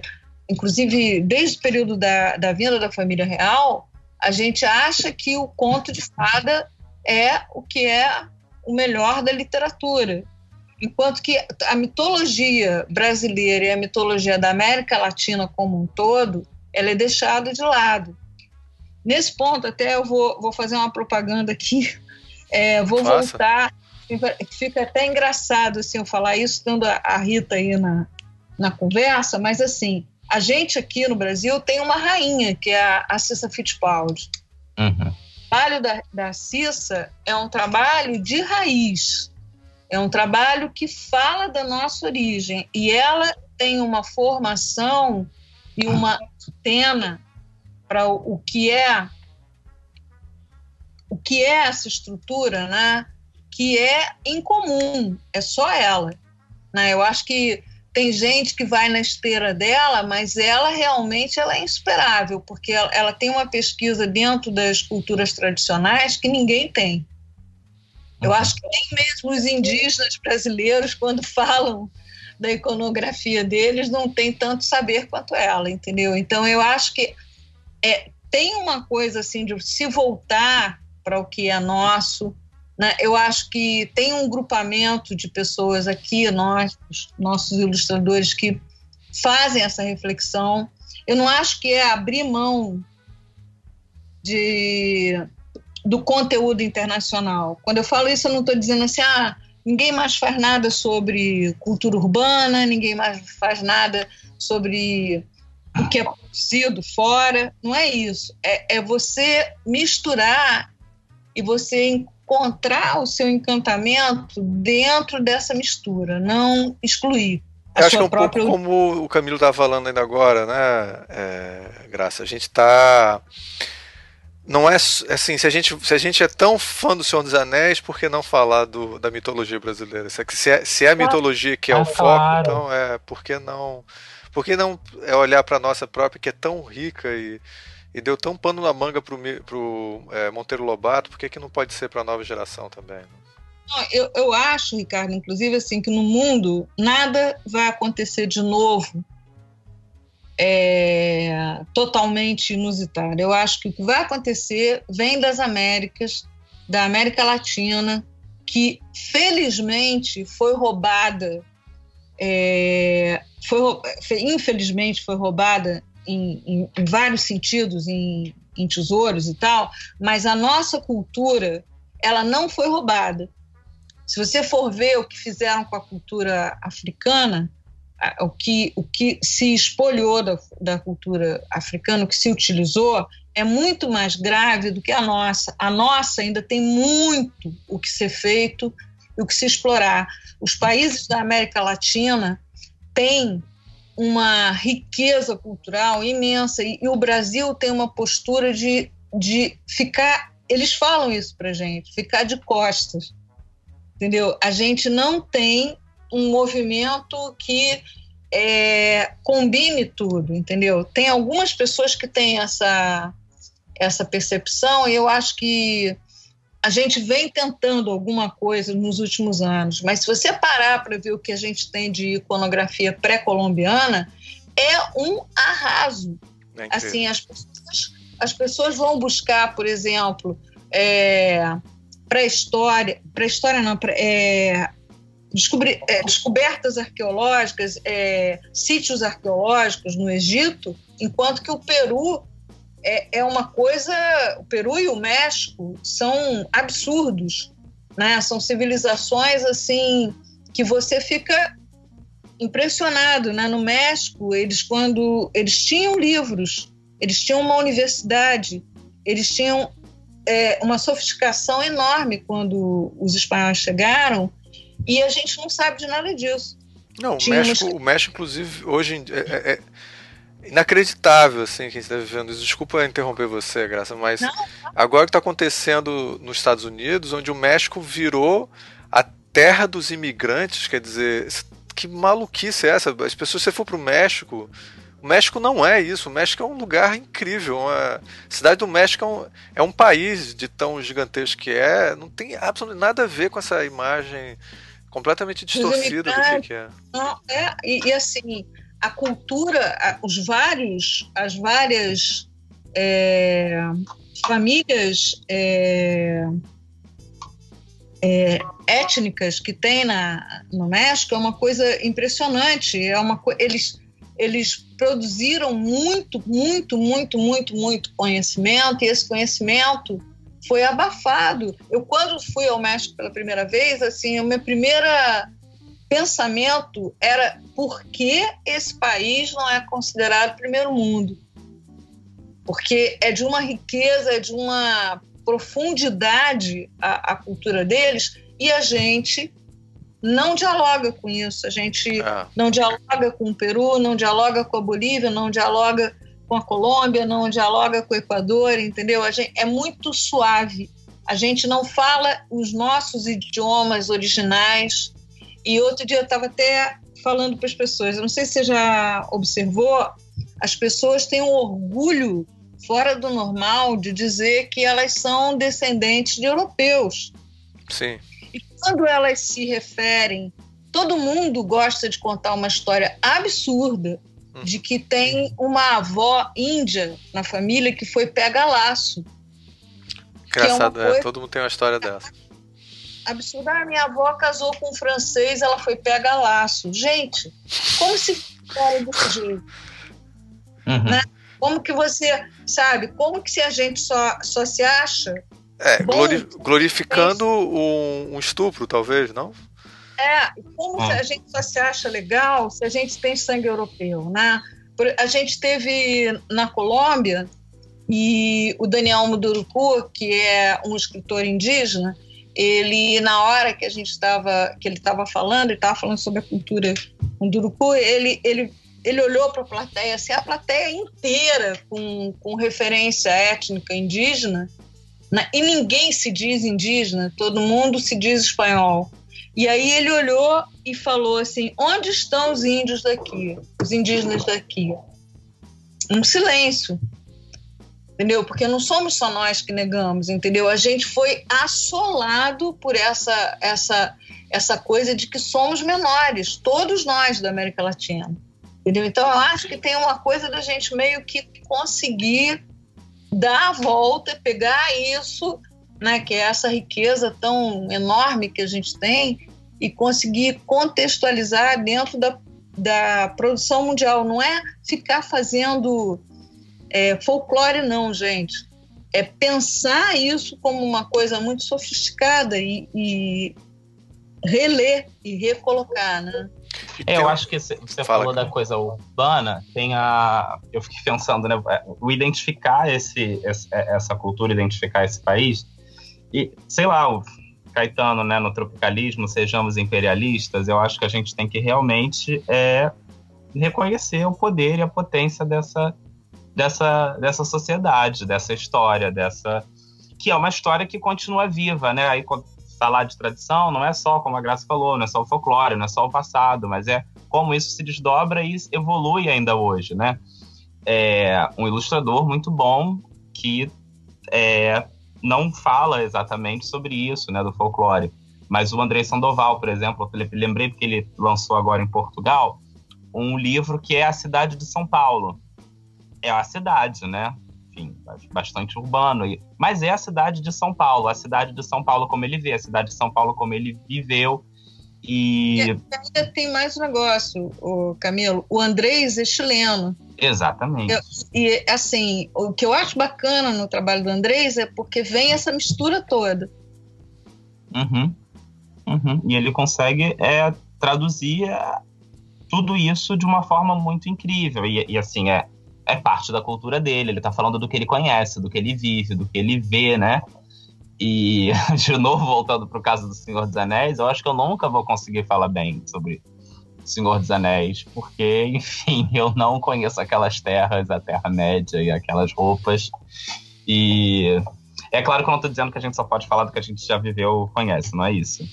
inclusive desde o período da, da vinda da família real, a gente acha que o conto de fada é o que é o melhor da literatura. Enquanto que a mitologia brasileira e a mitologia da América Latina como um todo, ela é deixada de lado. Nesse ponto, até eu vou, vou fazer uma propaganda aqui, é, vou voltar, fica até engraçado assim, eu falar isso, tendo a Rita aí na, na conversa, mas assim, a gente aqui no Brasil tem uma rainha, que é a, a Cissa Fittipaldi. Uhum. Trabalho da, da Cissa é um trabalho de raiz, é um trabalho que fala da nossa origem, e ela tem uma formação e uma antena para o, o que é o que é essa estrutura, né? Que é incomum, é só ela. Né? Eu acho que tem gente que vai na esteira dela, mas ela realmente ela é insuperável, porque ela, ela, tem uma pesquisa dentro das culturas tradicionais que ninguém tem. Eu uhum. acho que nem mesmo os indígenas brasileiros, quando [laughs] falam da iconografia deles, não tem tanto saber quanto ela, entendeu? Então eu acho que é, tem uma coisa assim de se voltar para o que é nosso. Né? Eu acho que tem um grupamento de pessoas aqui, nós, nossos ilustradores, que fazem essa reflexão. Eu não acho que é abrir mão de, do conteúdo internacional. Quando eu falo isso, eu não estou dizendo assim, ah, ninguém mais faz nada sobre cultura urbana, ninguém mais faz nada sobre o que é produzido fora. Não é isso. É, é você misturar e você encontrar o seu encantamento dentro dessa mistura, não excluir. Eu acho que é um própria... pouco como o Camilo estava falando ainda agora, né, é, Graça? A gente está não é assim, se a gente, se a gente é tão fã do Senhor dos Anéis, por que não falar do, da mitologia brasileira? Se é, se é a mitologia que é, é o foco, então é, por que não por que não é olhar para a nossa própria, que é tão rica e, e deu tão pano na manga pro, pro é, Monteiro Lobato, por que, que não pode ser para a nova geração também? Eu, eu acho, Ricardo, inclusive, assim, que no mundo nada vai acontecer de novo é, totalmente inusitado. Eu acho que o que vai acontecer vem das Américas, da América Latina, que felizmente foi roubada é, foi, infelizmente foi roubada em, em, em vários sentidos, em, em, tesouros e tal, mas a nossa cultura ela não foi roubada. Se você for ver o que fizeram com a cultura africana, o que, o que se espolhou da, da cultura africana, o que se utilizou, é muito mais grave do que a nossa. A nossa ainda tem muito o que ser feito e o que se explorar. Os países da América Latina têm uma riqueza cultural imensa e, e o Brasil tem uma postura de, de ficar. Eles falam isso para gente, ficar de costas, entendeu? A gente não tem um movimento que é, combine tudo, entendeu? Tem algumas pessoas que têm essa essa percepção e eu acho que a gente vem tentando alguma coisa nos últimos anos, mas se você parar para ver o que a gente tem de iconografia pré-colombiana, é um arraso. É assim, as pessoas, as pessoas vão buscar, por exemplo, é, pré-história, pré-história não, pré, é, descobri, é, descobertas arqueológicas, é, sítios arqueológicos no Egito, enquanto que o Peru é, é uma coisa. O Peru e o México são absurdos, né? São civilizações assim que você fica impressionado, né? No México, eles quando eles tinham livros, eles tinham uma universidade, eles tinham é, uma sofisticação enorme quando os espanhóis chegaram e a gente não sabe de nada disso. Não, o México, o México, inclusive, hoje é, é, é inacreditável, assim, que a gente está vivendo isso. Desculpa interromper você, Graça, mas não, não. agora que está acontecendo nos Estados Unidos, onde o México virou a terra dos imigrantes, quer dizer, que maluquice é essa? As pessoas, se você for para o México, o México não é isso. O México é um lugar incrível. A cidade do México é um, é um país de tão gigantesco que é. Não tem absolutamente nada a ver com essa imagem completamente distorcido do que, que é. Não, é e, e, assim, a cultura, os vários, as várias é, famílias é, é, étnicas que tem na, no México é uma coisa impressionante. É uma eles eles produziram muito, muito, muito, muito, muito conhecimento e esse conhecimento foi abafado. Eu quando fui ao México pela primeira vez, assim, o meu primeiro pensamento era por que esse país não é considerado primeiro mundo? Porque é de uma riqueza, é de uma profundidade a, a cultura deles e a gente não dialoga com isso. A gente é. não dialoga com o Peru, não dialoga com a Bolívia, não dialoga com a Colômbia, não dialoga com o Equador, entendeu? A gente, é muito suave. A gente não fala os nossos idiomas originais. E outro dia eu estava até falando para as pessoas, eu não sei se você já observou, as pessoas têm um orgulho fora do normal de dizer que elas são descendentes de europeus. Sim. E quando elas se referem, todo mundo gosta de contar uma história absurda hum. de que tem uma avó índia na família que foi pega-laço. Engraçado, é, é, todo mundo tem uma história dessa. Absurda. Ah, minha avó casou com um francês, ela foi pega-laço. Gente, como se fala desse jeito? Uhum. Né? Como que você, sabe, como que se a gente só, só se acha. É, glori glorificando um, um, estupro, talvez, não? É, como ah. a gente só se acha legal se a gente tem sangue europeu, né? A gente teve na Colômbia e o Daniel Muduruku, que é um escritor indígena, ele na hora que a gente estava que ele estava falando, ele estava falando sobre a cultura Munduruku, ele ele ele olhou para a plateia, assim, a plateia inteira com, com referência étnica indígena, né? e ninguém se diz indígena, todo mundo se diz espanhol. E aí ele olhou e falou assim: onde estão os índios daqui, os indígenas daqui? Um silêncio, entendeu? Porque não somos só nós que negamos, entendeu? A gente foi assolado por essa essa essa coisa de que somos menores, todos nós da América Latina. Entendeu? Então, eu acho que tem uma coisa da gente meio que conseguir dar a volta, pegar isso, né, que é essa riqueza tão enorme que a gente tem, e conseguir contextualizar dentro da, da produção mundial. Não é ficar fazendo é, folclore, não, gente. É pensar isso como uma coisa muito sofisticada e, e reler e recolocar, né? É, eu acho que você Fala, falou cara. da coisa urbana, tem a. Eu fiquei pensando, né? O identificar esse, essa cultura, identificar esse país. E, sei lá, o Caetano, né, no tropicalismo, sejamos imperialistas, eu acho que a gente tem que realmente é, reconhecer o poder e a potência dessa, dessa, dessa sociedade, dessa história, dessa. Que é uma história que continua viva, né? Aí falar de tradição não é só, como a Graça falou, não é só o folclore, não é só o passado, mas é como isso se desdobra e evolui ainda hoje, né? É um ilustrador muito bom que é, não fala exatamente sobre isso, né, do folclore. Mas o André Sandoval, por exemplo, lembrei porque ele lançou agora em Portugal um livro que é A Cidade de São Paulo. É a cidade, né? enfim, bastante urbano. Mas é a cidade de São Paulo, a cidade de São Paulo como ele vê, a cidade de São Paulo como ele viveu. E, e ainda tem mais um negócio, o Camilo. O Andrés é chileno. Exatamente. e assim, o que eu acho bacana no trabalho do Andrés é porque vem essa mistura toda. Uhum. Uhum. E ele consegue é, traduzir é, tudo isso de uma forma muito incrível. E, e assim, é, é parte da cultura dele, ele tá falando do que ele conhece, do que ele vive, do que ele vê, né? E, [laughs] de novo, voltando pro caso do Senhor dos Anéis, eu acho que eu nunca vou conseguir falar bem sobre Senhor dos Anéis, porque, [laughs] enfim, eu não conheço aquelas terras, a Terra-média e aquelas roupas. E é claro que eu não tô dizendo que a gente só pode falar do que a gente já viveu conhece, não é isso.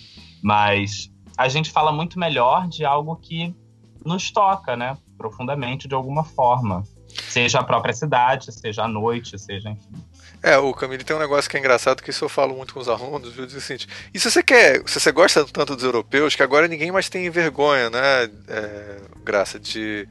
Mas a gente fala muito melhor de algo que nos toca, né? Profundamente, de alguma forma. Seja a própria cidade, seja a noite, seja enfim. É, o Camille tem um negócio que é engraçado que isso eu falo muito com os alunos, viu? Diz seguinte, e se você quer, se você gosta tanto dos europeus, que agora ninguém mais tem vergonha, né? É, graça de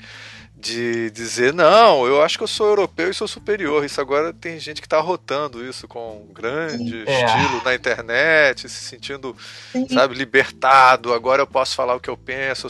de dizer, não, eu acho que eu sou europeu e sou superior. Isso agora tem gente que está rotando isso com grande é. estilo na internet, se sentindo, Sim. sabe, libertado. Agora eu posso falar o que eu penso.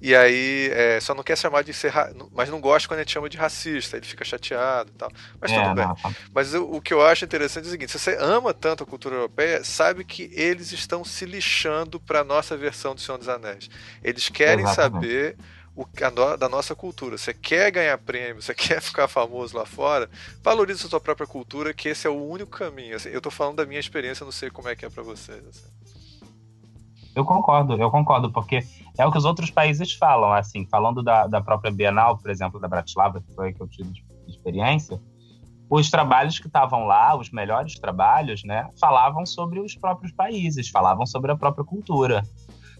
E aí, é, só não quer chamar de ser. Mas não gosta quando a gente chama de racista, ele fica chateado e tal. Mas é, tudo bem. Não. Tá. Mas eu, o que eu acho interessante é o seguinte: se você ama tanto a cultura europeia, sabe que eles estão se lixando para a nossa versão do Senhor dos Anéis. Eles querem Exatamente. saber o, a, da nossa cultura. Você quer ganhar prêmio, você [laughs] quer ficar famoso lá fora, valorize a sua própria cultura, que esse é o único caminho. Assim, eu estou falando da minha experiência, não sei como é que é para vocês. Assim. Eu concordo, eu concordo, porque é o que os outros países falam, assim, falando da, da própria Bienal, por exemplo, da Bratislava, que foi que eu tive experiência, os trabalhos que estavam lá, os melhores trabalhos, né, falavam sobre os próprios países, falavam sobre a própria cultura.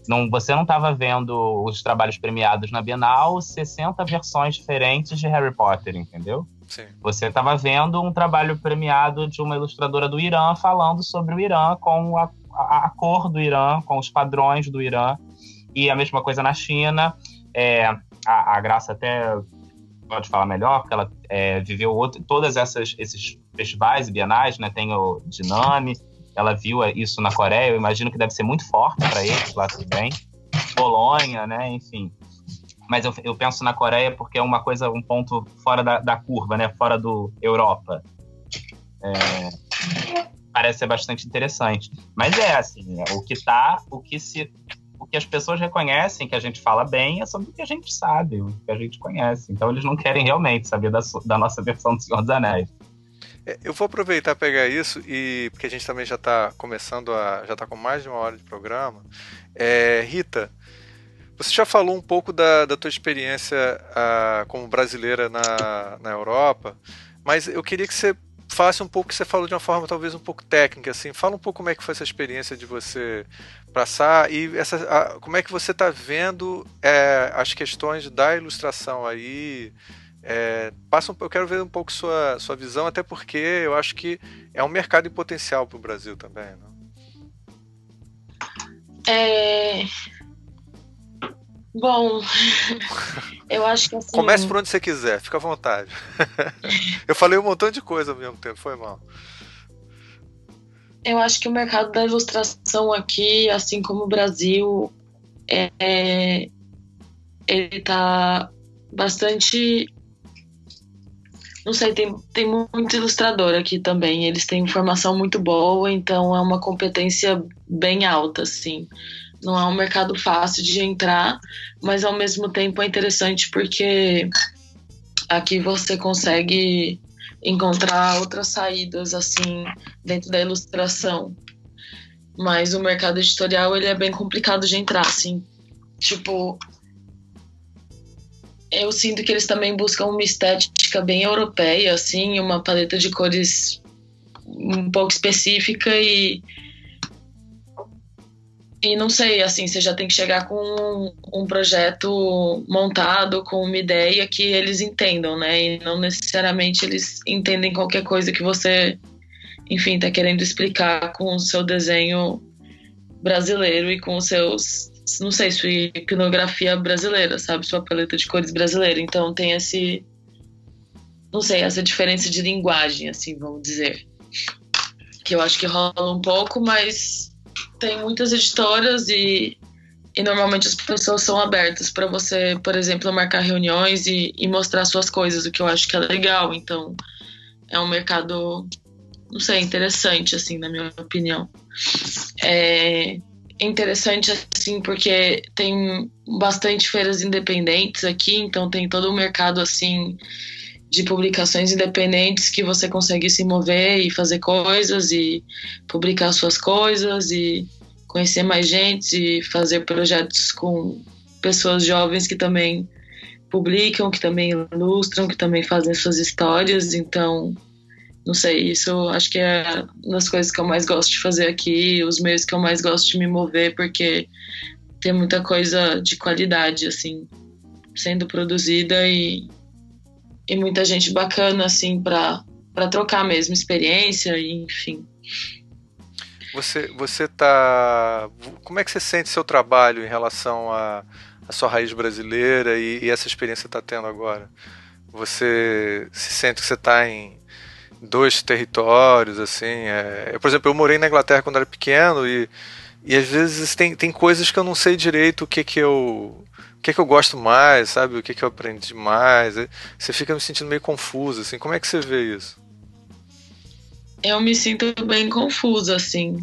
Não, você não estava vendo os trabalhos premiados na Bienal, 60 versões diferentes de Harry Potter, entendeu? Sim. Você estava vendo um trabalho premiado de uma ilustradora do Irã falando sobre o Irã com a, a, a cor do Irã, com os padrões do Irã. E a mesma coisa na China. É, a, a Graça até pode falar melhor, porque ela é, viveu outro, todas essas esses festivais e bienais, né? Tem o Dinami, ela viu isso na Coreia, eu imagino que deve ser muito forte para eles lá também. Bolonha, né? Enfim. Mas eu, eu, penso na Coreia porque é uma coisa, um ponto fora da, da curva, né? Fora do Europa. É, parece ser bastante interessante. Mas é assim, é, o que tá, o que se o que as pessoas reconhecem que a gente fala bem é sobre o que a gente sabe, o que a gente conhece. Então eles não querem realmente saber da, da nossa versão do Senhor dos Anéis. É, eu vou aproveitar pegar isso e porque a gente também já está começando a já está com mais de uma hora de programa. É, Rita, você já falou um pouco da, da tua experiência uh, como brasileira na, na Europa, mas eu queria que você falasse um pouco que você falou de uma forma talvez um pouco técnica, assim. Fala um pouco como é que foi essa experiência de você passar e essa, a, como é que você está vendo é, as questões da ilustração aí é, passa um, eu quero ver um pouco sua, sua visão, até porque eu acho que é um mercado em potencial para o Brasil também. Não? É... Bom, eu acho que assim... Comece por onde você quiser, fica à vontade. [laughs] eu falei um montão de coisa ao mesmo tempo, foi mal. Eu acho que o mercado da ilustração aqui, assim como o Brasil, é, ele está bastante não sei, tem, tem muito ilustrador aqui também. Eles têm informação muito boa, então é uma competência bem alta, assim. Não é um mercado fácil de entrar, mas ao mesmo tempo é interessante porque aqui você consegue encontrar outras saídas, assim, dentro da ilustração. Mas o mercado editorial, ele é bem complicado de entrar, assim. Tipo, eu sinto que eles também buscam uma estética bem europeia, assim, uma paleta de cores um pouco específica e e não sei, assim, você já tem que chegar com um, um projeto montado, com uma ideia que eles entendam, né? E não necessariamente eles entendem qualquer coisa que você, enfim, tá querendo explicar com o seu desenho brasileiro e com os seus não sei, sua iconografia brasileira, sabe? Sua paleta de cores brasileira. Então tem esse. Não sei, essa diferença de linguagem, assim, vamos dizer. Que eu acho que rola um pouco, mas tem muitas editoras e, e normalmente as pessoas são abertas para você, por exemplo, marcar reuniões e, e mostrar suas coisas, o que eu acho que é legal. Então é um mercado, não sei, interessante, assim, na minha opinião. É, interessante assim porque tem bastante feiras independentes aqui, então tem todo um mercado assim de publicações independentes que você consegue se mover e fazer coisas e publicar suas coisas e conhecer mais gente e fazer projetos com pessoas jovens que também publicam, que também ilustram, que também fazem suas histórias, então não sei, isso acho que é uma das coisas que eu mais gosto de fazer aqui, os meios que eu mais gosto de me mover, porque tem muita coisa de qualidade, assim, sendo produzida e, e muita gente bacana, assim, para trocar mesmo experiência e enfim. Você você tá como é que você sente seu trabalho em relação à sua raiz brasileira e, e essa experiência que está tendo agora? Você se sente que você está em dois territórios assim? É, eu, por exemplo, eu morei na Inglaterra quando era pequeno e e às vezes tem, tem coisas que eu não sei direito o que que eu que que eu gosto mais, sabe? O que que eu aprendi mais. Você fica me sentindo meio confuso assim. Como é que você vê isso? Eu me sinto bem confusa assim.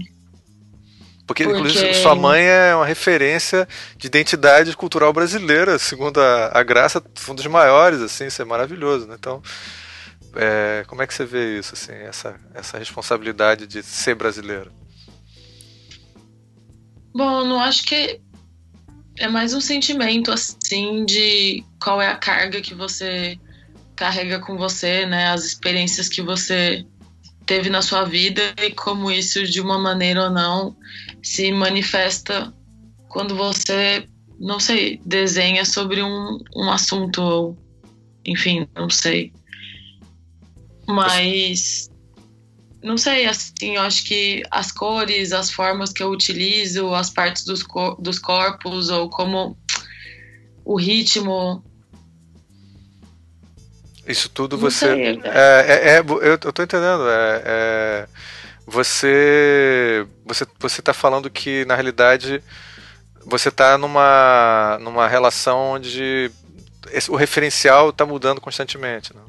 Porque, Porque, inclusive, sua mãe é uma referência de identidade cultural brasileira, segundo a, a Graça, um dos maiores, assim, isso é maravilhoso, né? Então, é, como é que você vê isso, assim, essa, essa responsabilidade de ser brasileiro? Bom, não acho que é mais um sentimento assim de qual é a carga que você carrega com você, né? As experiências que você teve na sua vida e como isso de uma maneira ou não se manifesta quando você, não sei, desenha sobre um, um assunto ou enfim, não sei. Mas não sei, assim, eu acho que as cores, as formas que eu utilizo, as partes dos, cor dos corpos, ou como o ritmo. Isso tudo você. Sei, é, é, é, eu, eu tô entendendo. É, é, você. Você você tá falando que, na realidade, você tá numa, numa relação onde esse, o referencial está mudando constantemente. Né?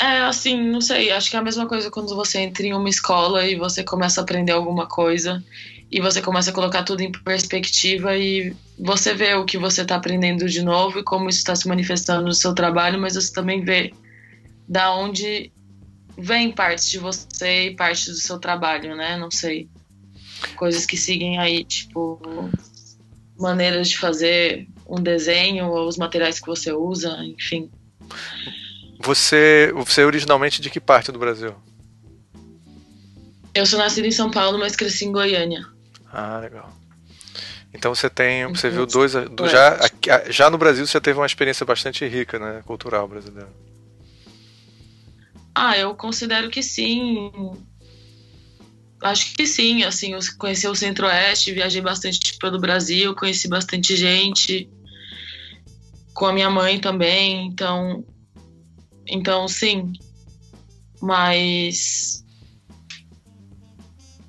É, assim, não sei. Acho que é a mesma coisa quando você entra em uma escola e você começa a aprender alguma coisa e você começa a colocar tudo em perspectiva e você vê o que você está aprendendo de novo e como isso está se manifestando no seu trabalho, mas você também vê da onde vem partes de você e partes do seu trabalho, né? Não sei. Coisas que seguem aí, tipo, maneiras de fazer um desenho ou os materiais que você usa, enfim. Você, você é originalmente de que parte do Brasil? Eu sou nascida em São Paulo, mas cresci em Goiânia. Ah, legal. Então você tem, você viu dois, do, já, já no Brasil você já teve uma experiência bastante rica, né, cultural brasileira. Ah, eu considero que sim. Acho que sim, assim, eu conheci o Centro-Oeste, viajei bastante pelo Brasil, conheci bastante gente, com a minha mãe também, então então, sim. Mas.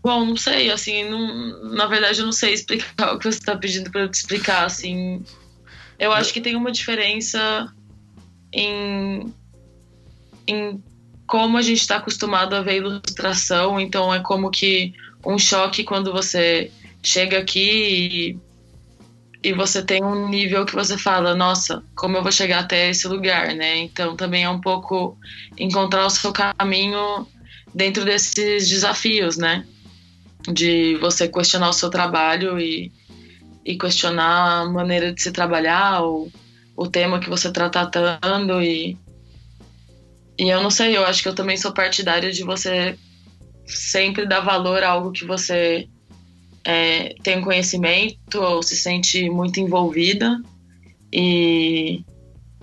Bom, não sei, assim, não, na verdade eu não sei explicar o que você está pedindo para eu te explicar, assim. Eu acho que tem uma diferença em, em como a gente está acostumado a ver ilustração, então é como que um choque quando você chega aqui e e você tem um nível que você fala, nossa, como eu vou chegar até esse lugar, né? Então também é um pouco encontrar o seu caminho dentro desses desafios, né? De você questionar o seu trabalho e, e questionar a maneira de se trabalhar, o, o tema que você está tratando e e eu não sei, eu acho que eu também sou partidária de você sempre dar valor a algo que você é, tem conhecimento ou se sente muito envolvida e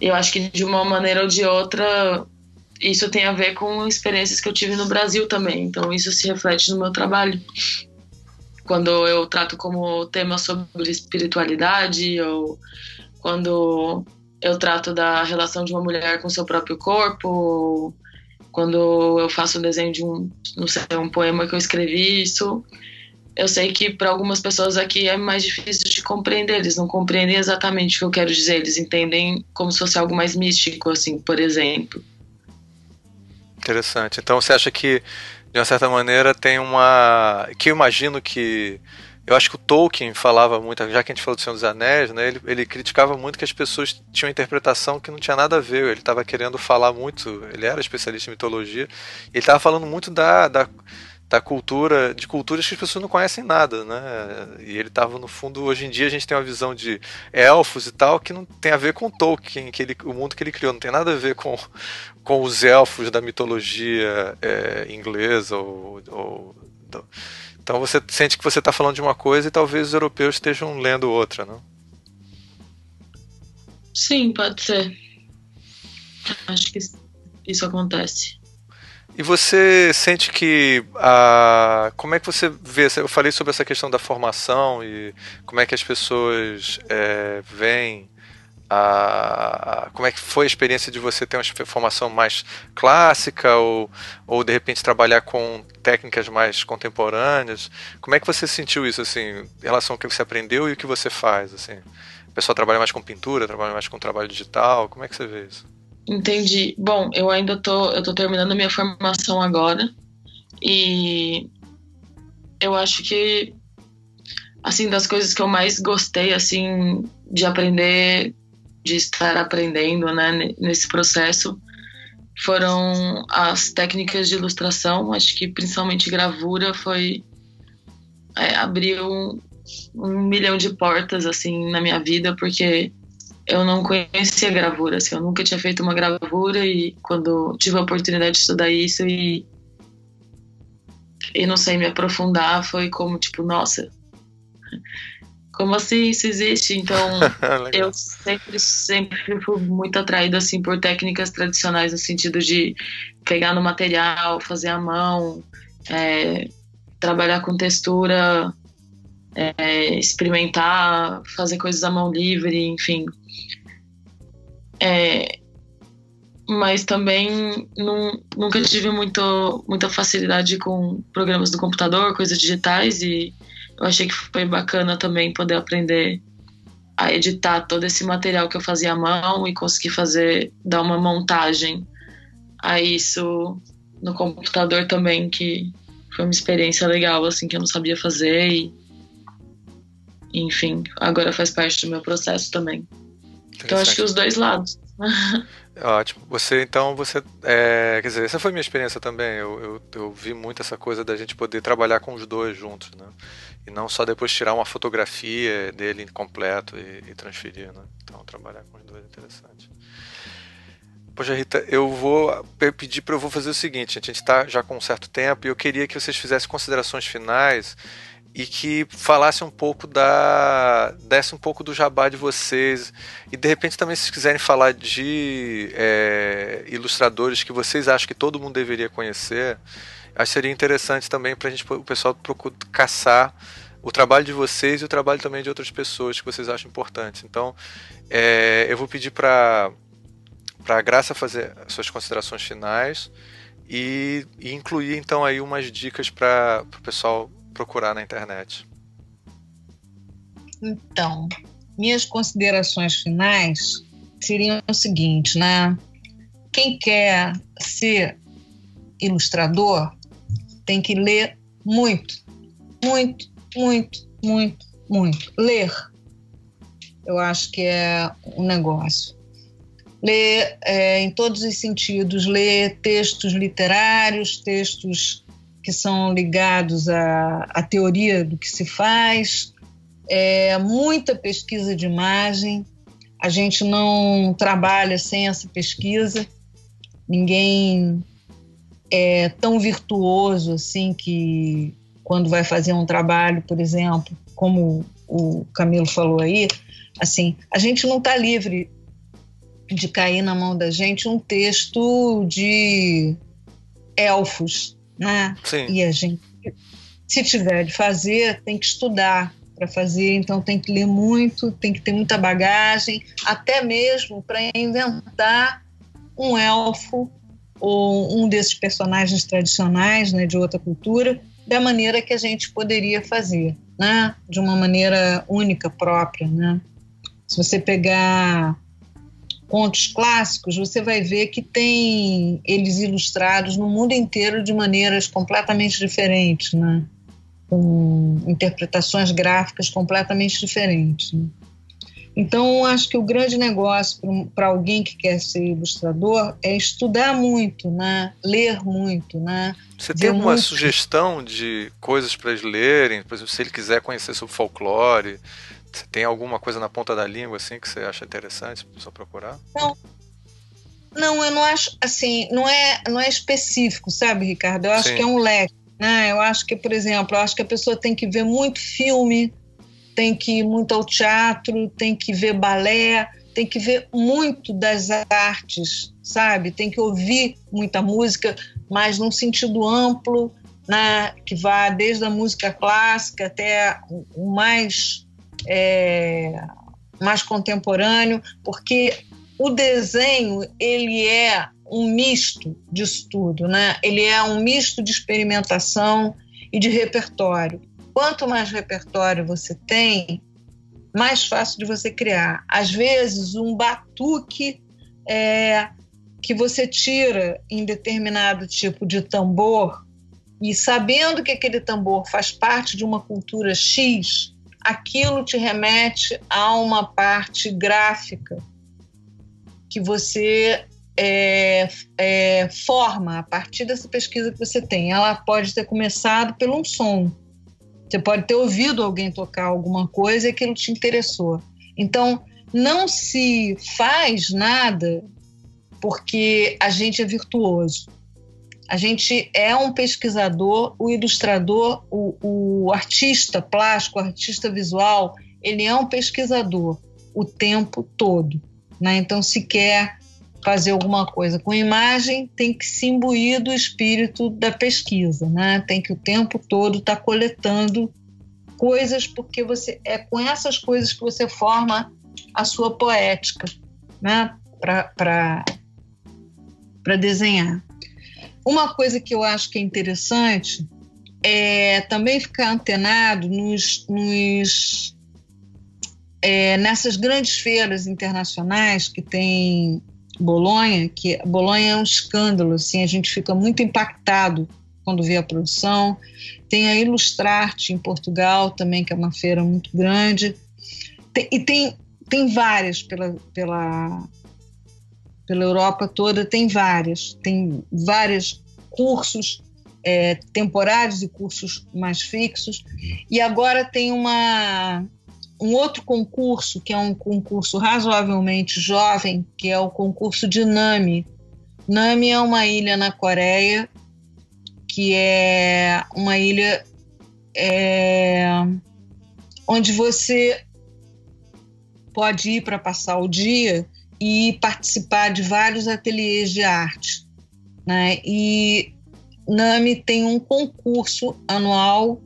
eu acho que de uma maneira ou de outra isso tem a ver com experiências que eu tive no Brasil também, então isso se reflete no meu trabalho. Quando eu trato como tema sobre espiritualidade ou quando eu trato da relação de uma mulher com seu próprio corpo, quando eu faço um desenho de um, não sei, um poema que eu escrevi, isso eu sei que para algumas pessoas aqui é mais difícil de compreender. Eles não compreendem exatamente o que eu quero dizer. Eles entendem como se fosse algo mais místico, assim, por exemplo. Interessante. Então você acha que, de uma certa maneira, tem uma. que eu imagino que. Eu acho que o Tolkien falava muito, já que a gente falou do Senhor dos Anéis, né, ele, ele criticava muito que as pessoas tinham interpretação que não tinha nada a ver. Ele estava querendo falar muito, ele era especialista em mitologia, ele estava falando muito da, da da cultura, de culturas que as pessoas não conhecem nada, né? E ele estava no fundo, hoje em dia a gente tem uma visão de elfos e tal que não tem a ver com Tolkien, que ele, o mundo que ele criou, não tem nada a ver com, com os elfos da mitologia é, inglesa ou, ou, então você sente que você está falando de uma coisa e talvez os europeus estejam lendo outra, não? Sim, pode ser. Acho que isso acontece. E você sente que a como é que você vê? Eu falei sobre essa questão da formação e como é que as pessoas é, veem a, como é que foi a experiência de você ter uma formação mais clássica ou, ou de repente trabalhar com técnicas mais contemporâneas? Como é que você sentiu isso assim, em relação ao que você aprendeu e o que você faz assim? O pessoal trabalha mais com pintura, trabalha mais com trabalho digital, como é que você vê isso? Entendi. Bom, eu ainda tô, eu tô terminando minha formação agora e eu acho que assim das coisas que eu mais gostei assim de aprender, de estar aprendendo, né, nesse processo foram as técnicas de ilustração. Acho que principalmente gravura foi é, abriu um, um milhão de portas assim na minha vida porque eu não conhecia gravura, assim, eu nunca tinha feito uma gravura e quando tive a oportunidade de estudar isso e e não sei me aprofundar, foi como tipo, nossa, como assim isso existe? Então, [laughs] eu sempre sempre fui muito atraída assim por técnicas tradicionais no sentido de pegar no material, fazer à mão, é, trabalhar com textura, é, experimentar, fazer coisas à mão livre, enfim. É, mas também não, nunca tive muito, muita facilidade com programas do computador, coisas digitais, e eu achei que foi bacana também poder aprender a editar todo esse material que eu fazia à mão e conseguir fazer, dar uma montagem a isso no computador também, que foi uma experiência legal, assim, que eu não sabia fazer e enfim, agora faz parte do meu processo também. Então acho que os dois lados. [laughs] Ótimo. Você então você é, quer dizer essa foi minha experiência também. Eu, eu, eu, vi muito essa coisa da gente poder trabalhar com os dois juntos, né? E não só depois tirar uma fotografia dele completo e, e transferir, né? Então trabalhar com os dois é interessante. Poxa, Rita, eu vou pedir para eu vou fazer o seguinte. A gente está já com um certo tempo e eu queria que vocês fizessem considerações finais e que falasse um pouco da. desse um pouco do jabá de vocês. E de repente também, se quiserem falar de é, ilustradores que vocês acham que todo mundo deveria conhecer, acho que seria interessante também para gente, o pessoal procurar caçar o trabalho de vocês e o trabalho também de outras pessoas que vocês acham importantes. Então, é, eu vou pedir para a Graça fazer suas considerações finais e, e incluir então aí umas dicas para o pessoal procurar na internet? Então, minhas considerações finais seriam o seguinte, né? Quem quer ser ilustrador tem que ler muito, muito, muito, muito, muito. Ler. Eu acho que é um negócio. Ler é, em todos os sentidos, ler textos literários, textos que são ligados à, à teoria do que se faz, é, muita pesquisa de imagem. A gente não trabalha sem essa pesquisa. Ninguém é tão virtuoso assim que quando vai fazer um trabalho, por exemplo, como o Camilo falou aí, assim, a gente não está livre de cair na mão da gente um texto de elfos, né? Sim. E a gente, se tiver de fazer, tem que estudar para fazer, então tem que ler muito, tem que ter muita bagagem, até mesmo para inventar um elfo ou um desses personagens tradicionais, né, de outra cultura, da maneira que a gente poderia fazer, né? De uma maneira única, própria, né? Se você pegar contos clássicos, você vai ver que tem eles ilustrados no mundo inteiro de maneiras completamente diferentes, né? com interpretações gráficas completamente diferentes. Né? Então, acho que o grande negócio para alguém que quer ser ilustrador é estudar muito, né? ler muito. Né? Você tem alguma muito... sugestão de coisas para eles lerem? Por exemplo, se ele quiser conhecer sobre folclore, você tem alguma coisa na ponta da língua assim que você acha interessante para pessoa procurar? Não. Não, eu não acho assim, não é, não é específico, sabe, Ricardo? Eu acho Sim. que é um leque, né? Eu acho que, por exemplo, eu acho que a pessoa tem que ver muito filme, tem que ir muito ao teatro, tem que ver balé, tem que ver muito das artes, sabe? Tem que ouvir muita música, mas num sentido amplo, né? que vá desde a música clássica até o mais, é, mais contemporâneo, porque o desenho ele é um misto disso tudo, né? Ele é um misto de experimentação e de repertório. Quanto mais repertório você tem, mais fácil de você criar. Às vezes, um batuque é, que você tira em determinado tipo de tambor e sabendo que aquele tambor faz parte de uma cultura X, aquilo te remete a uma parte gráfica que você é, é, forma a partir dessa pesquisa que você tem. Ela pode ter começado pelo um som. Você pode ter ouvido alguém tocar alguma coisa e aquilo te interessou. Então, não se faz nada porque a gente é virtuoso. A gente é um pesquisador, o ilustrador, o, o artista plástico, o artista visual, ele é um pesquisador o tempo todo. Né? Então, se quer fazer alguma coisa com imagem, tem que se imbuir do espírito da pesquisa, né? Tem que o tempo todo estar tá coletando coisas, porque você é com essas coisas que você forma a sua poética, né? Para desenhar. Uma coisa que eu acho que é interessante é também ficar antenado nos, nos é, nessas grandes feiras internacionais que tem Bolonha, que Bolonha é um escândalo, assim, a gente fica muito impactado quando vê a produção. Tem a Ilustrarte em Portugal também, que é uma feira muito grande. Tem, e tem, tem várias pela, pela, pela Europa toda, tem várias. Tem vários cursos é, temporários e cursos mais fixos. E agora tem uma um outro concurso, que é um concurso razoavelmente jovem, que é o concurso de Nami. Nami é uma ilha na Coreia, que é uma ilha é, onde você pode ir para passar o dia e participar de vários ateliês de arte. Né? E Nami tem um concurso anual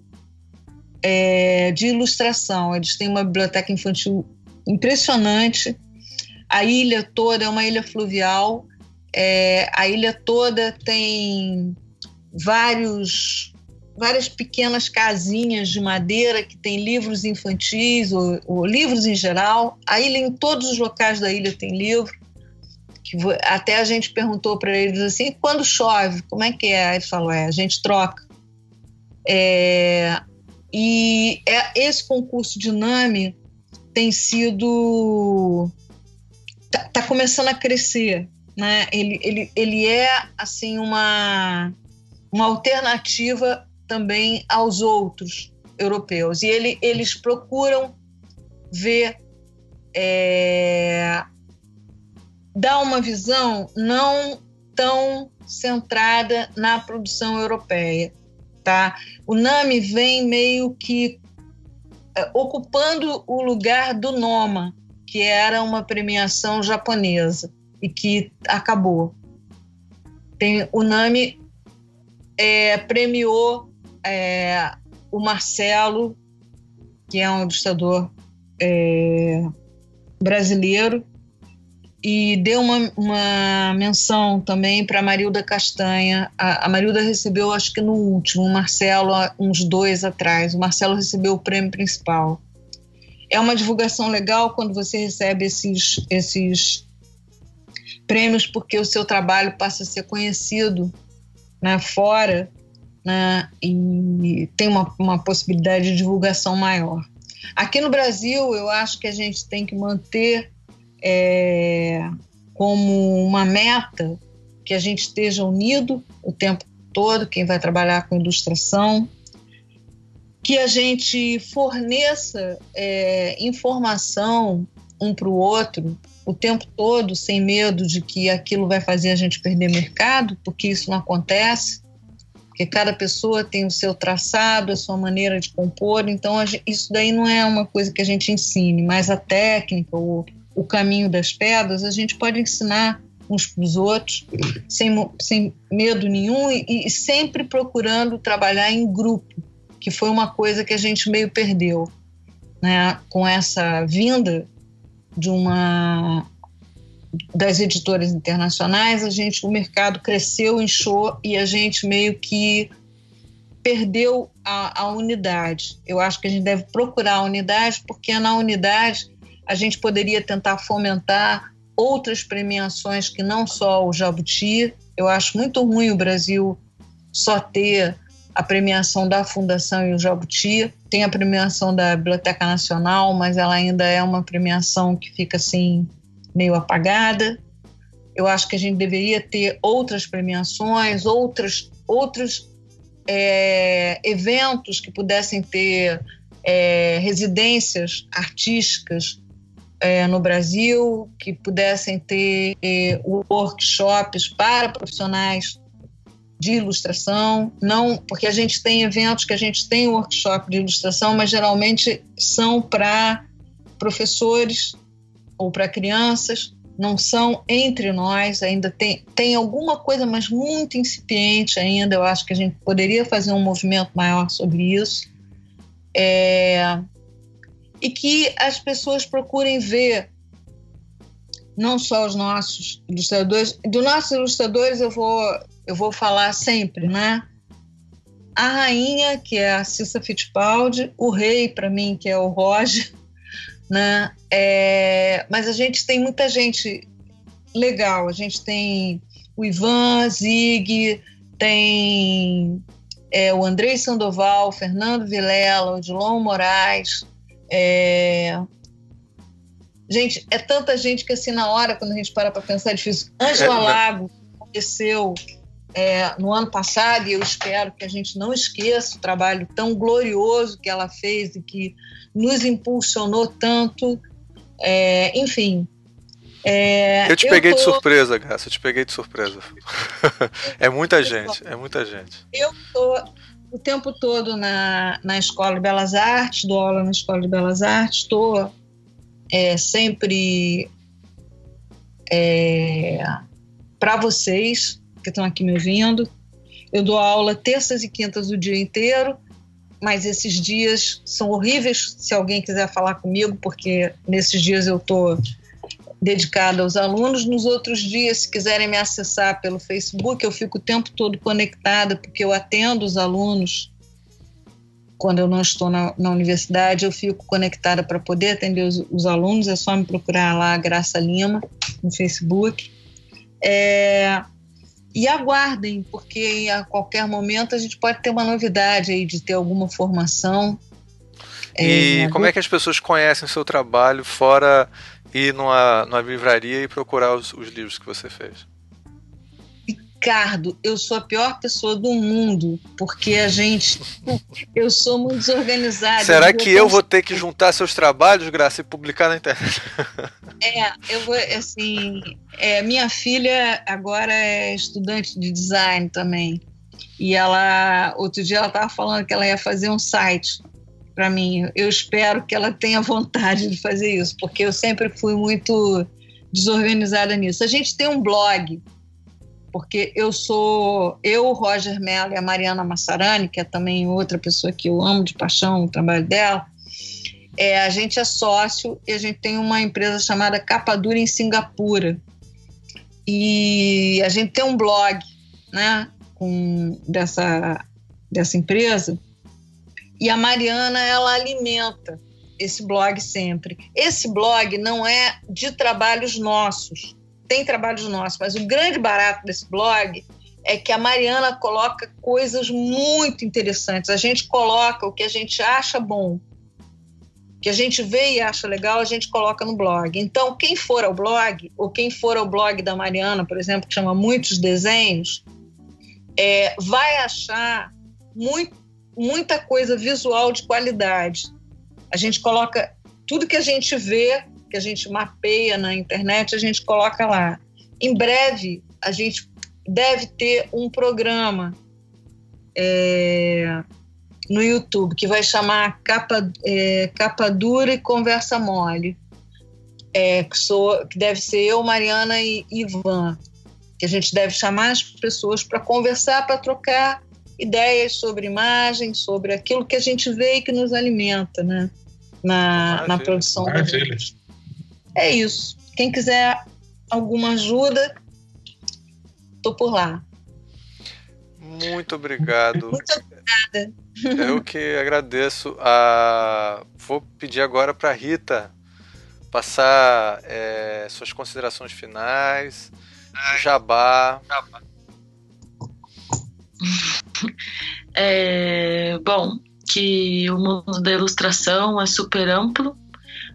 é, de ilustração. Eles têm uma biblioteca infantil impressionante. A ilha toda é uma ilha fluvial. É, a ilha toda tem vários, várias pequenas casinhas de madeira que tem livros infantis ou, ou livros em geral. A ilha, em todos os locais da ilha, tem livro. Que até a gente perguntou para eles assim: quando chove, como é que é? Aí falou: é, a gente troca. É, e é, esse concurso de NAMI tem sido. Está tá começando a crescer. Né? Ele, ele, ele é assim uma, uma alternativa também aos outros europeus. E ele, eles procuram ver. É, dar uma visão não tão centrada na produção europeia tá? O Nami vem meio que é, ocupando o lugar do Noma, que era uma premiação japonesa e que acabou. Tem, o Nami é, premiou é, o Marcelo, que é um ilustrador é, brasileiro, e deu uma, uma menção também para Marilda Castanha. A, a, Marilda recebeu, acho que no último, o Marcelo, uns dois atrás. O Marcelo recebeu o prêmio principal. É uma divulgação legal quando você recebe esses, esses prêmios, porque o seu trabalho passa a ser conhecido né, fora né, e tem uma, uma possibilidade de divulgação maior. Aqui no Brasil, eu acho que a gente tem que manter é, como uma meta que a gente esteja unido o tempo todo, quem vai trabalhar com ilustração, que a gente forneça é, informação um para o outro o tempo todo, sem medo de que aquilo vai fazer a gente perder mercado, porque isso não acontece, porque cada pessoa tem o seu traçado, a sua maneira de compor, então gente, isso daí não é uma coisa que a gente ensine, mas a técnica, o, o caminho das pedras, a gente pode ensinar uns para os outros, sem, sem medo nenhum e, e sempre procurando trabalhar em grupo, que foi uma coisa que a gente meio perdeu. Né? Com essa vinda de uma das editoras internacionais, a gente o mercado cresceu, inchou e a gente meio que perdeu a, a, unidade. Eu acho que a gente deve procurar a unidade, porque na unidade a gente poderia tentar fomentar outras premiações que não só o Jabuti. Eu acho muito ruim o Brasil só ter a premiação da Fundação e o Jabuti. Tem a premiação da Biblioteca Nacional, mas ela ainda é uma premiação que fica assim meio apagada. Eu acho que a gente deveria ter outras premiações, outras, outros é, eventos que pudessem ter é, residências artísticas é, no Brasil, que pudessem ter é, workshops para profissionais de ilustração, não porque a gente tem eventos que a gente tem workshop de ilustração, mas geralmente são para professores ou para crianças, não são entre nós, ainda tem, tem alguma coisa, mas muito incipiente ainda. Eu acho que a gente poderia fazer um movimento maior sobre isso. É, e que as pessoas procurem ver não só os nossos ilustradores, dos nossos ilustradores eu vou eu vou falar sempre, né? A rainha, que é a Cissa Fittipaldi, o rei, para mim, que é o Roger, né? É, mas a gente tem muita gente legal. A gente tem o Ivan Zig, tem é, o Andrei Sandoval, o Fernando Vilela, o Dilon Moraes. É... Gente, é tanta gente que assim, na hora, quando a gente para para pensar, é difícil. Ângela é? Lago aconteceu é, no ano passado, e eu espero que a gente não esqueça o trabalho tão glorioso que ela fez e que nos impulsionou tanto. É, enfim. É, eu te peguei tô... de surpresa, Graça, eu te peguei de surpresa. [laughs] é muita gente, é muita gente. Eu estou o tempo todo na, na Escola de Belas Artes, dou aula na Escola de Belas Artes, estou é, sempre é, para vocês que estão aqui me ouvindo. Eu dou aula terças e quintas o dia inteiro, mas esses dias são horríveis se alguém quiser falar comigo, porque nesses dias eu estou dedicada aos alunos. Nos outros dias, se quiserem me acessar pelo Facebook, eu fico o tempo todo conectada, porque eu atendo os alunos. Quando eu não estou na, na universidade, eu fico conectada para poder atender os, os, alunos. É só me procurar lá, Graça Lima, no Facebook. É, e aguardem, porque a qualquer momento a gente pode ter uma novidade aí de ter alguma formação. E é, como é que as pessoas conhecem o seu trabalho fora ir numa, numa livraria e procurar os, os livros que você fez? Ricardo, eu sou a pior pessoa do mundo, porque a gente. Eu sou muito desorganizada. Será que eu vou ter que juntar seus trabalhos, Graça, e publicar na internet? [laughs] É, eu vou, assim. É, minha filha agora é estudante de design também. E ela, outro dia, ela estava falando que ela ia fazer um site para mim. Eu espero que ela tenha vontade de fazer isso, porque eu sempre fui muito desorganizada nisso. A gente tem um blog porque eu sou eu, Roger Mello e a Mariana Massarani, que é também outra pessoa que eu amo de paixão o trabalho dela. É, a gente é sócio e a gente tem uma empresa chamada Capa Dura em Singapura. E a gente tem um blog, né, com dessa dessa empresa. E a Mariana ela alimenta esse blog sempre. Esse blog não é de trabalhos nossos tem trabalhos nossos, mas o grande barato desse blog é que a Mariana coloca coisas muito interessantes. A gente coloca o que a gente acha bom, que a gente vê e acha legal, a gente coloca no blog. Então, quem for ao blog, ou quem for ao blog da Mariana, por exemplo, que chama Muitos Desenhos, é, vai achar muito, muita coisa visual de qualidade. A gente coloca tudo que a gente vê que a gente mapeia na internet, a gente coloca lá. Em breve, a gente deve ter um programa é, no YouTube que vai chamar Capa, é, Capa Dura e Conversa Mole. é, que, sou, que deve ser eu, Mariana e Ivan, que a gente deve chamar as pessoas para conversar, para trocar ideias sobre imagem, sobre aquilo que a gente vê e que nos alimenta, né? Na, na produção. Maravilha. É isso. Quem quiser alguma ajuda, tô por lá. Muito obrigado. Muito obrigada. Eu que agradeço. Ah, vou pedir agora para Rita passar é, suas considerações finais, jabá. jabá. É, bom, que o mundo da ilustração é super amplo.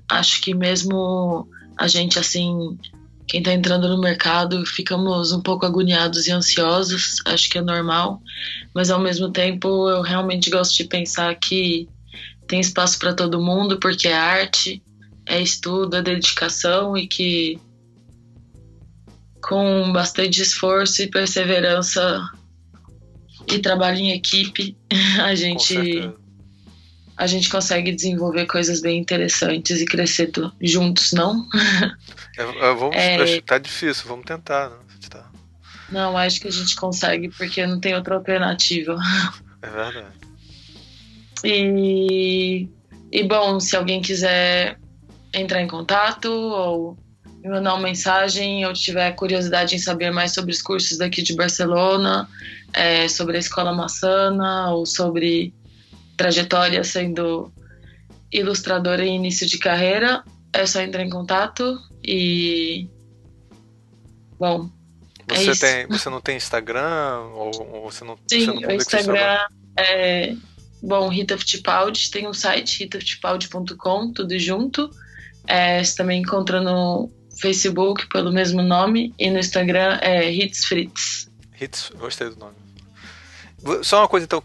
Acho que mesmo a gente assim, quem está entrando no mercado, ficamos um pouco agoniados e ansiosos. Acho que é normal, mas ao mesmo tempo eu realmente gosto de pensar que tem espaço para todo mundo, porque é arte, é estudo, é dedicação e que com bastante esforço e perseverança e trabalho em equipe, [laughs] a gente a gente consegue desenvolver coisas bem interessantes e crescer juntos, não? É, é, vamos, é, tá difícil, vamos tentar, né? Tá. Não, acho que a gente consegue, porque não tem outra alternativa. É verdade. E, e bom, se alguém quiser entrar em contato ou me mandar uma mensagem ou tiver curiosidade em saber mais sobre os cursos daqui de Barcelona, é, sobre a Escola Maçana ou sobre trajetória sendo ilustradora em início de carreira, é só entrar em contato e. Bom. É você, é tem, você não tem Instagram? Ou, ou você não, Sim, você não o Instagram é. Bom, Rita Fittipaldi, tem um site, ritafittipaldi.com, tudo junto. É, você também encontra no Facebook pelo mesmo nome e no Instagram é Hits Fritz. Hits, gostei do nome. Só uma coisa, então,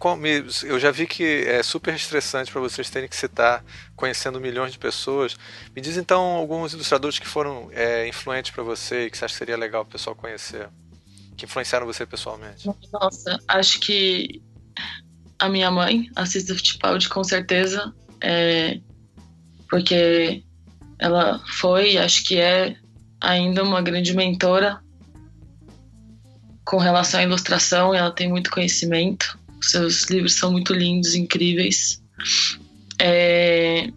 eu já vi que é super estressante para vocês terem que citar conhecendo milhões de pessoas. Me diz então alguns ilustradores que foram é, influentes para você e que você acha que seria legal o pessoal conhecer, que influenciaram você pessoalmente. Nossa, acho que a minha mãe, a Cista Fittipaldi, com certeza, é, porque ela foi, acho que é ainda uma grande mentora com relação à ilustração, ela tem muito conhecimento. Seus livros são muito lindos, incríveis. É,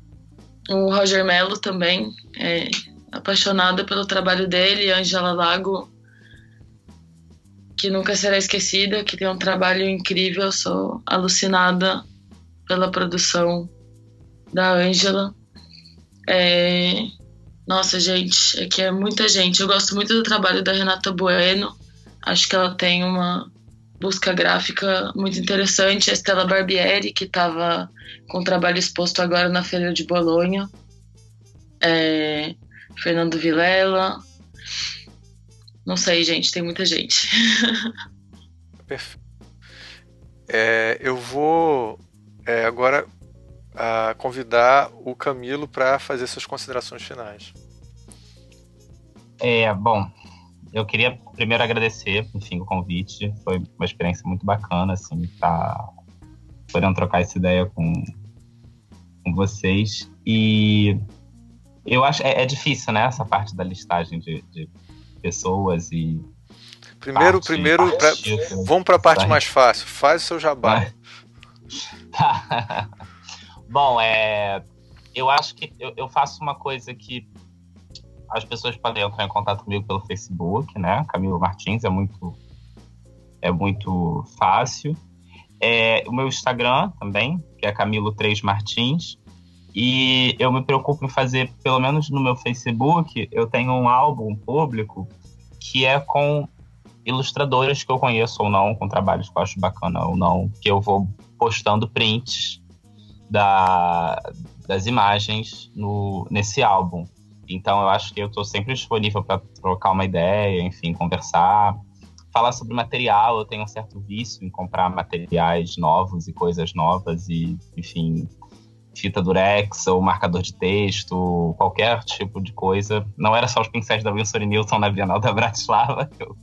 o Roger Mello também, é, apaixonada pelo trabalho dele. Angela Lago, que nunca será esquecida, que tem um trabalho incrível. Sou alucinada pela produção da Angela. É, nossa, gente, é que é muita gente. Eu gosto muito do trabalho da Renata Bueno Acho que ela tem uma busca gráfica muito interessante. A Stella Barbieri, que estava com o trabalho exposto agora na Feira de Bolonha. É, Fernando Vilela. Não sei, gente, tem muita gente. [laughs] Perfeito. É, eu vou é, agora a, convidar o Camilo para fazer suas considerações finais. É, bom, eu queria primeiro agradecer, enfim, o convite. Foi uma experiência muito bacana, assim, tá podendo trocar essa ideia com, com vocês. E eu acho é, é difícil, né, essa parte da listagem de, de pessoas e Primeiro, parte, primeiro, parte, pra, vamos para a parte mais fácil. Faz o seu jabá. [laughs] Bom, é, eu acho que eu, eu faço uma coisa que as pessoas podem entrar em contato comigo pelo Facebook, né? Camilo Martins é muito é muito fácil. É, o meu Instagram também, que é Camilo 3 Martins. E eu me preocupo em fazer, pelo menos no meu Facebook, eu tenho um álbum público que é com ilustradores que eu conheço ou não, com trabalhos que eu acho bacana ou não, que eu vou postando prints da, das imagens no, nesse álbum. Então eu acho que eu estou sempre disponível para trocar uma ideia, enfim, conversar, falar sobre material. Eu tenho um certo vício em comprar materiais novos e coisas novas e, enfim, fita durex ou marcador de texto, qualquer tipo de coisa. Não era só os pincéis da Wilson e Newton na Bienal da Bratislava que eu,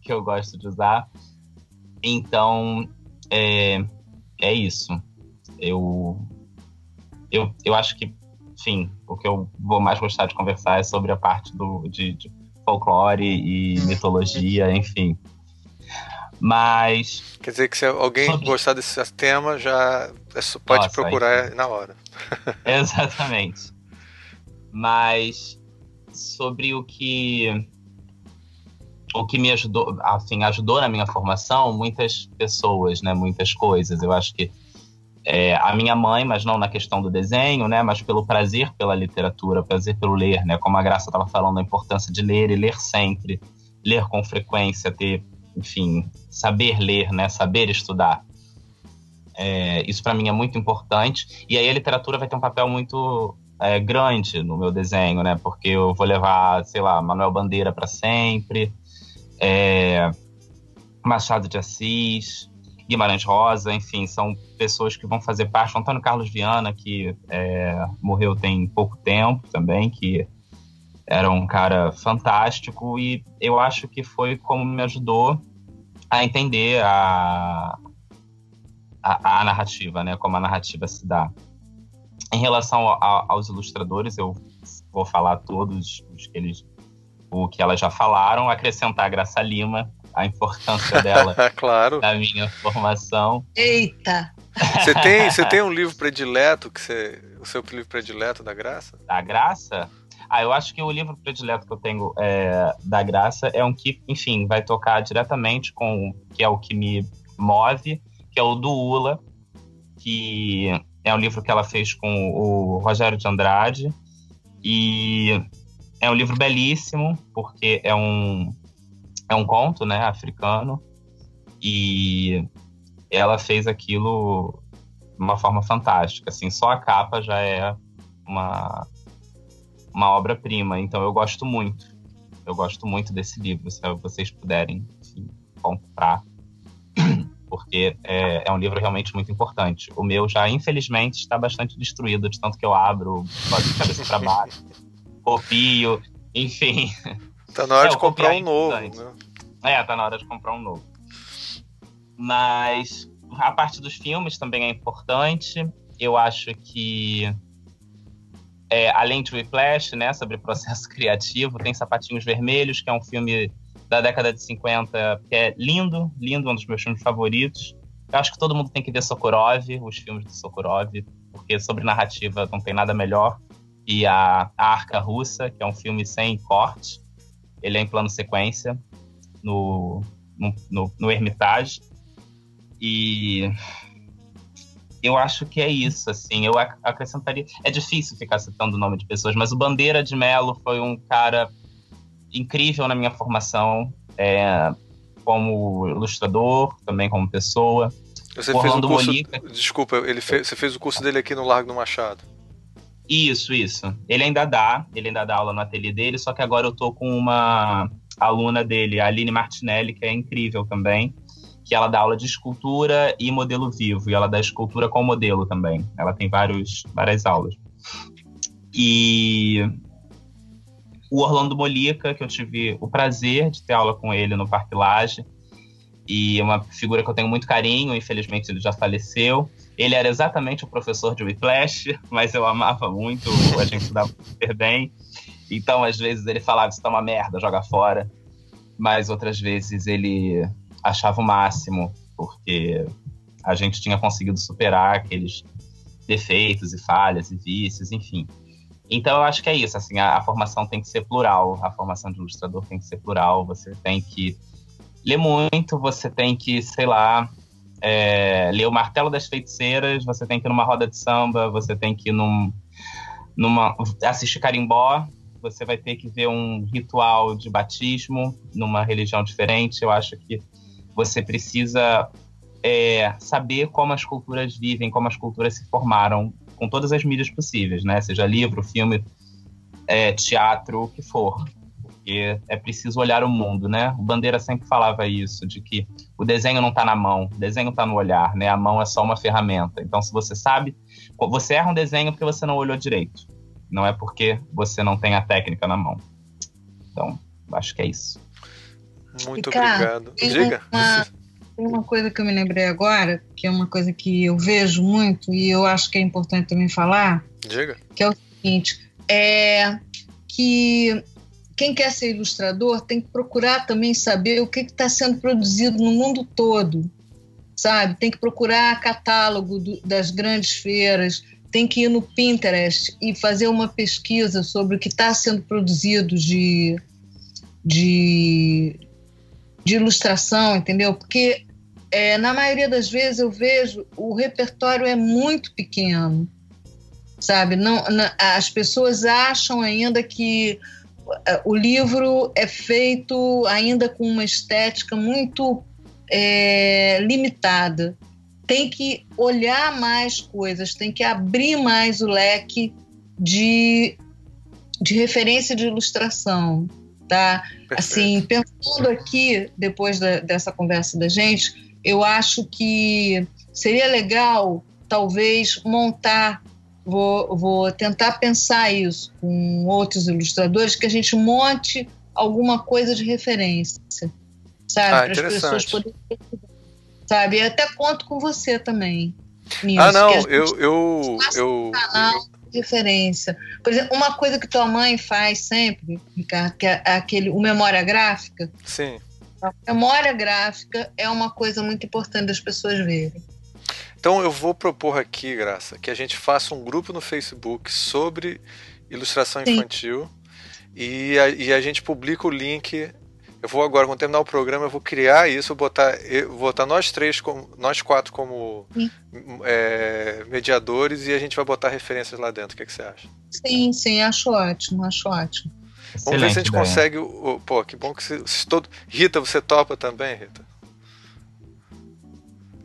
que eu gosto de usar. Então, é, é isso. Eu, eu, eu acho que enfim, o que eu vou mais gostar de conversar é sobre a parte do, de, de folclore e mitologia, enfim. Mas. Quer dizer que se alguém sobre... gostar desse tema, já é pode Nossa, procurar aí... na hora. [laughs] [laughs] Exatamente. Mas sobre o que o que me ajudou, assim, ajudou na minha formação, muitas pessoas, né, muitas coisas. Eu acho que é, a minha mãe, mas não na questão do desenho, né, mas pelo prazer pela literatura, prazer pelo ler, né, como a Graça estava falando, a importância de ler e ler sempre, ler com frequência, ter, enfim, saber ler, né, saber estudar. É, isso para mim é muito importante. E aí a literatura vai ter um papel muito é, grande no meu desenho, né, porque eu vou levar, sei lá, Manuel Bandeira para sempre, é, Machado de Assis, Guimarães Rosa, enfim, são pessoas que vão fazer parte. Antônio Carlos Viana, que é, morreu tem pouco tempo também, que era um cara fantástico e eu acho que foi como me ajudou a entender a, a, a narrativa, né? Como a narrativa se dá. Em relação a, aos ilustradores, eu vou falar todos os que eles, o que elas já falaram, acrescentar a Graça Lima, a importância dela [laughs] claro. na minha formação. Eita! Você tem, você tem um livro predileto que você, o seu livro predileto da Graça? Da Graça? Ah, eu acho que o livro predileto que eu tenho é, da Graça é um que, enfim, vai tocar diretamente com que é o que me move, que é o do Ula, que é um livro que ela fez com o Rogério de Andrade e é um livro belíssimo porque é um é um conto, né, africano, e ela fez aquilo de uma forma fantástica, assim, só a capa já é uma uma obra-prima, então eu gosto muito. Eu gosto muito desse livro, se vocês puderem enfim, comprar, [clears throat] porque é, é, um livro realmente muito importante. O meu já, infelizmente, está bastante destruído, de tanto que eu abro, de cabeça para baixo, copio, enfim. [laughs] Tá na hora é, de comprar um novo, né? É, tá na hora de comprar um novo. Mas a parte dos filmes também é importante. Eu acho que é, além de Whiplash, né, sobre processo [laughs] criativo, tem Sapatinhos Vermelhos, que é um filme da década de 50 que é lindo, lindo, um dos meus filmes favoritos. Eu acho que todo mundo tem que ver Sokurov, os filmes de Sokurov, porque sobre narrativa não tem nada melhor. E a, a Arca Russa, que é um filme sem corte, ele é em plano sequência no, no, no, no Hermitage. E eu acho que é isso, assim. Eu acrescentaria. É difícil ficar citando o nome de pessoas, mas o Bandeira de Mello foi um cara incrível na minha formação, é, como ilustrador, também como pessoa. Você fez o curso. Molica. Desculpa, ele fez, você fez o curso dele aqui no Largo do Machado. Isso, isso. Ele ainda dá, ele ainda dá aula no ateliê dele, só que agora eu tô com uma aluna dele, a Aline Martinelli, que é incrível também, que ela dá aula de escultura e modelo vivo, e ela dá escultura com modelo também. Ela tem vários, várias aulas. E o Orlando Molica, que eu tive o prazer de ter aula com ele no Parque Laje, e uma figura que eu tenho muito carinho, infelizmente ele já faleceu. Ele era exatamente o professor de Whiplash, [laughs] mas eu amava muito, a gente estudava super bem. Então, às vezes, ele falava: Isso tá uma merda, joga fora. Mas outras vezes ele achava o máximo, porque a gente tinha conseguido superar aqueles defeitos e falhas e vícios, enfim. Então, eu acho que é isso. Assim, a, a formação tem que ser plural, a formação de ilustrador tem que ser plural. Você tem que ler muito, você tem que, sei lá, é, ler o Martelo das Feiticeiras, você tem que ir numa roda de samba, você tem que ir num, numa, assistir carimbó, você vai ter que ver um ritual de batismo numa religião diferente. Eu acho que você precisa é, saber como as culturas vivem, como as culturas se formaram, com todas as mídias possíveis, né? Seja livro, filme, é, teatro, o que for. Porque é preciso olhar o mundo, né? O Bandeira sempre falava isso, de que o desenho não está na mão, o desenho está no olhar, né? A mão é só uma ferramenta. Então, se você sabe, você erra um desenho porque você não olhou direito. Não é porque você não tem a técnica na mão. Então, acho que é isso. Muito obrigado. Tem Diga. Uma, tem uma coisa que eu me lembrei agora, que é uma coisa que eu vejo muito e eu acho que é importante também falar. Diga. Que é o seguinte, é que quem quer ser ilustrador tem que procurar também saber o que está sendo produzido no mundo todo, sabe? Tem que procurar catálogo do, das grandes feiras, tem que ir no Pinterest e fazer uma pesquisa sobre o que está sendo produzido de, de, de ilustração, entendeu? Porque é, na maioria das vezes eu vejo o repertório é muito pequeno, sabe? Não, não, as pessoas acham ainda que o livro é feito ainda com uma estética muito é, limitada. Tem que olhar mais coisas, tem que abrir mais o leque de, de referência de ilustração, tá? Perfeito. Assim, pensando aqui depois da, dessa conversa da gente, eu acho que seria legal, talvez, montar. Vou, vou tentar pensar isso com outros ilustradores, que a gente monte alguma coisa de referência, sabe? Ah, Para as pessoas poderem. Sabe? E até conto com você também. Nisso, ah, não, eu. eu, eu, canal de referência. Por exemplo, uma coisa que tua mãe faz sempre, Ricardo, que é aquele, o memória gráfica. Sim a memória gráfica é uma coisa muito importante das pessoas verem. Então eu vou propor aqui, Graça, que a gente faça um grupo no Facebook sobre ilustração Sim. infantil e a, e a, gente publica o link. Eu vou agora, quando terminar o programa, eu vou criar isso, vou botar, eu, vou botar nós três, nós quatro como é, mediadores e a gente vai botar referências lá dentro. O que, é que você acha? Sim, sim, acho ótimo, acho ótimo. Vamos ver se a gente ideia. consegue. O, pô, que bom que se, se todo. Rita, você topa também, Rita?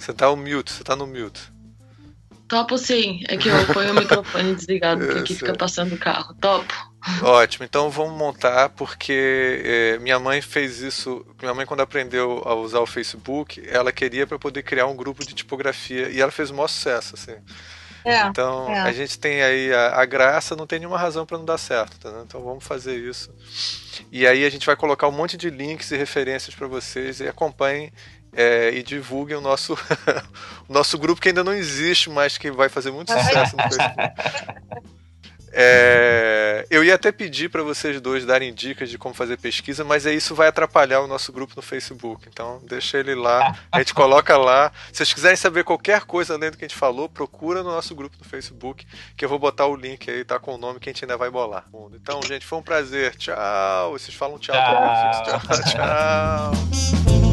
Você tá no mute, você tá no mute. Topo sim, é que eu ponho o microfone desligado, porque aqui [laughs] fica passando o carro. Topo. Ótimo, então vamos montar, porque é, minha mãe fez isso. Minha mãe, quando aprendeu a usar o Facebook, ela queria para poder criar um grupo de tipografia e ela fez o maior sucesso, assim. É, então é. a gente tem aí a, a, graça, não tem nenhuma razão para não dar certo, tá, então vamos fazer isso. E aí a gente vai colocar um monte de links e referências para vocês e acompanhem é, e divulguem o nosso, [laughs] o nosso grupo que ainda não existe, mas que vai fazer muito sucesso no Facebook. É, eu ia até pedir para vocês dois darem dicas de como fazer pesquisa, mas é isso vai atrapalhar o nosso grupo no Facebook. Então deixa ele lá, a gente coloca lá. Se vocês quiserem saber qualquer coisa além do que a gente falou, procura no nosso grupo no Facebook, que eu vou botar o link aí, tá com o nome que a gente ainda vai bolar. Então, gente, foi um prazer. Tchau. Vocês falam tchau. Tchau. tchau. tchau. [laughs]